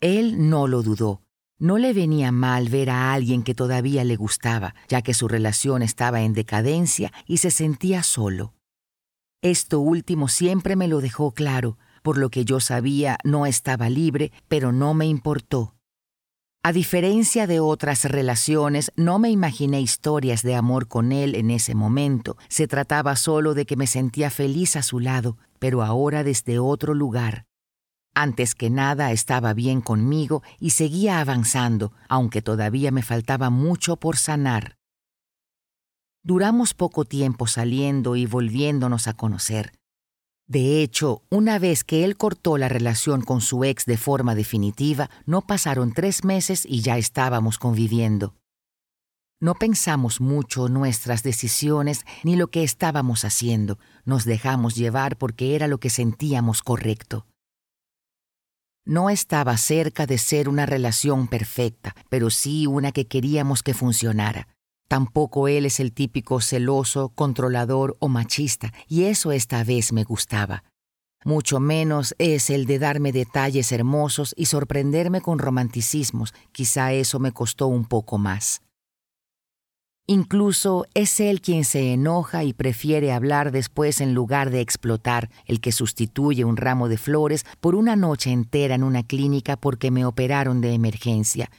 Él no lo dudó. No le venía mal ver a alguien que todavía le gustaba, ya que su relación estaba en decadencia y se sentía solo. Esto último siempre me lo dejó claro, por lo que yo sabía no estaba libre, pero no me importó. A diferencia de otras relaciones, no me imaginé historias de amor con él en ese momento. Se trataba solo de que me sentía feliz a su lado, pero ahora desde otro lugar. Antes que nada estaba bien conmigo y seguía avanzando, aunque todavía me faltaba mucho por sanar. Duramos poco tiempo saliendo y volviéndonos a conocer. De hecho, una vez que él cortó la relación con su ex de forma definitiva, no pasaron tres meses y ya estábamos conviviendo. No pensamos mucho nuestras decisiones ni lo que estábamos haciendo, nos dejamos llevar porque era lo que sentíamos correcto. No estaba cerca de ser una relación perfecta, pero sí una que queríamos que funcionara. Tampoco él es el típico celoso, controlador o machista, y eso esta vez me gustaba. Mucho menos es el de darme detalles hermosos y sorprenderme con romanticismos, quizá eso me costó un poco más. Incluso es él quien se enoja y prefiere hablar después en lugar de explotar, el que sustituye un ramo de flores por una noche entera en una clínica porque me operaron de emergencia,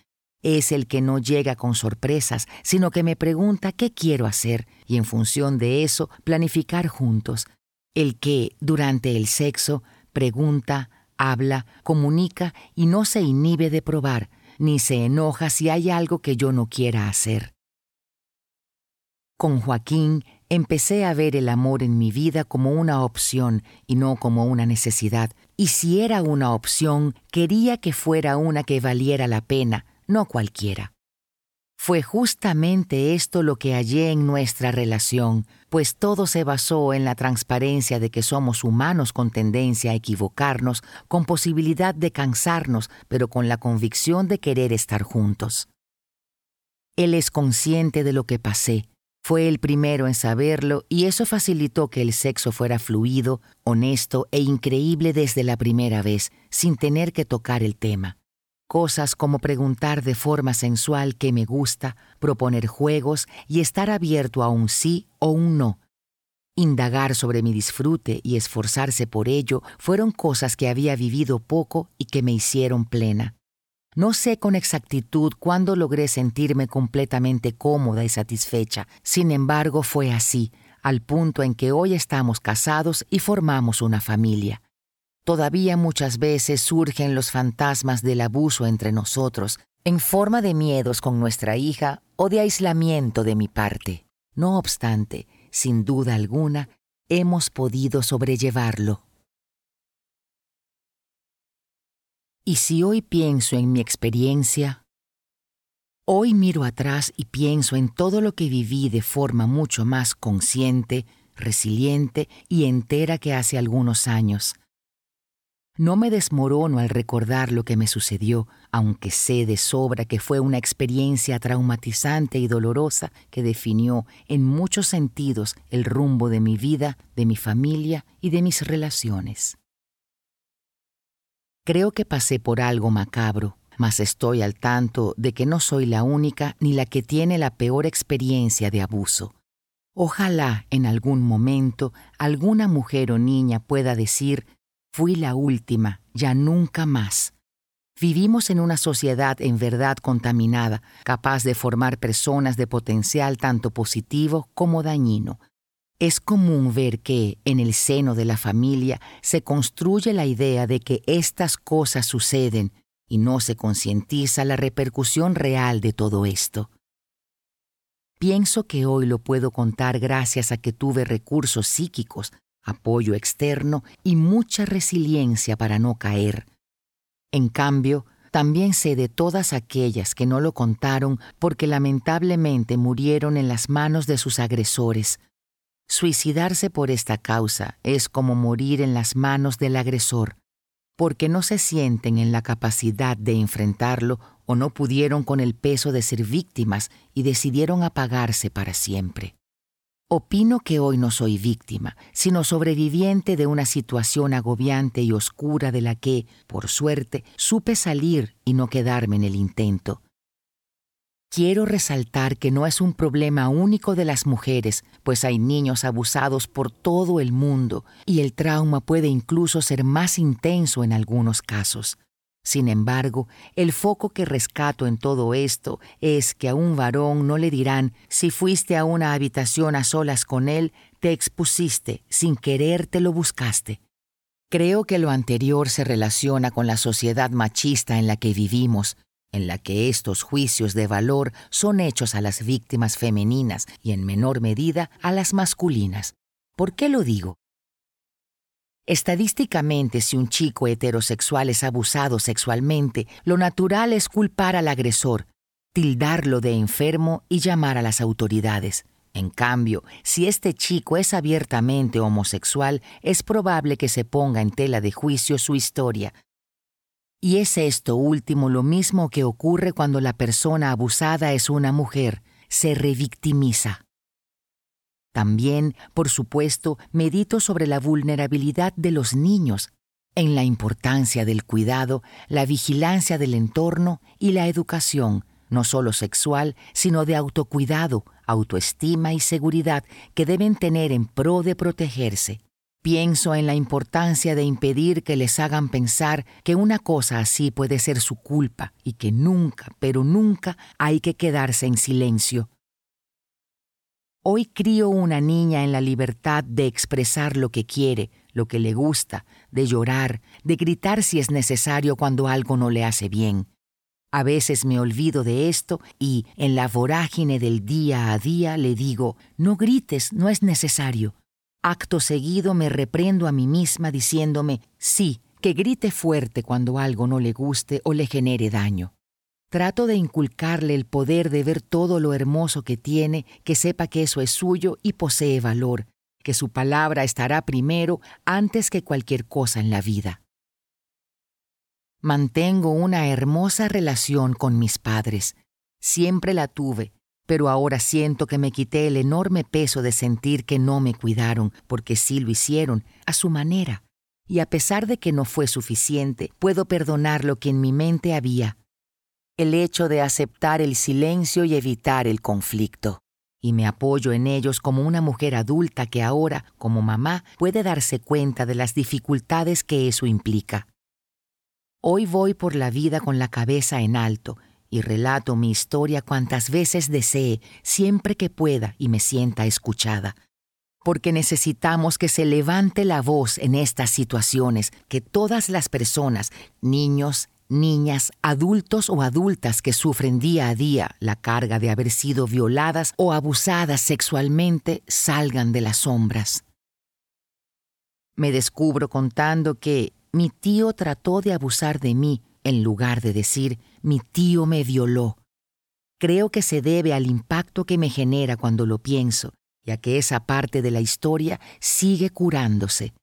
es el que no llega con sorpresas, sino que me pregunta qué quiero hacer y en función de eso planificar juntos. El que, durante el sexo, pregunta, habla, comunica y no se inhibe de probar, ni se enoja si hay algo que yo no quiera hacer. Con Joaquín empecé a ver el amor en mi vida como una opción y no como una necesidad, y si era una opción, quería que fuera una que valiera la pena, no cualquiera. Fue justamente esto lo que hallé en nuestra relación, pues todo se basó en la transparencia de que somos humanos con tendencia a equivocarnos, con posibilidad de cansarnos, pero con la convicción de querer estar juntos. Él es consciente de lo que pasé, fue el primero en saberlo y eso facilitó que el sexo fuera fluido, honesto e increíble desde la primera vez, sin tener que tocar el tema. Cosas como preguntar de forma sensual qué me gusta, proponer juegos y estar abierto a un sí o un no. Indagar sobre mi disfrute y esforzarse por ello fueron cosas que había vivido poco y que me hicieron plena. No sé con exactitud cuándo logré sentirme completamente cómoda y satisfecha, sin embargo fue así, al punto en que hoy estamos casados y formamos una familia. Todavía muchas veces surgen los fantasmas del abuso entre nosotros, en forma de miedos con nuestra hija o de aislamiento de mi parte. No obstante, sin duda alguna, hemos podido sobrellevarlo. Y si hoy pienso en mi experiencia, hoy miro atrás y pienso en todo lo que viví de forma mucho más consciente, resiliente y entera que hace algunos años. No me desmorono al recordar lo que me sucedió, aunque sé de sobra que fue una experiencia traumatizante y dolorosa que definió en muchos sentidos el rumbo de mi vida, de mi familia y de mis relaciones. Creo que pasé por algo macabro, mas estoy al tanto de que no soy la única ni la que tiene la peor experiencia de abuso. Ojalá en algún momento alguna mujer o niña pueda decir Fui la última, ya nunca más. Vivimos en una sociedad en verdad contaminada, capaz de formar personas de potencial tanto positivo como dañino. Es común ver que, en el seno de la familia, se construye la idea de que estas cosas suceden y no se concientiza la repercusión real de todo esto. Pienso que hoy lo puedo contar gracias a que tuve recursos psíquicos apoyo externo y mucha resiliencia para no caer. En cambio, también sé de todas aquellas que no lo contaron porque lamentablemente murieron en las manos de sus agresores. Suicidarse por esta causa es como morir en las manos del agresor, porque no se sienten en la capacidad de enfrentarlo o no pudieron con el peso de ser víctimas y decidieron apagarse para siempre. Opino que hoy no soy víctima, sino sobreviviente de una situación agobiante y oscura de la que, por suerte, supe salir y no quedarme en el intento. Quiero resaltar que no es un problema único de las mujeres, pues hay niños abusados por todo el mundo y el trauma puede incluso ser más intenso en algunos casos. Sin embargo, el foco que rescato en todo esto es que a un varón no le dirán, si fuiste a una habitación a solas con él, te expusiste, sin querer te lo buscaste. Creo que lo anterior se relaciona con la sociedad machista en la que vivimos, en la que estos juicios de valor son hechos a las víctimas femeninas y en menor medida a las masculinas. ¿Por qué lo digo? Estadísticamente, si un chico heterosexual es abusado sexualmente, lo natural es culpar al agresor, tildarlo de enfermo y llamar a las autoridades. En cambio, si este chico es abiertamente homosexual, es probable que se ponga en tela de juicio su historia. Y es esto último lo mismo que ocurre cuando la persona abusada es una mujer, se revictimiza. También, por supuesto, medito sobre la vulnerabilidad de los niños, en la importancia del cuidado, la vigilancia del entorno y la educación, no solo sexual, sino de autocuidado, autoestima y seguridad que deben tener en pro de protegerse. Pienso en la importancia de impedir que les hagan pensar que una cosa así puede ser su culpa y que nunca, pero nunca hay que quedarse en silencio Hoy crío una niña en la libertad de expresar lo que quiere, lo que le gusta, de llorar, de gritar si es necesario cuando algo no le hace bien. A veces me olvido de esto y, en la vorágine del día a día, le digo, no grites, no es necesario. Acto seguido me reprendo a mí misma diciéndome, sí, que grite fuerte cuando algo no le guste o le genere daño. Trato de inculcarle el poder de ver todo lo hermoso que tiene, que sepa que eso es suyo y posee valor, que su palabra estará primero antes que cualquier cosa en la vida. Mantengo una hermosa relación con mis padres. Siempre la tuve, pero ahora siento que me quité el enorme peso de sentir que no me cuidaron, porque sí lo hicieron, a su manera. Y a pesar de que no fue suficiente, puedo perdonar lo que en mi mente había, el hecho de aceptar el silencio y evitar el conflicto. Y me apoyo en ellos como una mujer adulta que ahora, como mamá, puede darse cuenta de las dificultades que eso implica. Hoy voy por la vida con la cabeza en alto y relato mi historia cuantas veces desee, siempre que pueda y me sienta escuchada. Porque necesitamos que se levante la voz en estas situaciones, que todas las personas, niños, niñas, adultos o adultas que sufren día a día la carga de haber sido violadas o abusadas sexualmente salgan de las sombras. Me descubro contando que mi tío trató de abusar de mí en lugar de decir mi tío me violó. Creo que se debe al impacto que me genera cuando lo pienso, ya que esa parte de la historia sigue curándose.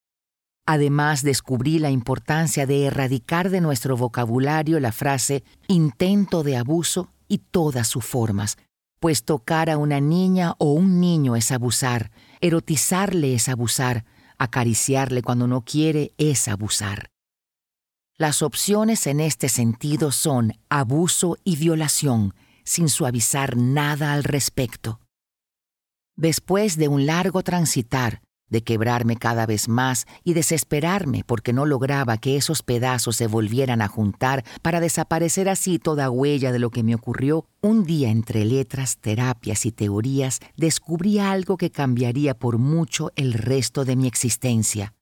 Además, descubrí la importancia de erradicar de nuestro vocabulario la frase intento de abuso y todas sus formas, pues tocar a una niña o un niño es abusar, erotizarle es abusar, acariciarle cuando no quiere es abusar. Las opciones en este sentido son abuso y violación, sin suavizar nada al respecto. Después de un largo transitar, de quebrarme cada vez más y desesperarme porque no lograba que esos pedazos se volvieran a juntar para desaparecer así toda huella de lo que me ocurrió, un día entre letras, terapias y teorías descubrí algo que cambiaría por mucho el resto de mi existencia.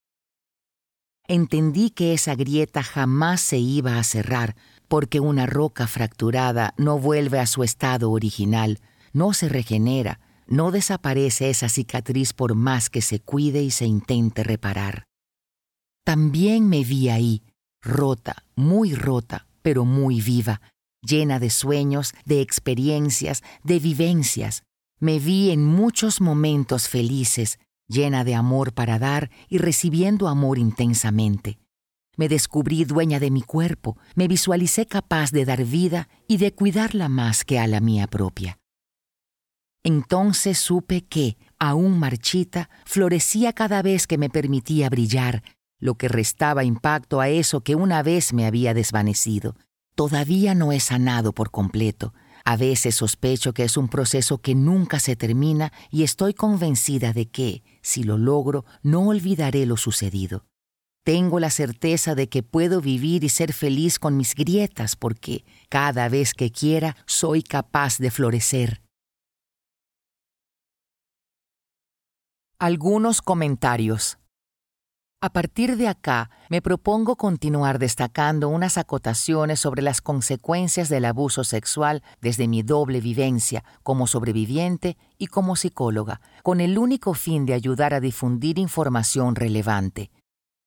Entendí que esa grieta jamás se iba a cerrar, porque una roca fracturada no vuelve a su estado original, no se regenera, no desaparece esa cicatriz por más que se cuide y se intente reparar. También me vi ahí, rota, muy rota, pero muy viva, llena de sueños, de experiencias, de vivencias. Me vi en muchos momentos felices, llena de amor para dar y recibiendo amor intensamente. Me descubrí dueña de mi cuerpo, me visualicé capaz de dar vida y de cuidarla más que a la mía propia. Entonces supe que, aún marchita, florecía cada vez que me permitía brillar, lo que restaba impacto a eso que una vez me había desvanecido. Todavía no he sanado por completo. A veces sospecho que es un proceso que nunca se termina y estoy convencida de que, si lo logro, no olvidaré lo sucedido. Tengo la certeza de que puedo vivir y ser feliz con mis grietas porque cada vez que quiera soy capaz de florecer. Algunos comentarios. A partir de acá, me propongo continuar destacando unas acotaciones sobre las consecuencias del abuso sexual desde mi doble vivencia como sobreviviente y como psicóloga, con el único fin de ayudar a difundir información relevante.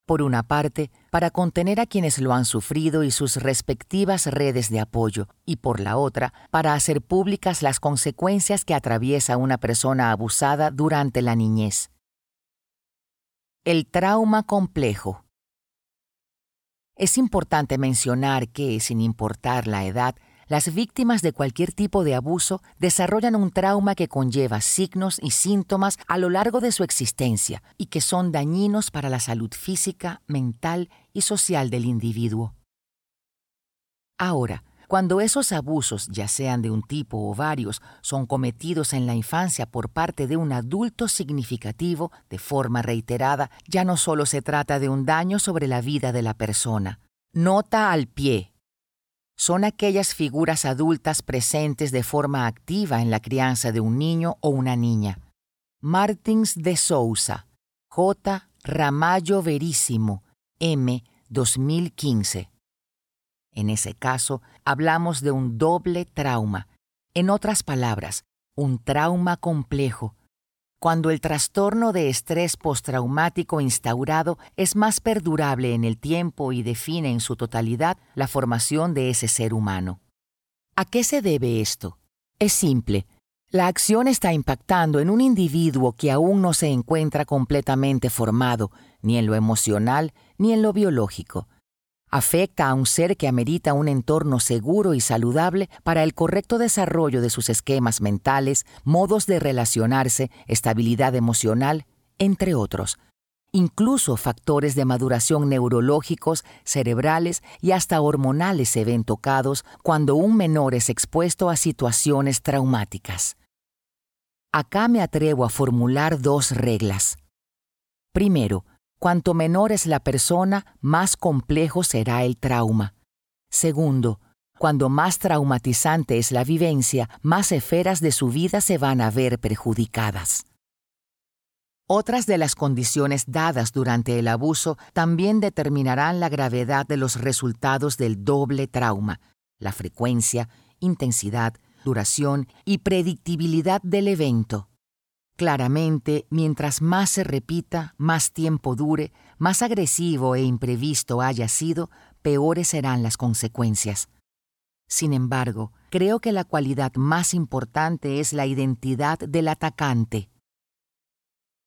Por una parte, para contener a quienes lo han sufrido y sus respectivas redes de apoyo, y por la otra, para hacer públicas las consecuencias que atraviesa una persona abusada durante la niñez. El trauma complejo. Es importante mencionar que, sin importar la edad, las víctimas de cualquier tipo de abuso desarrollan un trauma que conlleva signos y síntomas a lo largo de su existencia y que son dañinos para la salud física, mental y social del individuo. Ahora, cuando esos abusos, ya sean de un tipo o varios, son cometidos en la infancia por parte de un adulto significativo de forma reiterada, ya no solo se trata de un daño sobre la vida de la persona. Nota al pie. Son aquellas figuras adultas presentes de forma activa en la crianza de un niño o una niña. Martins de Sousa, J. Ramallo Verísimo, M. 2015. En ese caso, hablamos de un doble trauma. En otras palabras, un trauma complejo, cuando el trastorno de estrés postraumático instaurado es más perdurable en el tiempo y define en su totalidad la formación de ese ser humano. ¿A qué se debe esto? Es simple. La acción está impactando en un individuo que aún no se encuentra completamente formado, ni en lo emocional ni en lo biológico afecta a un ser que amerita un entorno seguro y saludable para el correcto desarrollo de sus esquemas mentales, modos de relacionarse, estabilidad emocional, entre otros. Incluso factores de maduración neurológicos, cerebrales y hasta hormonales se ven tocados cuando un menor es expuesto a situaciones traumáticas. Acá me atrevo a formular dos reglas. Primero, Cuanto menor es la persona, más complejo será el trauma. Segundo, cuando más traumatizante es la vivencia, más esferas de su vida se van a ver perjudicadas. Otras de las condiciones dadas durante el abuso también determinarán la gravedad de los resultados del doble trauma, la frecuencia, intensidad, duración y predictibilidad del evento. Claramente, mientras más se repita, más tiempo dure, más agresivo e imprevisto haya sido, peores serán las consecuencias. Sin embargo, creo que la cualidad más importante es la identidad del atacante.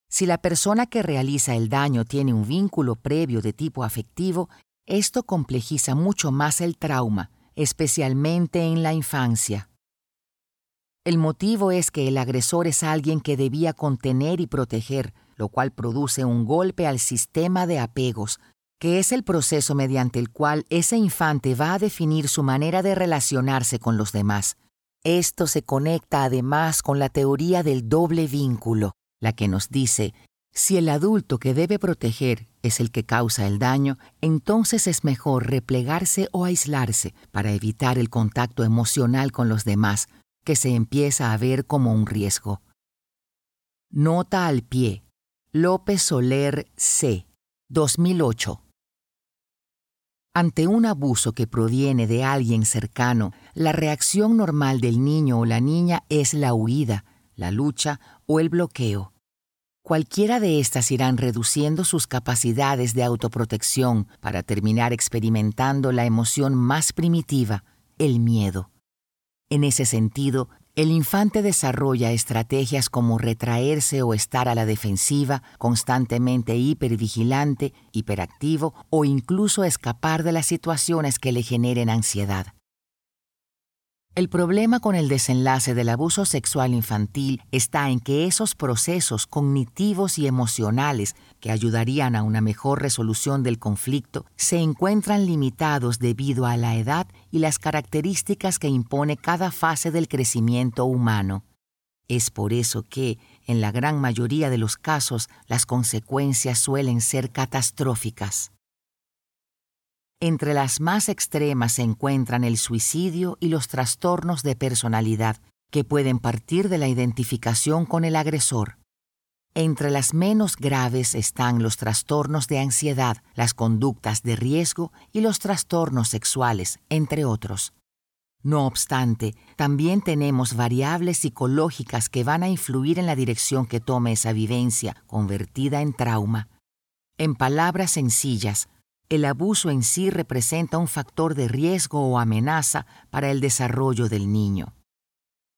Si la persona que realiza el daño tiene un vínculo previo de tipo afectivo, esto complejiza mucho más el trauma, especialmente en la infancia. El motivo es que el agresor es alguien que debía contener y proteger, lo cual produce un golpe al sistema de apegos, que es el proceso mediante el cual ese infante va a definir su manera de relacionarse con los demás. Esto se conecta además con la teoría del doble vínculo, la que nos dice, si el adulto que debe proteger es el que causa el daño, entonces es mejor replegarse o aislarse para evitar el contacto emocional con los demás, que se empieza a ver como un riesgo. Nota al pie. López Soler C. 2008. Ante un abuso que proviene de alguien cercano, la reacción normal del niño o la niña es la huida, la lucha o el bloqueo. Cualquiera de estas irán reduciendo sus capacidades de autoprotección para terminar experimentando la emoción más primitiva, el miedo. En ese sentido, el infante desarrolla estrategias como retraerse o estar a la defensiva, constantemente hipervigilante, hiperactivo o incluso escapar de las situaciones que le generen ansiedad. El problema con el desenlace del abuso sexual infantil está en que esos procesos cognitivos y emocionales que ayudarían a una mejor resolución del conflicto se encuentran limitados debido a la edad y las características que impone cada fase del crecimiento humano. Es por eso que, en la gran mayoría de los casos, las consecuencias suelen ser catastróficas. Entre las más extremas se encuentran el suicidio y los trastornos de personalidad, que pueden partir de la identificación con el agresor. Entre las menos graves están los trastornos de ansiedad, las conductas de riesgo y los trastornos sexuales, entre otros. No obstante, también tenemos variables psicológicas que van a influir en la dirección que tome esa vivencia, convertida en trauma. En palabras sencillas, el abuso en sí representa un factor de riesgo o amenaza para el desarrollo del niño.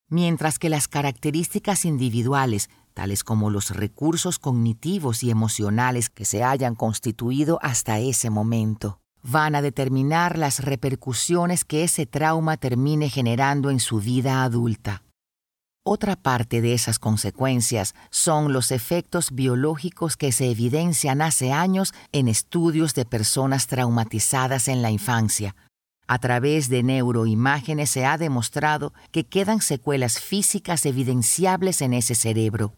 Mientras que las características individuales, tales como los recursos cognitivos y emocionales que se hayan constituido hasta ese momento, van a determinar las repercusiones que ese trauma termine generando en su vida adulta. Otra parte de esas consecuencias son los efectos biológicos que se evidencian hace años en estudios de personas traumatizadas en la infancia. A través de neuroimágenes se ha demostrado que quedan secuelas físicas evidenciables en ese cerebro,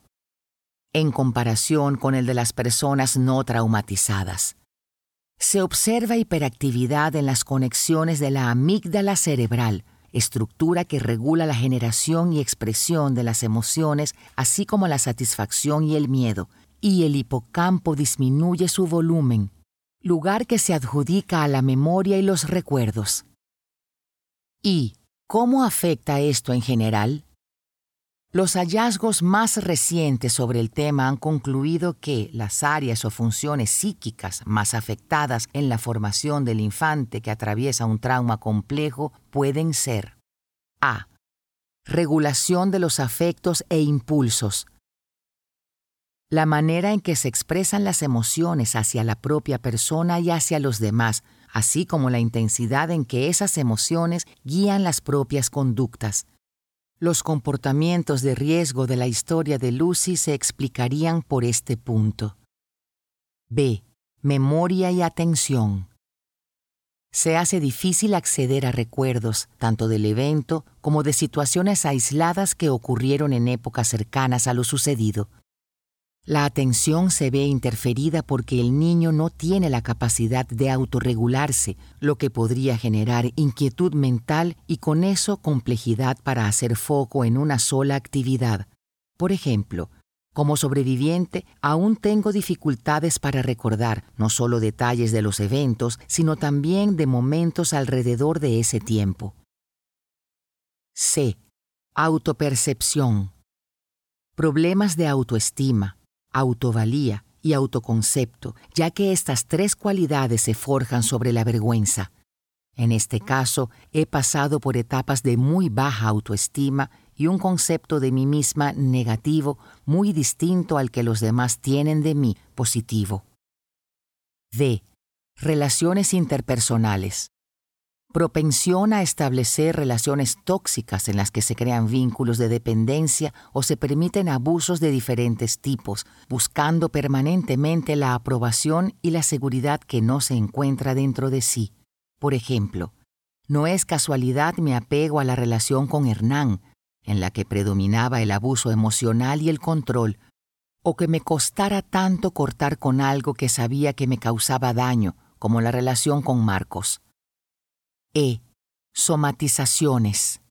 en comparación con el de las personas no traumatizadas. Se observa hiperactividad en las conexiones de la amígdala cerebral, estructura que regula la generación y expresión de las emociones, así como la satisfacción y el miedo, y el hipocampo disminuye su volumen, lugar que se adjudica a la memoria y los recuerdos. ¿Y cómo afecta esto en general? Los hallazgos más recientes sobre el tema han concluido que las áreas o funciones psíquicas más afectadas en la formación del infante que atraviesa un trauma complejo pueden ser A. Regulación de los afectos e impulsos. La manera en que se expresan las emociones hacia la propia persona y hacia los demás, así como la intensidad en que esas emociones guían las propias conductas. Los comportamientos de riesgo de la historia de Lucy se explicarían por este punto. B. Memoria y atención. Se hace difícil acceder a recuerdos, tanto del evento como de situaciones aisladas que ocurrieron en épocas cercanas a lo sucedido. La atención se ve interferida porque el niño no tiene la capacidad de autorregularse, lo que podría generar inquietud mental y con eso complejidad para hacer foco en una sola actividad. Por ejemplo, como sobreviviente, aún tengo dificultades para recordar no solo detalles de los eventos, sino también de momentos alrededor de ese tiempo. C. Autopercepción. Problemas de autoestima, autovalía y autoconcepto, ya que estas tres cualidades se forjan sobre la vergüenza. En este caso, he pasado por etapas de muy baja autoestima y un concepto de mí misma negativo muy distinto al que los demás tienen de mí positivo. D. Relaciones interpersonales propensión a establecer relaciones tóxicas en las que se crean vínculos de dependencia o se permiten abusos de diferentes tipos, buscando permanentemente la aprobación y la seguridad que no se encuentra dentro de sí. Por ejemplo, no es casualidad mi apego a la relación con Hernán, en la que predominaba el abuso emocional y el control, o que me costara tanto cortar con algo que sabía que me causaba daño, como la relación con Marcos. E. Somatizaciones.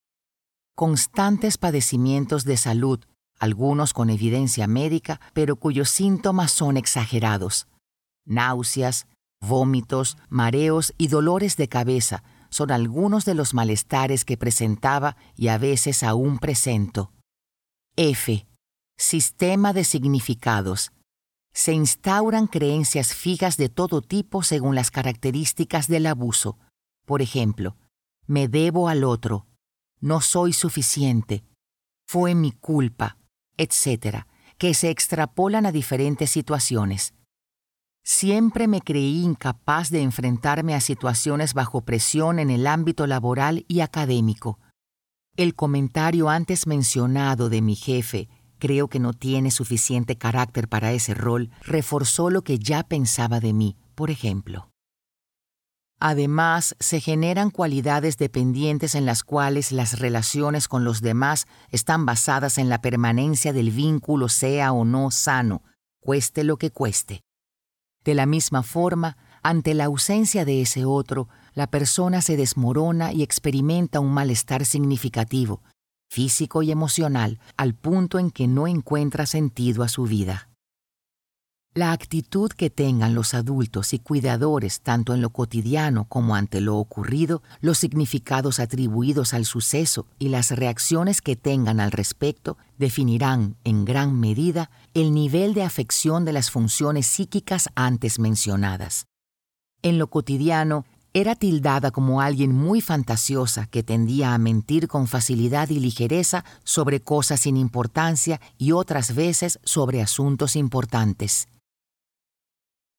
Constantes padecimientos de salud, algunos con evidencia médica, pero cuyos síntomas son exagerados. Náuseas, vómitos, mareos y dolores de cabeza son algunos de los malestares que presentaba y a veces aún presento. F. Sistema de significados. Se instauran creencias fijas de todo tipo según las características del abuso. Por ejemplo, me debo al otro, no soy suficiente, fue mi culpa, etc., que se extrapolan a diferentes situaciones. Siempre me creí incapaz de enfrentarme a situaciones bajo presión en el ámbito laboral y académico. El comentario antes mencionado de mi jefe, creo que no tiene suficiente carácter para ese rol, reforzó lo que ya pensaba de mí, por ejemplo. Además, se generan cualidades dependientes en las cuales las relaciones con los demás están basadas en la permanencia del vínculo sea o no sano, cueste lo que cueste. De la misma forma, ante la ausencia de ese otro, la persona se desmorona y experimenta un malestar significativo, físico y emocional, al punto en que no encuentra sentido a su vida. La actitud que tengan los adultos y cuidadores tanto en lo cotidiano como ante lo ocurrido, los significados atribuidos al suceso y las reacciones que tengan al respecto definirán en gran medida el nivel de afección de las funciones psíquicas antes mencionadas. En lo cotidiano, era tildada como alguien muy fantasiosa que tendía a mentir con facilidad y ligereza sobre cosas sin importancia y otras veces sobre asuntos importantes.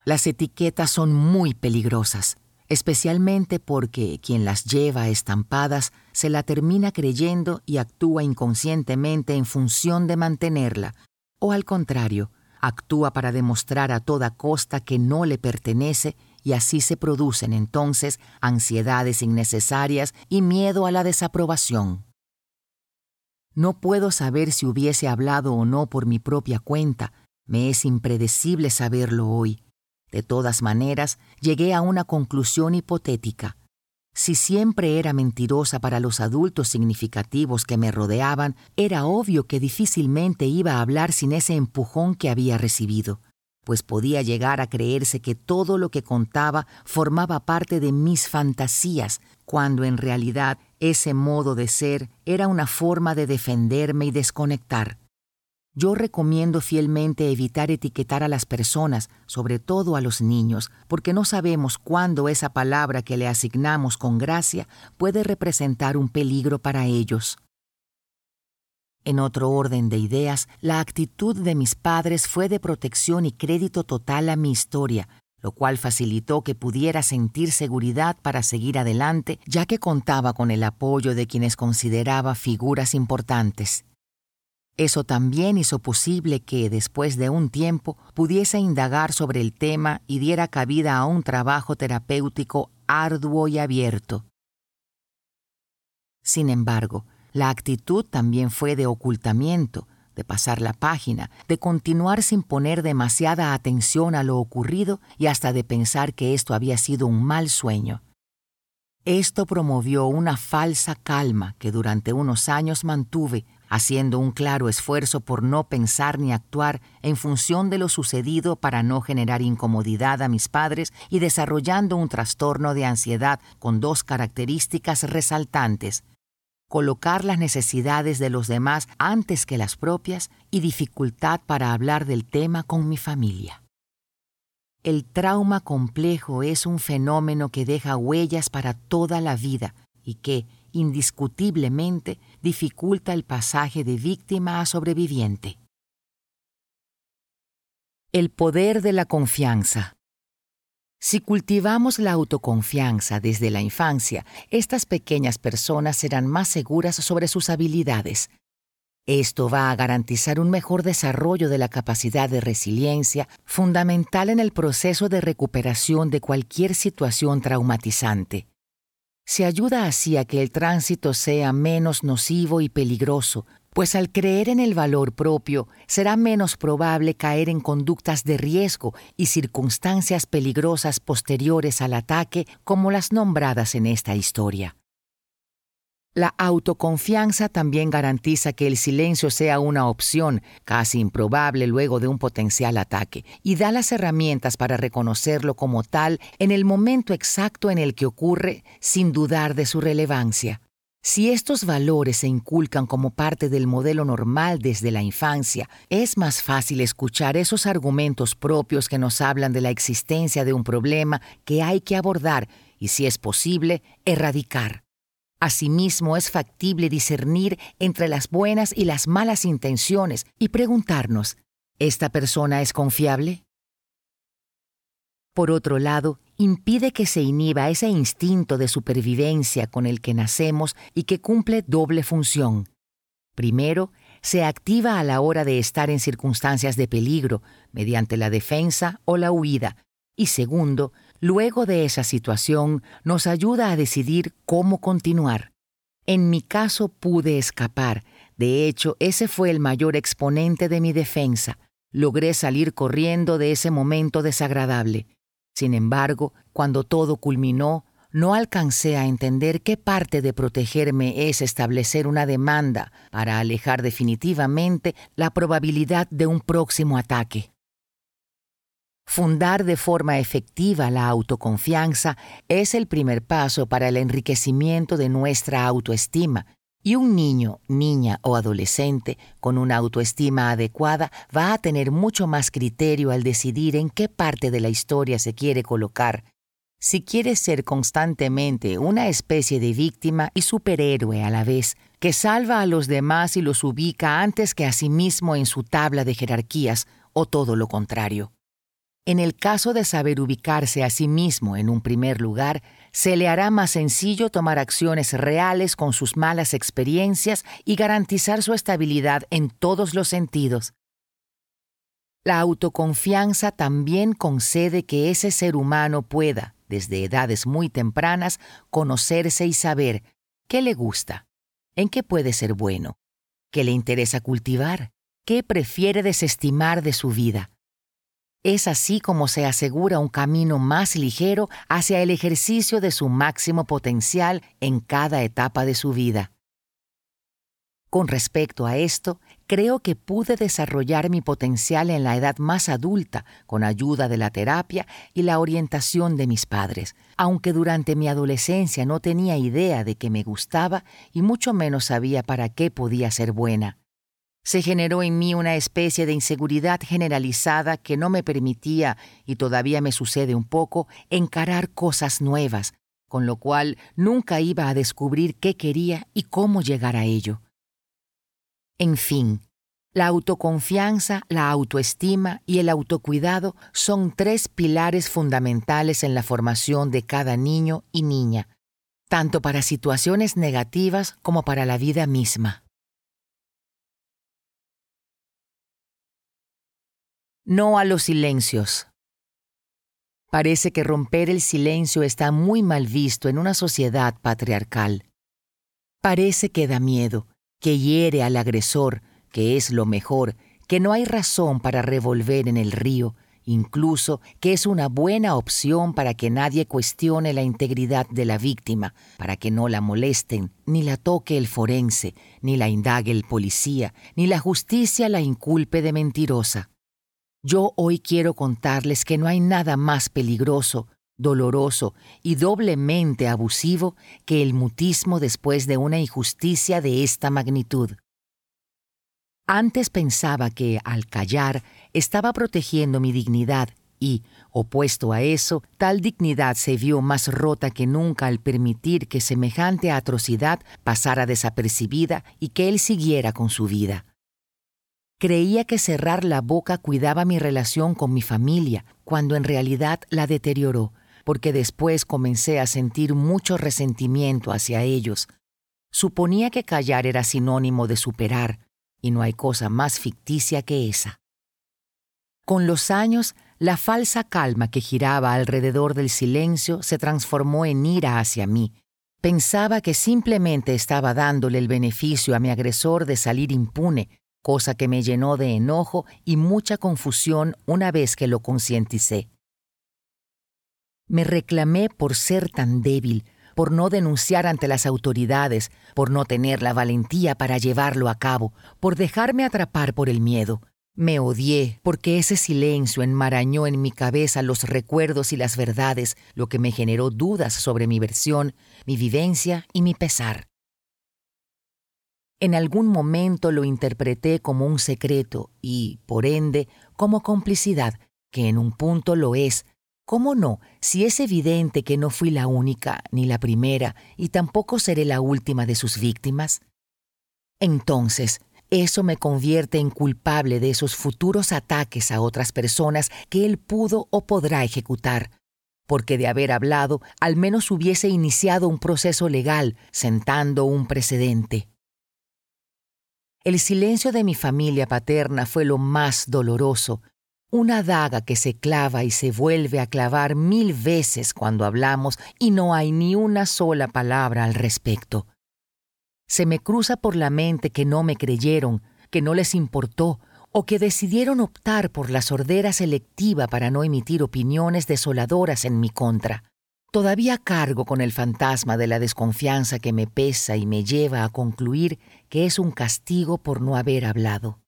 Las etiquetas son muy peligrosas, especialmente porque quien las lleva estampadas se la termina creyendo y actúa inconscientemente en función de mantenerla, o al contrario, actúa para demostrar a toda costa que no le pertenece y así se producen entonces ansiedades innecesarias y miedo a la desaprobación. No puedo saber si hubiese hablado o no por mi propia cuenta, me es impredecible saberlo hoy, de todas maneras, llegué a una conclusión hipotética. Si siempre era mentirosa para los adultos significativos que me rodeaban, era obvio que difícilmente iba a hablar sin ese empujón que había recibido, pues podía llegar a creerse que todo lo que contaba formaba parte de mis fantasías, cuando en realidad ese modo de ser era una forma de defenderme y desconectar. Yo recomiendo fielmente evitar etiquetar a las personas, sobre todo a los niños, porque no sabemos cuándo esa palabra que le asignamos con gracia puede representar un peligro para ellos. En otro orden de ideas, la actitud de mis padres fue de protección y crédito total a mi historia, lo cual facilitó que pudiera sentir seguridad para seguir adelante, ya que contaba con el apoyo de quienes consideraba figuras importantes. Eso también hizo posible que, después de un tiempo, pudiese indagar sobre el tema y diera cabida a un trabajo terapéutico arduo y abierto. Sin embargo, la actitud también fue de ocultamiento, de pasar la página, de continuar sin poner demasiada atención a lo ocurrido y hasta de pensar que esto había sido un mal sueño. Esto promovió una falsa calma que durante unos años mantuve haciendo un claro esfuerzo por no pensar ni actuar en función de lo sucedido para no generar incomodidad a mis padres y desarrollando un trastorno de ansiedad con dos características resaltantes, colocar las necesidades de los demás antes que las propias y dificultad para hablar del tema con mi familia. El trauma complejo es un fenómeno que deja huellas para toda la vida y que, indiscutiblemente dificulta el pasaje de víctima a sobreviviente. El poder de la confianza. Si cultivamos la autoconfianza desde la infancia, estas pequeñas personas serán más seguras sobre sus habilidades. Esto va a garantizar un mejor desarrollo de la capacidad de resiliencia, fundamental en el proceso de recuperación de cualquier situación traumatizante. Se ayuda así a que el tránsito sea menos nocivo y peligroso, pues al creer en el valor propio será menos probable caer en conductas de riesgo y circunstancias peligrosas posteriores al ataque como las nombradas en esta historia. La autoconfianza también garantiza que el silencio sea una opción casi improbable luego de un potencial ataque y da las herramientas para reconocerlo como tal en el momento exacto en el que ocurre sin dudar de su relevancia. Si estos valores se inculcan como parte del modelo normal desde la infancia, es más fácil escuchar esos argumentos propios que nos hablan de la existencia de un problema que hay que abordar y, si es posible, erradicar. Asimismo, es factible discernir entre las buenas y las malas intenciones y preguntarnos, ¿esta persona es confiable? Por otro lado, impide que se inhiba ese instinto de supervivencia con el que nacemos y que cumple doble función. Primero, se activa a la hora de estar en circunstancias de peligro, mediante la defensa o la huida, y segundo, luego de esa situación nos ayuda a decidir cómo continuar. En mi caso pude escapar, de hecho ese fue el mayor exponente de mi defensa. Logré salir corriendo de ese momento desagradable. Sin embargo, cuando todo culminó, no alcancé a entender qué parte de protegerme es establecer una demanda para alejar definitivamente la probabilidad de un próximo ataque. Fundar de forma efectiva la autoconfianza es el primer paso para el enriquecimiento de nuestra autoestima y un niño, niña o adolescente con una autoestima adecuada va a tener mucho más criterio al decidir en qué parte de la historia se quiere colocar. Si quiere ser constantemente una especie de víctima y superhéroe a la vez, que salva a los demás y los ubica antes que a sí mismo en su tabla de jerarquías, o todo lo contrario. En el caso de saber ubicarse a sí mismo en un primer lugar, se le hará más sencillo tomar acciones reales con sus malas experiencias y garantizar su estabilidad en todos los sentidos. La autoconfianza también concede que ese ser humano pueda, desde edades muy tempranas, conocerse y saber qué le gusta, en qué puede ser bueno, qué le interesa cultivar, qué prefiere desestimar de su vida es así como se asegura un camino más ligero hacia el ejercicio de su máximo potencial en cada etapa de su vida. Con respecto a esto, creo que pude desarrollar mi potencial en la edad más adulta con ayuda de la terapia y la orientación de mis padres, aunque durante mi adolescencia no tenía idea de que me gustaba y mucho menos sabía para qué podía ser buena. Se generó en mí una especie de inseguridad generalizada que no me permitía, y todavía me sucede un poco, encarar cosas nuevas, con lo cual nunca iba a descubrir qué quería y cómo llegar a ello. En fin, la autoconfianza, la autoestima y el autocuidado son tres pilares fundamentales en la formación de cada niño y niña, tanto para situaciones negativas como para la vida misma. No a los silencios. Parece que romper el silencio está muy mal visto en una sociedad patriarcal. Parece que da miedo, que hiere al agresor, que es lo mejor, que no hay razón para revolver en el río, incluso que es una buena opción para que nadie cuestione la integridad de la víctima, para que no la molesten, ni la toque el forense, ni la indague el policía, ni la justicia la inculpe de mentirosa. Yo hoy quiero contarles que no hay nada más peligroso, doloroso y doblemente abusivo que el mutismo después de una injusticia de esta magnitud. Antes pensaba que, al callar, estaba protegiendo mi dignidad y, opuesto a eso, tal dignidad se vio más rota que nunca al permitir que semejante atrocidad pasara desapercibida y que él siguiera con su vida. Creía que cerrar la boca cuidaba mi relación con mi familia, cuando en realidad la deterioró, porque después comencé a sentir mucho resentimiento hacia ellos. Suponía que callar era sinónimo de superar, y no hay cosa más ficticia que esa. Con los años, la falsa calma que giraba alrededor del silencio se transformó en ira hacia mí. Pensaba que simplemente estaba dándole el beneficio a mi agresor de salir impune, cosa que me llenó de enojo y mucha confusión una vez que lo concienticé. Me reclamé por ser tan débil, por no denunciar ante las autoridades, por no tener la valentía para llevarlo a cabo, por dejarme atrapar por el miedo. Me odié porque ese silencio enmarañó en mi cabeza los recuerdos y las verdades, lo que me generó dudas sobre mi versión, mi vivencia y mi pesar. En algún momento lo interpreté como un secreto y, por ende, como complicidad, que en un punto lo es. ¿Cómo no, si es evidente que no fui la única, ni la primera, y tampoco seré la última de sus víctimas? Entonces, eso me convierte en culpable de esos futuros ataques a otras personas que él pudo o podrá ejecutar, porque de haber hablado, al menos hubiese iniciado un proceso legal, sentando un precedente. El silencio de mi familia paterna fue lo más doloroso, una daga que se clava y se vuelve a clavar mil veces cuando hablamos y no hay ni una sola palabra al respecto. Se me cruza por la mente que no me creyeron, que no les importó, o que decidieron optar por la sordera selectiva para no emitir opiniones desoladoras en mi contra. Todavía cargo con el fantasma de la desconfianza que me pesa y me lleva a concluir que es un castigo por no haber hablado.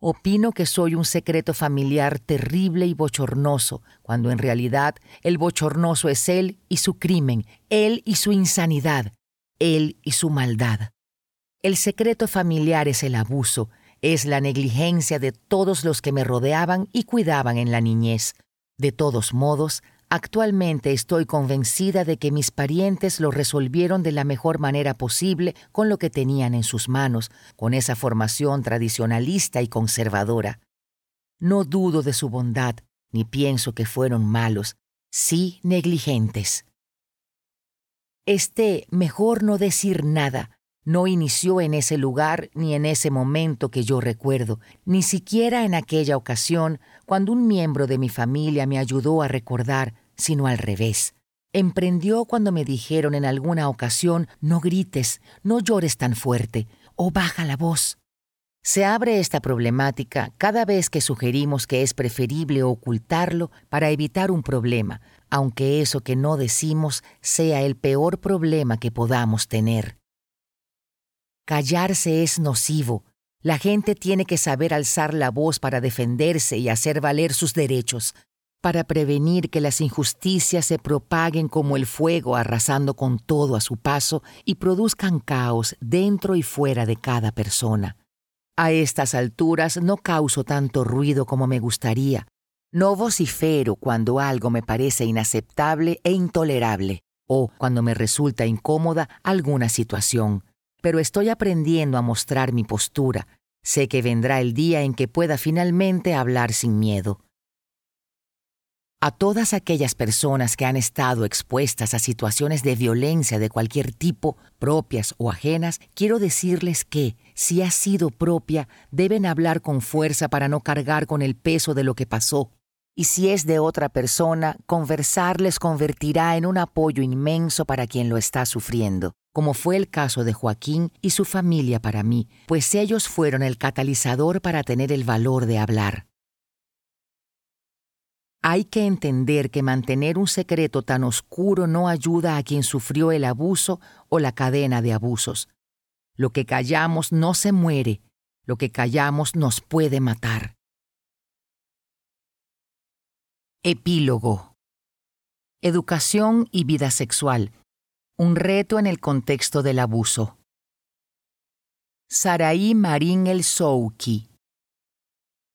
Opino que soy un secreto familiar terrible y bochornoso, cuando en realidad el bochornoso es él y su crimen, él y su insanidad, él y su maldad. El secreto familiar es el abuso, es la negligencia de todos los que me rodeaban y cuidaban en la niñez. De todos modos, Actualmente estoy convencida de que mis parientes lo resolvieron de la mejor manera posible con lo que tenían en sus manos, con esa formación tradicionalista y conservadora. No dudo de su bondad, ni pienso que fueron malos, sí negligentes. Este mejor no decir nada no inició en ese lugar ni en ese momento que yo recuerdo, ni siquiera en aquella ocasión cuando un miembro de mi familia me ayudó a recordar, sino al revés. Emprendió cuando me dijeron en alguna ocasión no grites, no llores tan fuerte, o baja la voz. Se abre esta problemática cada vez que sugerimos que es preferible ocultarlo para evitar un problema, aunque eso que no decimos sea el peor problema que podamos tener. Callarse es nocivo. La gente tiene que saber alzar la voz para defenderse y hacer valer sus derechos, para prevenir que las injusticias se propaguen como el fuego arrasando con todo a su paso y produzcan caos dentro y fuera de cada persona. A estas alturas no causo tanto ruido como me gustaría. No vocifero cuando algo me parece inaceptable e intolerable, o cuando me resulta incómoda alguna situación. Pero estoy aprendiendo a mostrar mi postura. Sé que vendrá el día en que pueda finalmente hablar sin miedo. A todas aquellas personas que han estado expuestas a situaciones de violencia de cualquier tipo, propias o ajenas, quiero decirles que, si ha sido propia, deben hablar con fuerza para no cargar con el peso de lo que pasó. Y si es de otra persona, conversar les convertirá en un apoyo inmenso para quien lo está sufriendo, como fue el caso de Joaquín y su familia para mí, pues ellos fueron el catalizador para tener el valor de hablar. Hay que entender que mantener un secreto tan oscuro no ayuda a quien sufrió el abuso o la cadena de abusos. Lo que callamos no se muere, lo que callamos nos puede matar. Epílogo. Educación y vida sexual. Un reto en el contexto del abuso. Saraí Marín El Souki.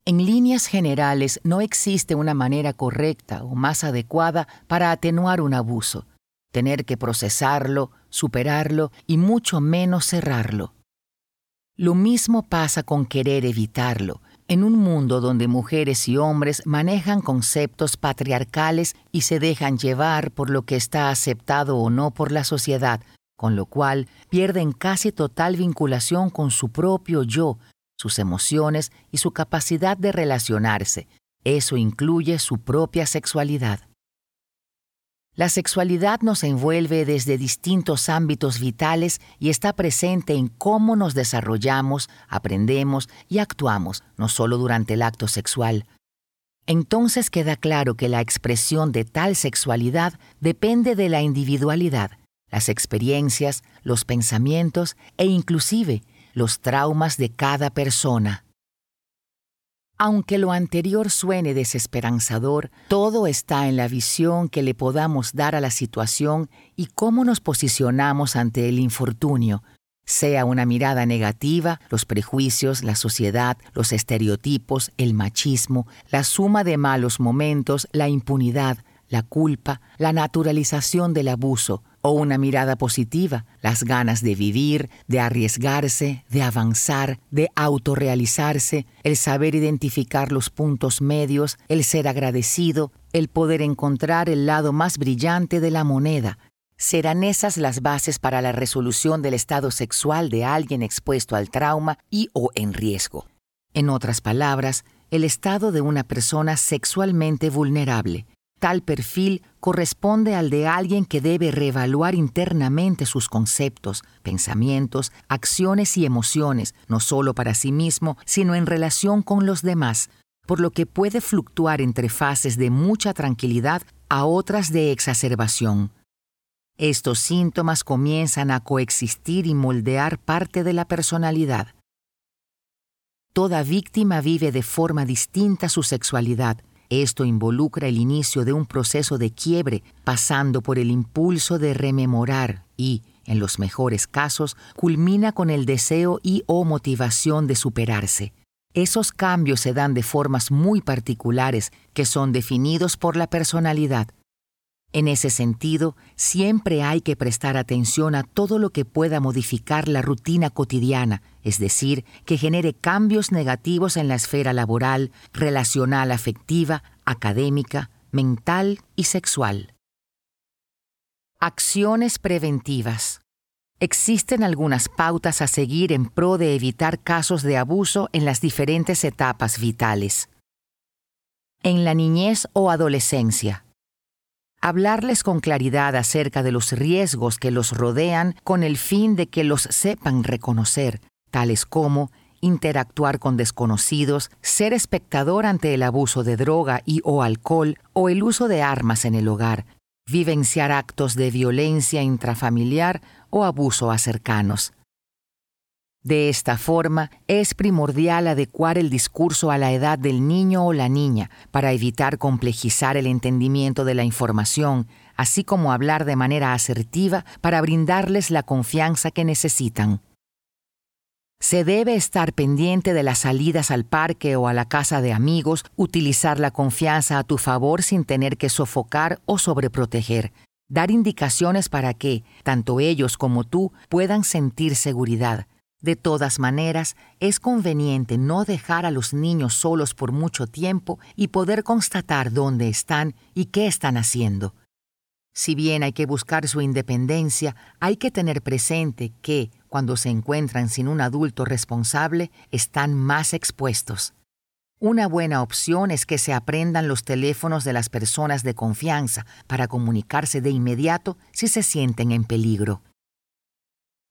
En líneas generales, no existe una manera correcta o más adecuada para atenuar un abuso, tener que procesarlo, superarlo y mucho menos cerrarlo. Lo mismo pasa con querer evitarlo, en un mundo donde mujeres y hombres manejan conceptos patriarcales y se dejan llevar por lo que está aceptado o no por la sociedad, con lo cual pierden casi total vinculación con su propio yo, sus emociones y su capacidad de relacionarse. Eso incluye su propia sexualidad. La sexualidad nos envuelve desde distintos ámbitos vitales y está presente en cómo nos desarrollamos, aprendemos y actuamos, no solo durante el acto sexual. Entonces queda claro que la expresión de tal sexualidad depende de la individualidad, las experiencias, los pensamientos e inclusive los traumas de cada persona. Aunque lo anterior suene desesperanzador, todo está en la visión que le podamos dar a la situación y cómo nos posicionamos ante el infortunio, sea una mirada negativa, los prejuicios, la sociedad, los estereotipos, el machismo, la suma de malos momentos, la impunidad, la culpa, la naturalización del abuso, o una mirada positiva, las ganas de vivir, de arriesgarse, de avanzar, de autorrealizarse, el saber identificar los puntos medios, el ser agradecido, el poder encontrar el lado más brillante de la moneda, Serán esas las bases para la resolución del estado sexual de alguien expuesto al trauma y o en riesgo. En otras palabras, el estado de una persona sexualmente vulnerable. Tal perfil corresponde al de alguien que debe reevaluar internamente sus conceptos, pensamientos, acciones y emociones, no solo para sí mismo, sino en relación con los demás, por lo que puede fluctuar entre fases de mucha tranquilidad a otras de exacerbación. Estos síntomas comienzan a coexistir y moldear parte de la personalidad. Toda víctima vive de forma distinta su sexualidad. Esto involucra el inicio de un proceso de quiebre, pasando por el impulso de rememorar y, en los mejores casos, culmina con el deseo y o motivación de superarse. Esos cambios se dan de formas muy particulares que son definidos por la personalidad. En ese sentido, siempre hay que prestar atención a todo lo que pueda modificar la rutina cotidiana, es decir, que genere cambios negativos en la esfera laboral, relacional afectiva, académica, mental y sexual. Acciones preventivas. Existen algunas pautas a seguir en pro de evitar casos de abuso en las diferentes etapas vitales. En la niñez o adolescencia hablarles con claridad acerca de los riesgos que los rodean con el fin de que los sepan reconocer, tales como interactuar con desconocidos, ser espectador ante el abuso de droga y o alcohol o el uso de armas en el hogar, vivenciar actos de violencia intrafamiliar o abuso a cercanos. De esta forma, es primordial adecuar el discurso a la edad del niño o la niña para evitar complejizar el entendimiento de la información, así como hablar de manera asertiva para brindarles la confianza que necesitan. Se debe estar pendiente de las salidas al parque o a la casa de amigos, utilizar la confianza a tu favor sin tener que sofocar o sobreproteger, dar indicaciones para que, tanto ellos como tú, puedan sentir seguridad de todas maneras, es conveniente no dejar a los niños solos por mucho tiempo y poder constatar dónde están y qué están haciendo. Si bien hay que buscar su independencia, hay que tener presente que, cuando se encuentran sin un adulto responsable, están más expuestos. Una buena opción es que se aprendan los teléfonos de las personas de confianza para comunicarse de inmediato si se sienten en peligro.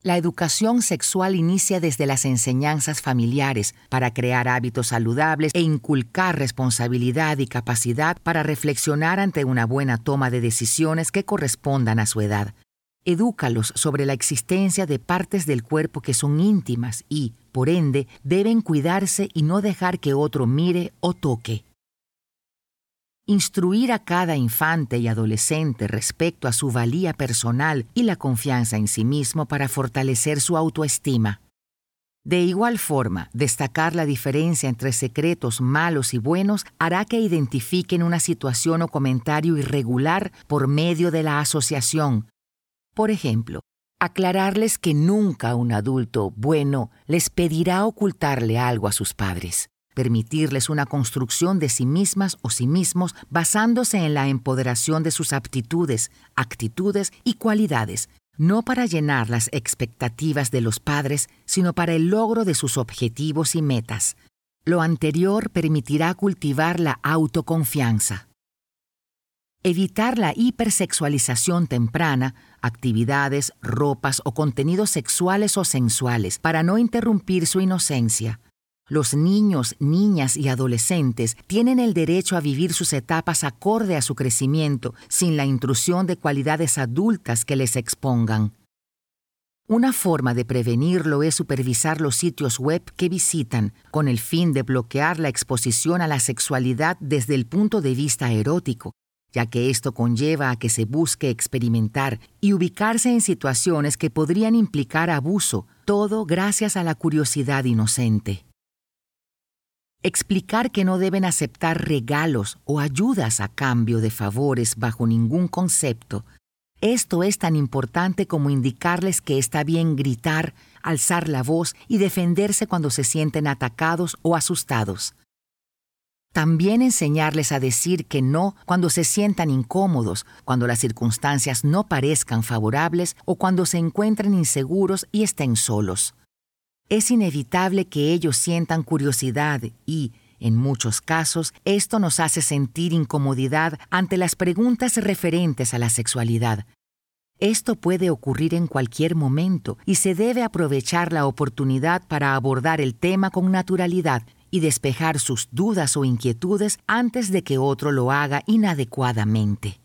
La educación sexual inicia desde las enseñanzas familiares para crear hábitos saludables e inculcar responsabilidad y capacidad para reflexionar ante una buena toma de decisiones que correspondan a su edad. Edúcalos sobre la existencia de partes del cuerpo que son íntimas y, por ende, deben cuidarse y no dejar que otro mire o toque. Instruir a cada infante y adolescente respecto a su valía personal y la confianza en sí mismo para fortalecer su autoestima. De igual forma, destacar la diferencia entre secretos malos y buenos hará que identifiquen una situación o comentario irregular por medio de la asociación. Por ejemplo, aclararles que nunca un adulto bueno les pedirá ocultarle algo a sus padres permitirles una construcción de sí mismas o sí mismos basándose en la empoderación de sus aptitudes, actitudes y cualidades, no para llenar las expectativas de los padres, sino para el logro de sus objetivos y metas. Lo anterior permitirá cultivar la autoconfianza. Evitar la hipersexualización temprana, actividades, ropas o contenidos sexuales o sensuales para no interrumpir su inocencia. Los niños, niñas y adolescentes tienen el derecho a vivir sus etapas acorde a su crecimiento, sin la intrusión de cualidades adultas que les expongan. Una forma de prevenirlo es supervisar los sitios web que visitan, con el fin de bloquear la exposición a la sexualidad desde el punto de vista erótico, ya que esto conlleva a que se busque experimentar y ubicarse en situaciones que podrían implicar abuso, todo gracias a la curiosidad inocente. Explicar que no deben aceptar regalos o ayudas a cambio de favores bajo ningún concepto. Esto es tan importante como indicarles que está bien gritar, alzar la voz y defenderse cuando se sienten atacados o asustados. También enseñarles a decir que no cuando se sientan incómodos, cuando las circunstancias no parezcan favorables o cuando se encuentren inseguros y estén solos. Es inevitable que ellos sientan curiosidad y, en muchos casos, esto nos hace sentir incomodidad ante las preguntas referentes a la sexualidad. Esto puede ocurrir en cualquier momento y se debe aprovechar la oportunidad para abordar el tema con naturalidad y despejar sus dudas o inquietudes antes de que otro lo haga inadecuadamente.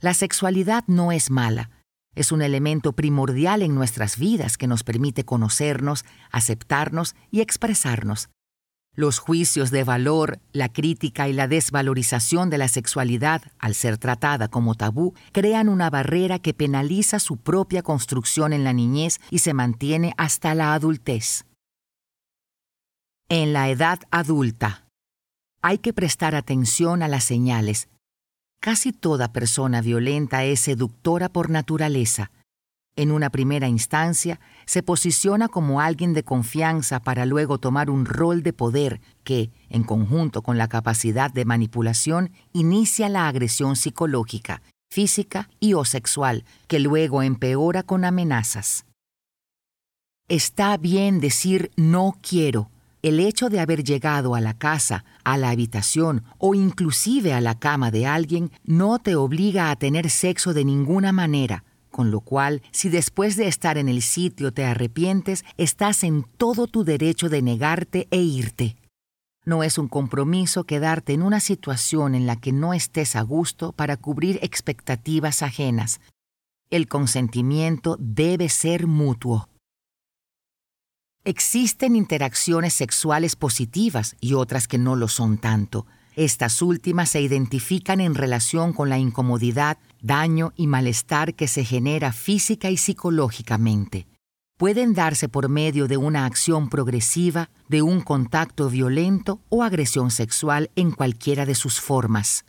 La sexualidad no es mala, es un elemento primordial en nuestras vidas que nos permite conocernos, aceptarnos y expresarnos. Los juicios de valor, la crítica y la desvalorización de la sexualidad, al ser tratada como tabú, crean una barrera que penaliza su propia construcción en la niñez y se mantiene hasta la adultez. En la edad adulta, hay que prestar atención a las señales. Casi toda persona violenta es seductora por naturaleza. En una primera instancia, se posiciona como alguien de confianza para luego tomar un rol de poder que, en conjunto con la capacidad de manipulación, inicia la agresión psicológica, física y o sexual, que luego empeora con amenazas. Está bien decir no quiero, el hecho de haber llegado a la casa, a la habitación o inclusive a la cama de alguien no te obliga a tener sexo de ninguna manera, con lo cual, si después de estar en el sitio te arrepientes, estás en todo tu derecho de negarte e irte. No es un compromiso quedarte en una situación en la que no estés a gusto para cubrir expectativas ajenas. El consentimiento debe ser mutuo. Existen interacciones sexuales positivas y otras que no lo son tanto. Estas últimas se identifican en relación con la incomodidad, daño y malestar que se genera física y psicológicamente. Pueden darse por medio de una acción progresiva, de un contacto violento o agresión sexual en cualquiera de sus formas.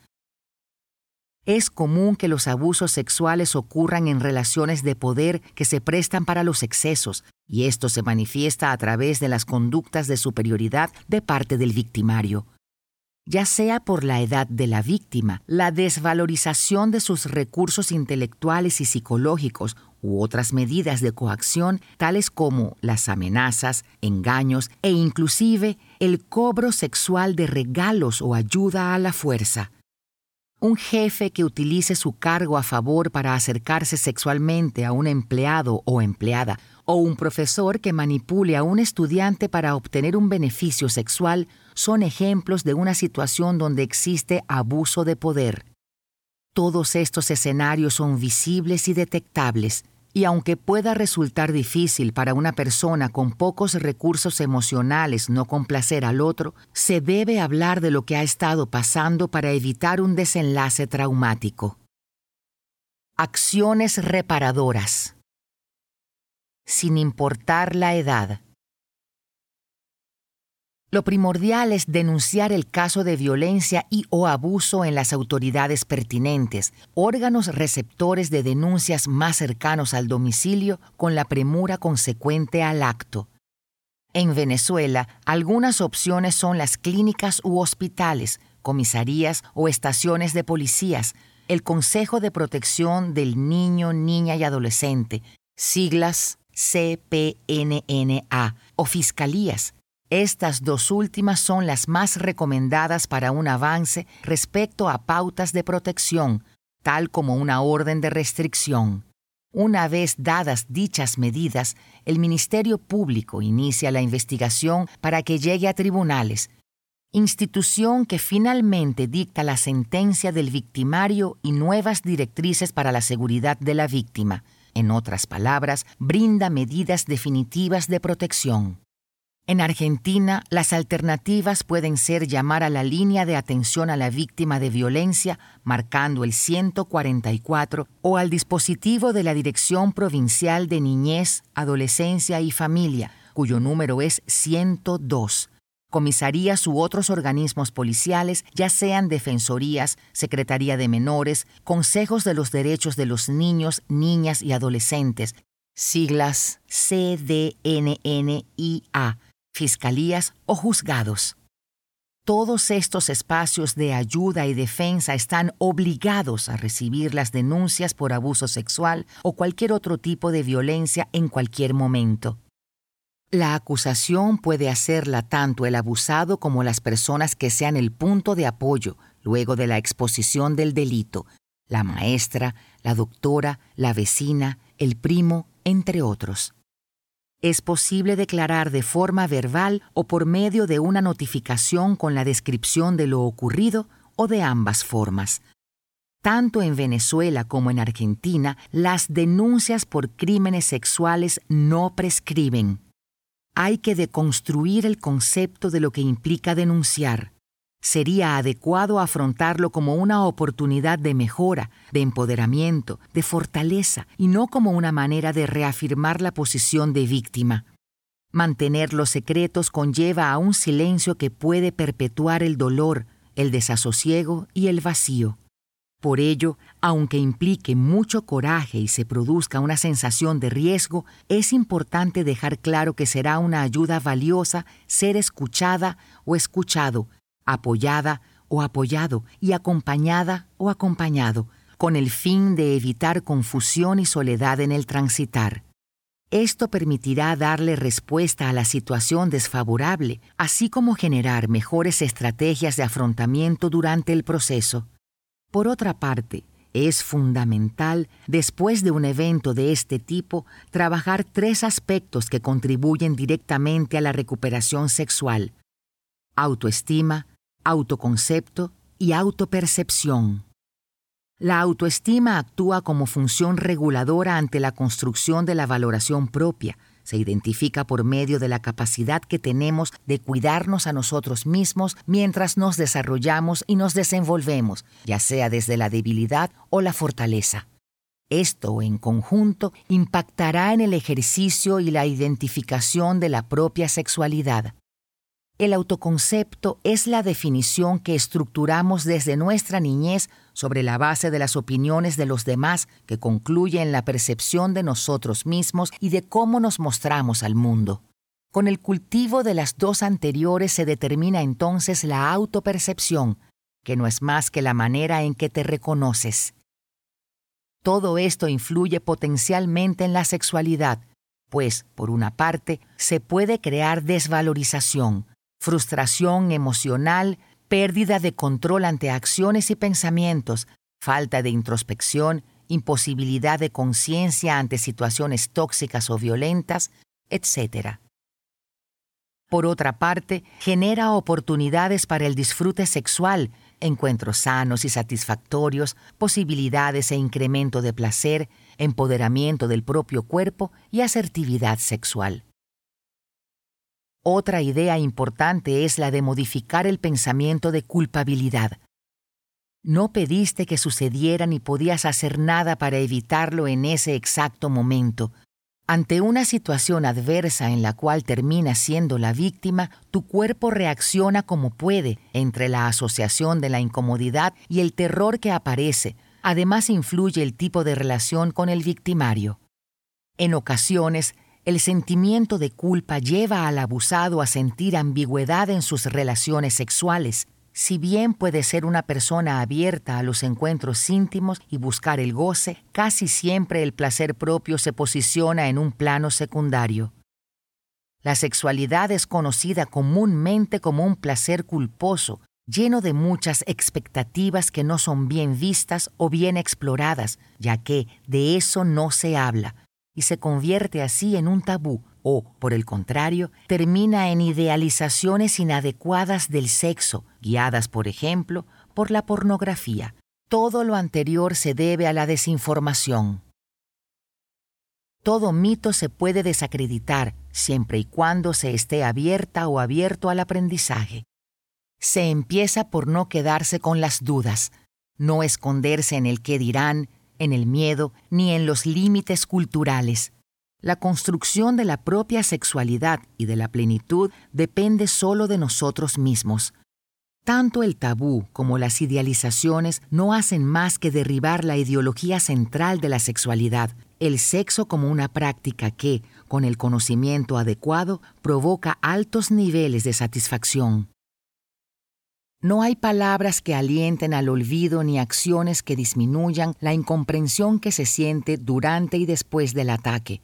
Es común que los abusos sexuales ocurran en relaciones de poder que se prestan para los excesos, y esto se manifiesta a través de las conductas de superioridad de parte del victimario. Ya sea por la edad de la víctima, la desvalorización de sus recursos intelectuales y psicológicos u otras medidas de coacción, tales como las amenazas, engaños e inclusive el cobro sexual de regalos o ayuda a la fuerza. Un jefe que utilice su cargo a favor para acercarse sexualmente a un empleado o empleada, o un profesor que manipule a un estudiante para obtener un beneficio sexual, son ejemplos de una situación donde existe abuso de poder. Todos estos escenarios son visibles y detectables, y aunque pueda resultar difícil para una persona con pocos recursos emocionales no complacer al otro, se debe hablar de lo que ha estado pasando para evitar un desenlace traumático. Acciones reparadoras. Sin importar la edad. Lo primordial es denunciar el caso de violencia y o abuso en las autoridades pertinentes, órganos receptores de denuncias más cercanos al domicilio con la premura consecuente al acto. En Venezuela, algunas opciones son las clínicas u hospitales, comisarías o estaciones de policías, el Consejo de Protección del Niño, Niña y Adolescente, siglas CPNNA, o fiscalías, estas dos últimas son las más recomendadas para un avance respecto a pautas de protección, tal como una orden de restricción. Una vez dadas dichas medidas, el Ministerio Público inicia la investigación para que llegue a tribunales, institución que finalmente dicta la sentencia del victimario y nuevas directrices para la seguridad de la víctima. En otras palabras, brinda medidas definitivas de protección. En Argentina, las alternativas pueden ser llamar a la línea de atención a la víctima de violencia marcando el 144 o al dispositivo de la Dirección Provincial de Niñez, Adolescencia y Familia, cuyo número es 102. Comisarías u otros organismos policiales, ya sean defensorías, Secretaría de Menores, Consejos de los Derechos de los Niños, Niñas y Adolescentes, siglas CDNNIA fiscalías o juzgados. Todos estos espacios de ayuda y defensa están obligados a recibir las denuncias por abuso sexual o cualquier otro tipo de violencia en cualquier momento. La acusación puede hacerla tanto el abusado como las personas que sean el punto de apoyo luego de la exposición del delito, la maestra, la doctora, la vecina, el primo, entre otros es posible declarar de forma verbal o por medio de una notificación con la descripción de lo ocurrido o de ambas formas. Tanto en Venezuela como en Argentina, las denuncias por crímenes sexuales no prescriben. Hay que deconstruir el concepto de lo que implica denunciar sería adecuado afrontarlo como una oportunidad de mejora, de empoderamiento, de fortaleza y no como una manera de reafirmar la posición de víctima. Mantener los secretos conlleva a un silencio que puede perpetuar el dolor, el desasosiego y el vacío. Por ello, aunque implique mucho coraje y se produzca una sensación de riesgo, es importante dejar claro que será una ayuda valiosa ser escuchada o escuchado apoyada o apoyado y acompañada o acompañado, con el fin de evitar confusión y soledad en el transitar. Esto permitirá darle respuesta a la situación desfavorable, así como generar mejores estrategias de afrontamiento durante el proceso. Por otra parte, es fundamental, después de un evento de este tipo, trabajar tres aspectos que contribuyen directamente a la recuperación sexual. Autoestima, autoconcepto y autopercepción. La autoestima actúa como función reguladora ante la construcción de la valoración propia. Se identifica por medio de la capacidad que tenemos de cuidarnos a nosotros mismos mientras nos desarrollamos y nos desenvolvemos, ya sea desde la debilidad o la fortaleza. Esto, en conjunto, impactará en el ejercicio y la identificación de la propia sexualidad. El autoconcepto es la definición que estructuramos desde nuestra niñez sobre la base de las opiniones de los demás que concluye en la percepción de nosotros mismos y de cómo nos mostramos al mundo. Con el cultivo de las dos anteriores se determina entonces la autopercepción, que no es más que la manera en que te reconoces. Todo esto influye potencialmente en la sexualidad, pues, por una parte, se puede crear desvalorización, frustración emocional, pérdida de control ante acciones y pensamientos, falta de introspección, imposibilidad de conciencia ante situaciones tóxicas o violentas, etc. Por otra parte, genera oportunidades para el disfrute sexual, encuentros sanos y satisfactorios, posibilidades e incremento de placer, empoderamiento del propio cuerpo y asertividad sexual. Otra idea importante es la de modificar el pensamiento de culpabilidad. No pediste que sucediera ni podías hacer nada para evitarlo en ese exacto momento. Ante una situación adversa en la cual terminas siendo la víctima, tu cuerpo reacciona como puede entre la asociación de la incomodidad y el terror que aparece. Además influye el tipo de relación con el victimario. En ocasiones, el sentimiento de culpa lleva al abusado a sentir ambigüedad en sus relaciones sexuales. Si bien puede ser una persona abierta a los encuentros íntimos y buscar el goce, casi siempre el placer propio se posiciona en un plano secundario. La sexualidad es conocida comúnmente como un placer culposo, lleno de muchas expectativas que no son bien vistas o bien exploradas, ya que de eso no se habla y se convierte así en un tabú o, por el contrario, termina en idealizaciones inadecuadas del sexo, guiadas, por ejemplo, por la pornografía. Todo lo anterior se debe a la desinformación. todo mito se puede desacreditar siempre y cuando se esté abierta o abierto al aprendizaje. Se empieza por no quedarse con las dudas, no esconderse en el qué dirán, en el miedo, ni en los límites culturales. La construcción de la propia sexualidad y de la plenitud depende solo de nosotros mismos. Tanto el tabú como las idealizaciones no hacen más que derribar la ideología central de la sexualidad, el sexo como una práctica que, con el conocimiento adecuado, provoca altos niveles de satisfacción. No hay palabras que alienten al olvido ni acciones que disminuyan la incomprensión que se siente durante y después del ataque.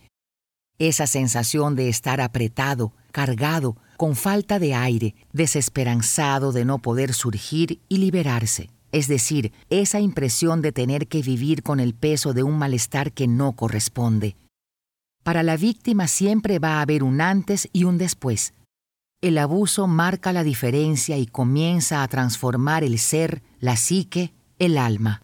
Esa sensación de estar apretado, cargado, con falta de aire, desesperanzado de no poder surgir y liberarse es decir, esa impresión de tener que vivir con el peso de un malestar que no corresponde. Para la víctima siempre va a haber un antes y un después. El abuso marca la diferencia y comienza a transformar el ser, la psique, el alma.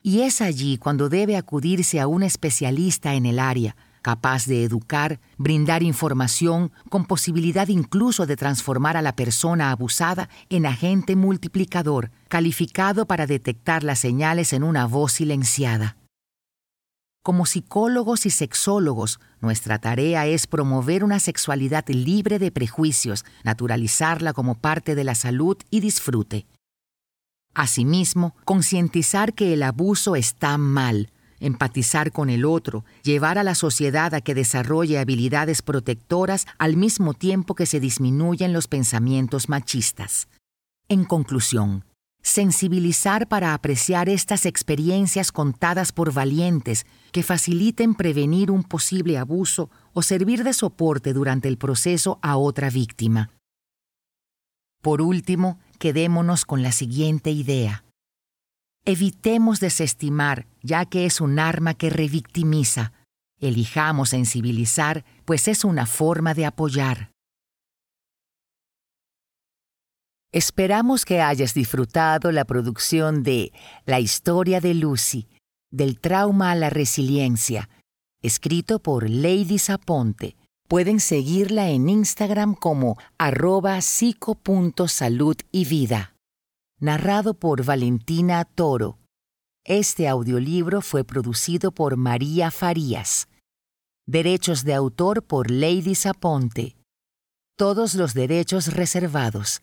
Y es allí cuando debe acudirse a un especialista en el área, capaz de educar, brindar información, con posibilidad incluso de transformar a la persona abusada en agente multiplicador, calificado para detectar las señales en una voz silenciada. Como psicólogos y sexólogos, nuestra tarea es promover una sexualidad libre de prejuicios, naturalizarla como parte de la salud y disfrute. Asimismo, concientizar que el abuso está mal, empatizar con el otro, llevar a la sociedad a que desarrolle habilidades protectoras al mismo tiempo que se disminuyen los pensamientos machistas. En conclusión, sensibilizar para apreciar estas experiencias contadas por valientes que faciliten prevenir un posible abuso o servir de soporte durante el proceso a otra víctima. Por último, quedémonos con la siguiente idea. Evitemos desestimar, ya que es un arma que revictimiza. Elijamos sensibilizar, pues es una forma de apoyar. Esperamos que hayas disfrutado la producción de La historia de Lucy, del trauma a la resiliencia, escrito por Lady Zaponte. Pueden seguirla en Instagram como arroba psico.salud y vida narrado por Valentina Toro. Este audiolibro fue producido por María Farías. Derechos de autor por Lady Zaponte. Todos los derechos reservados.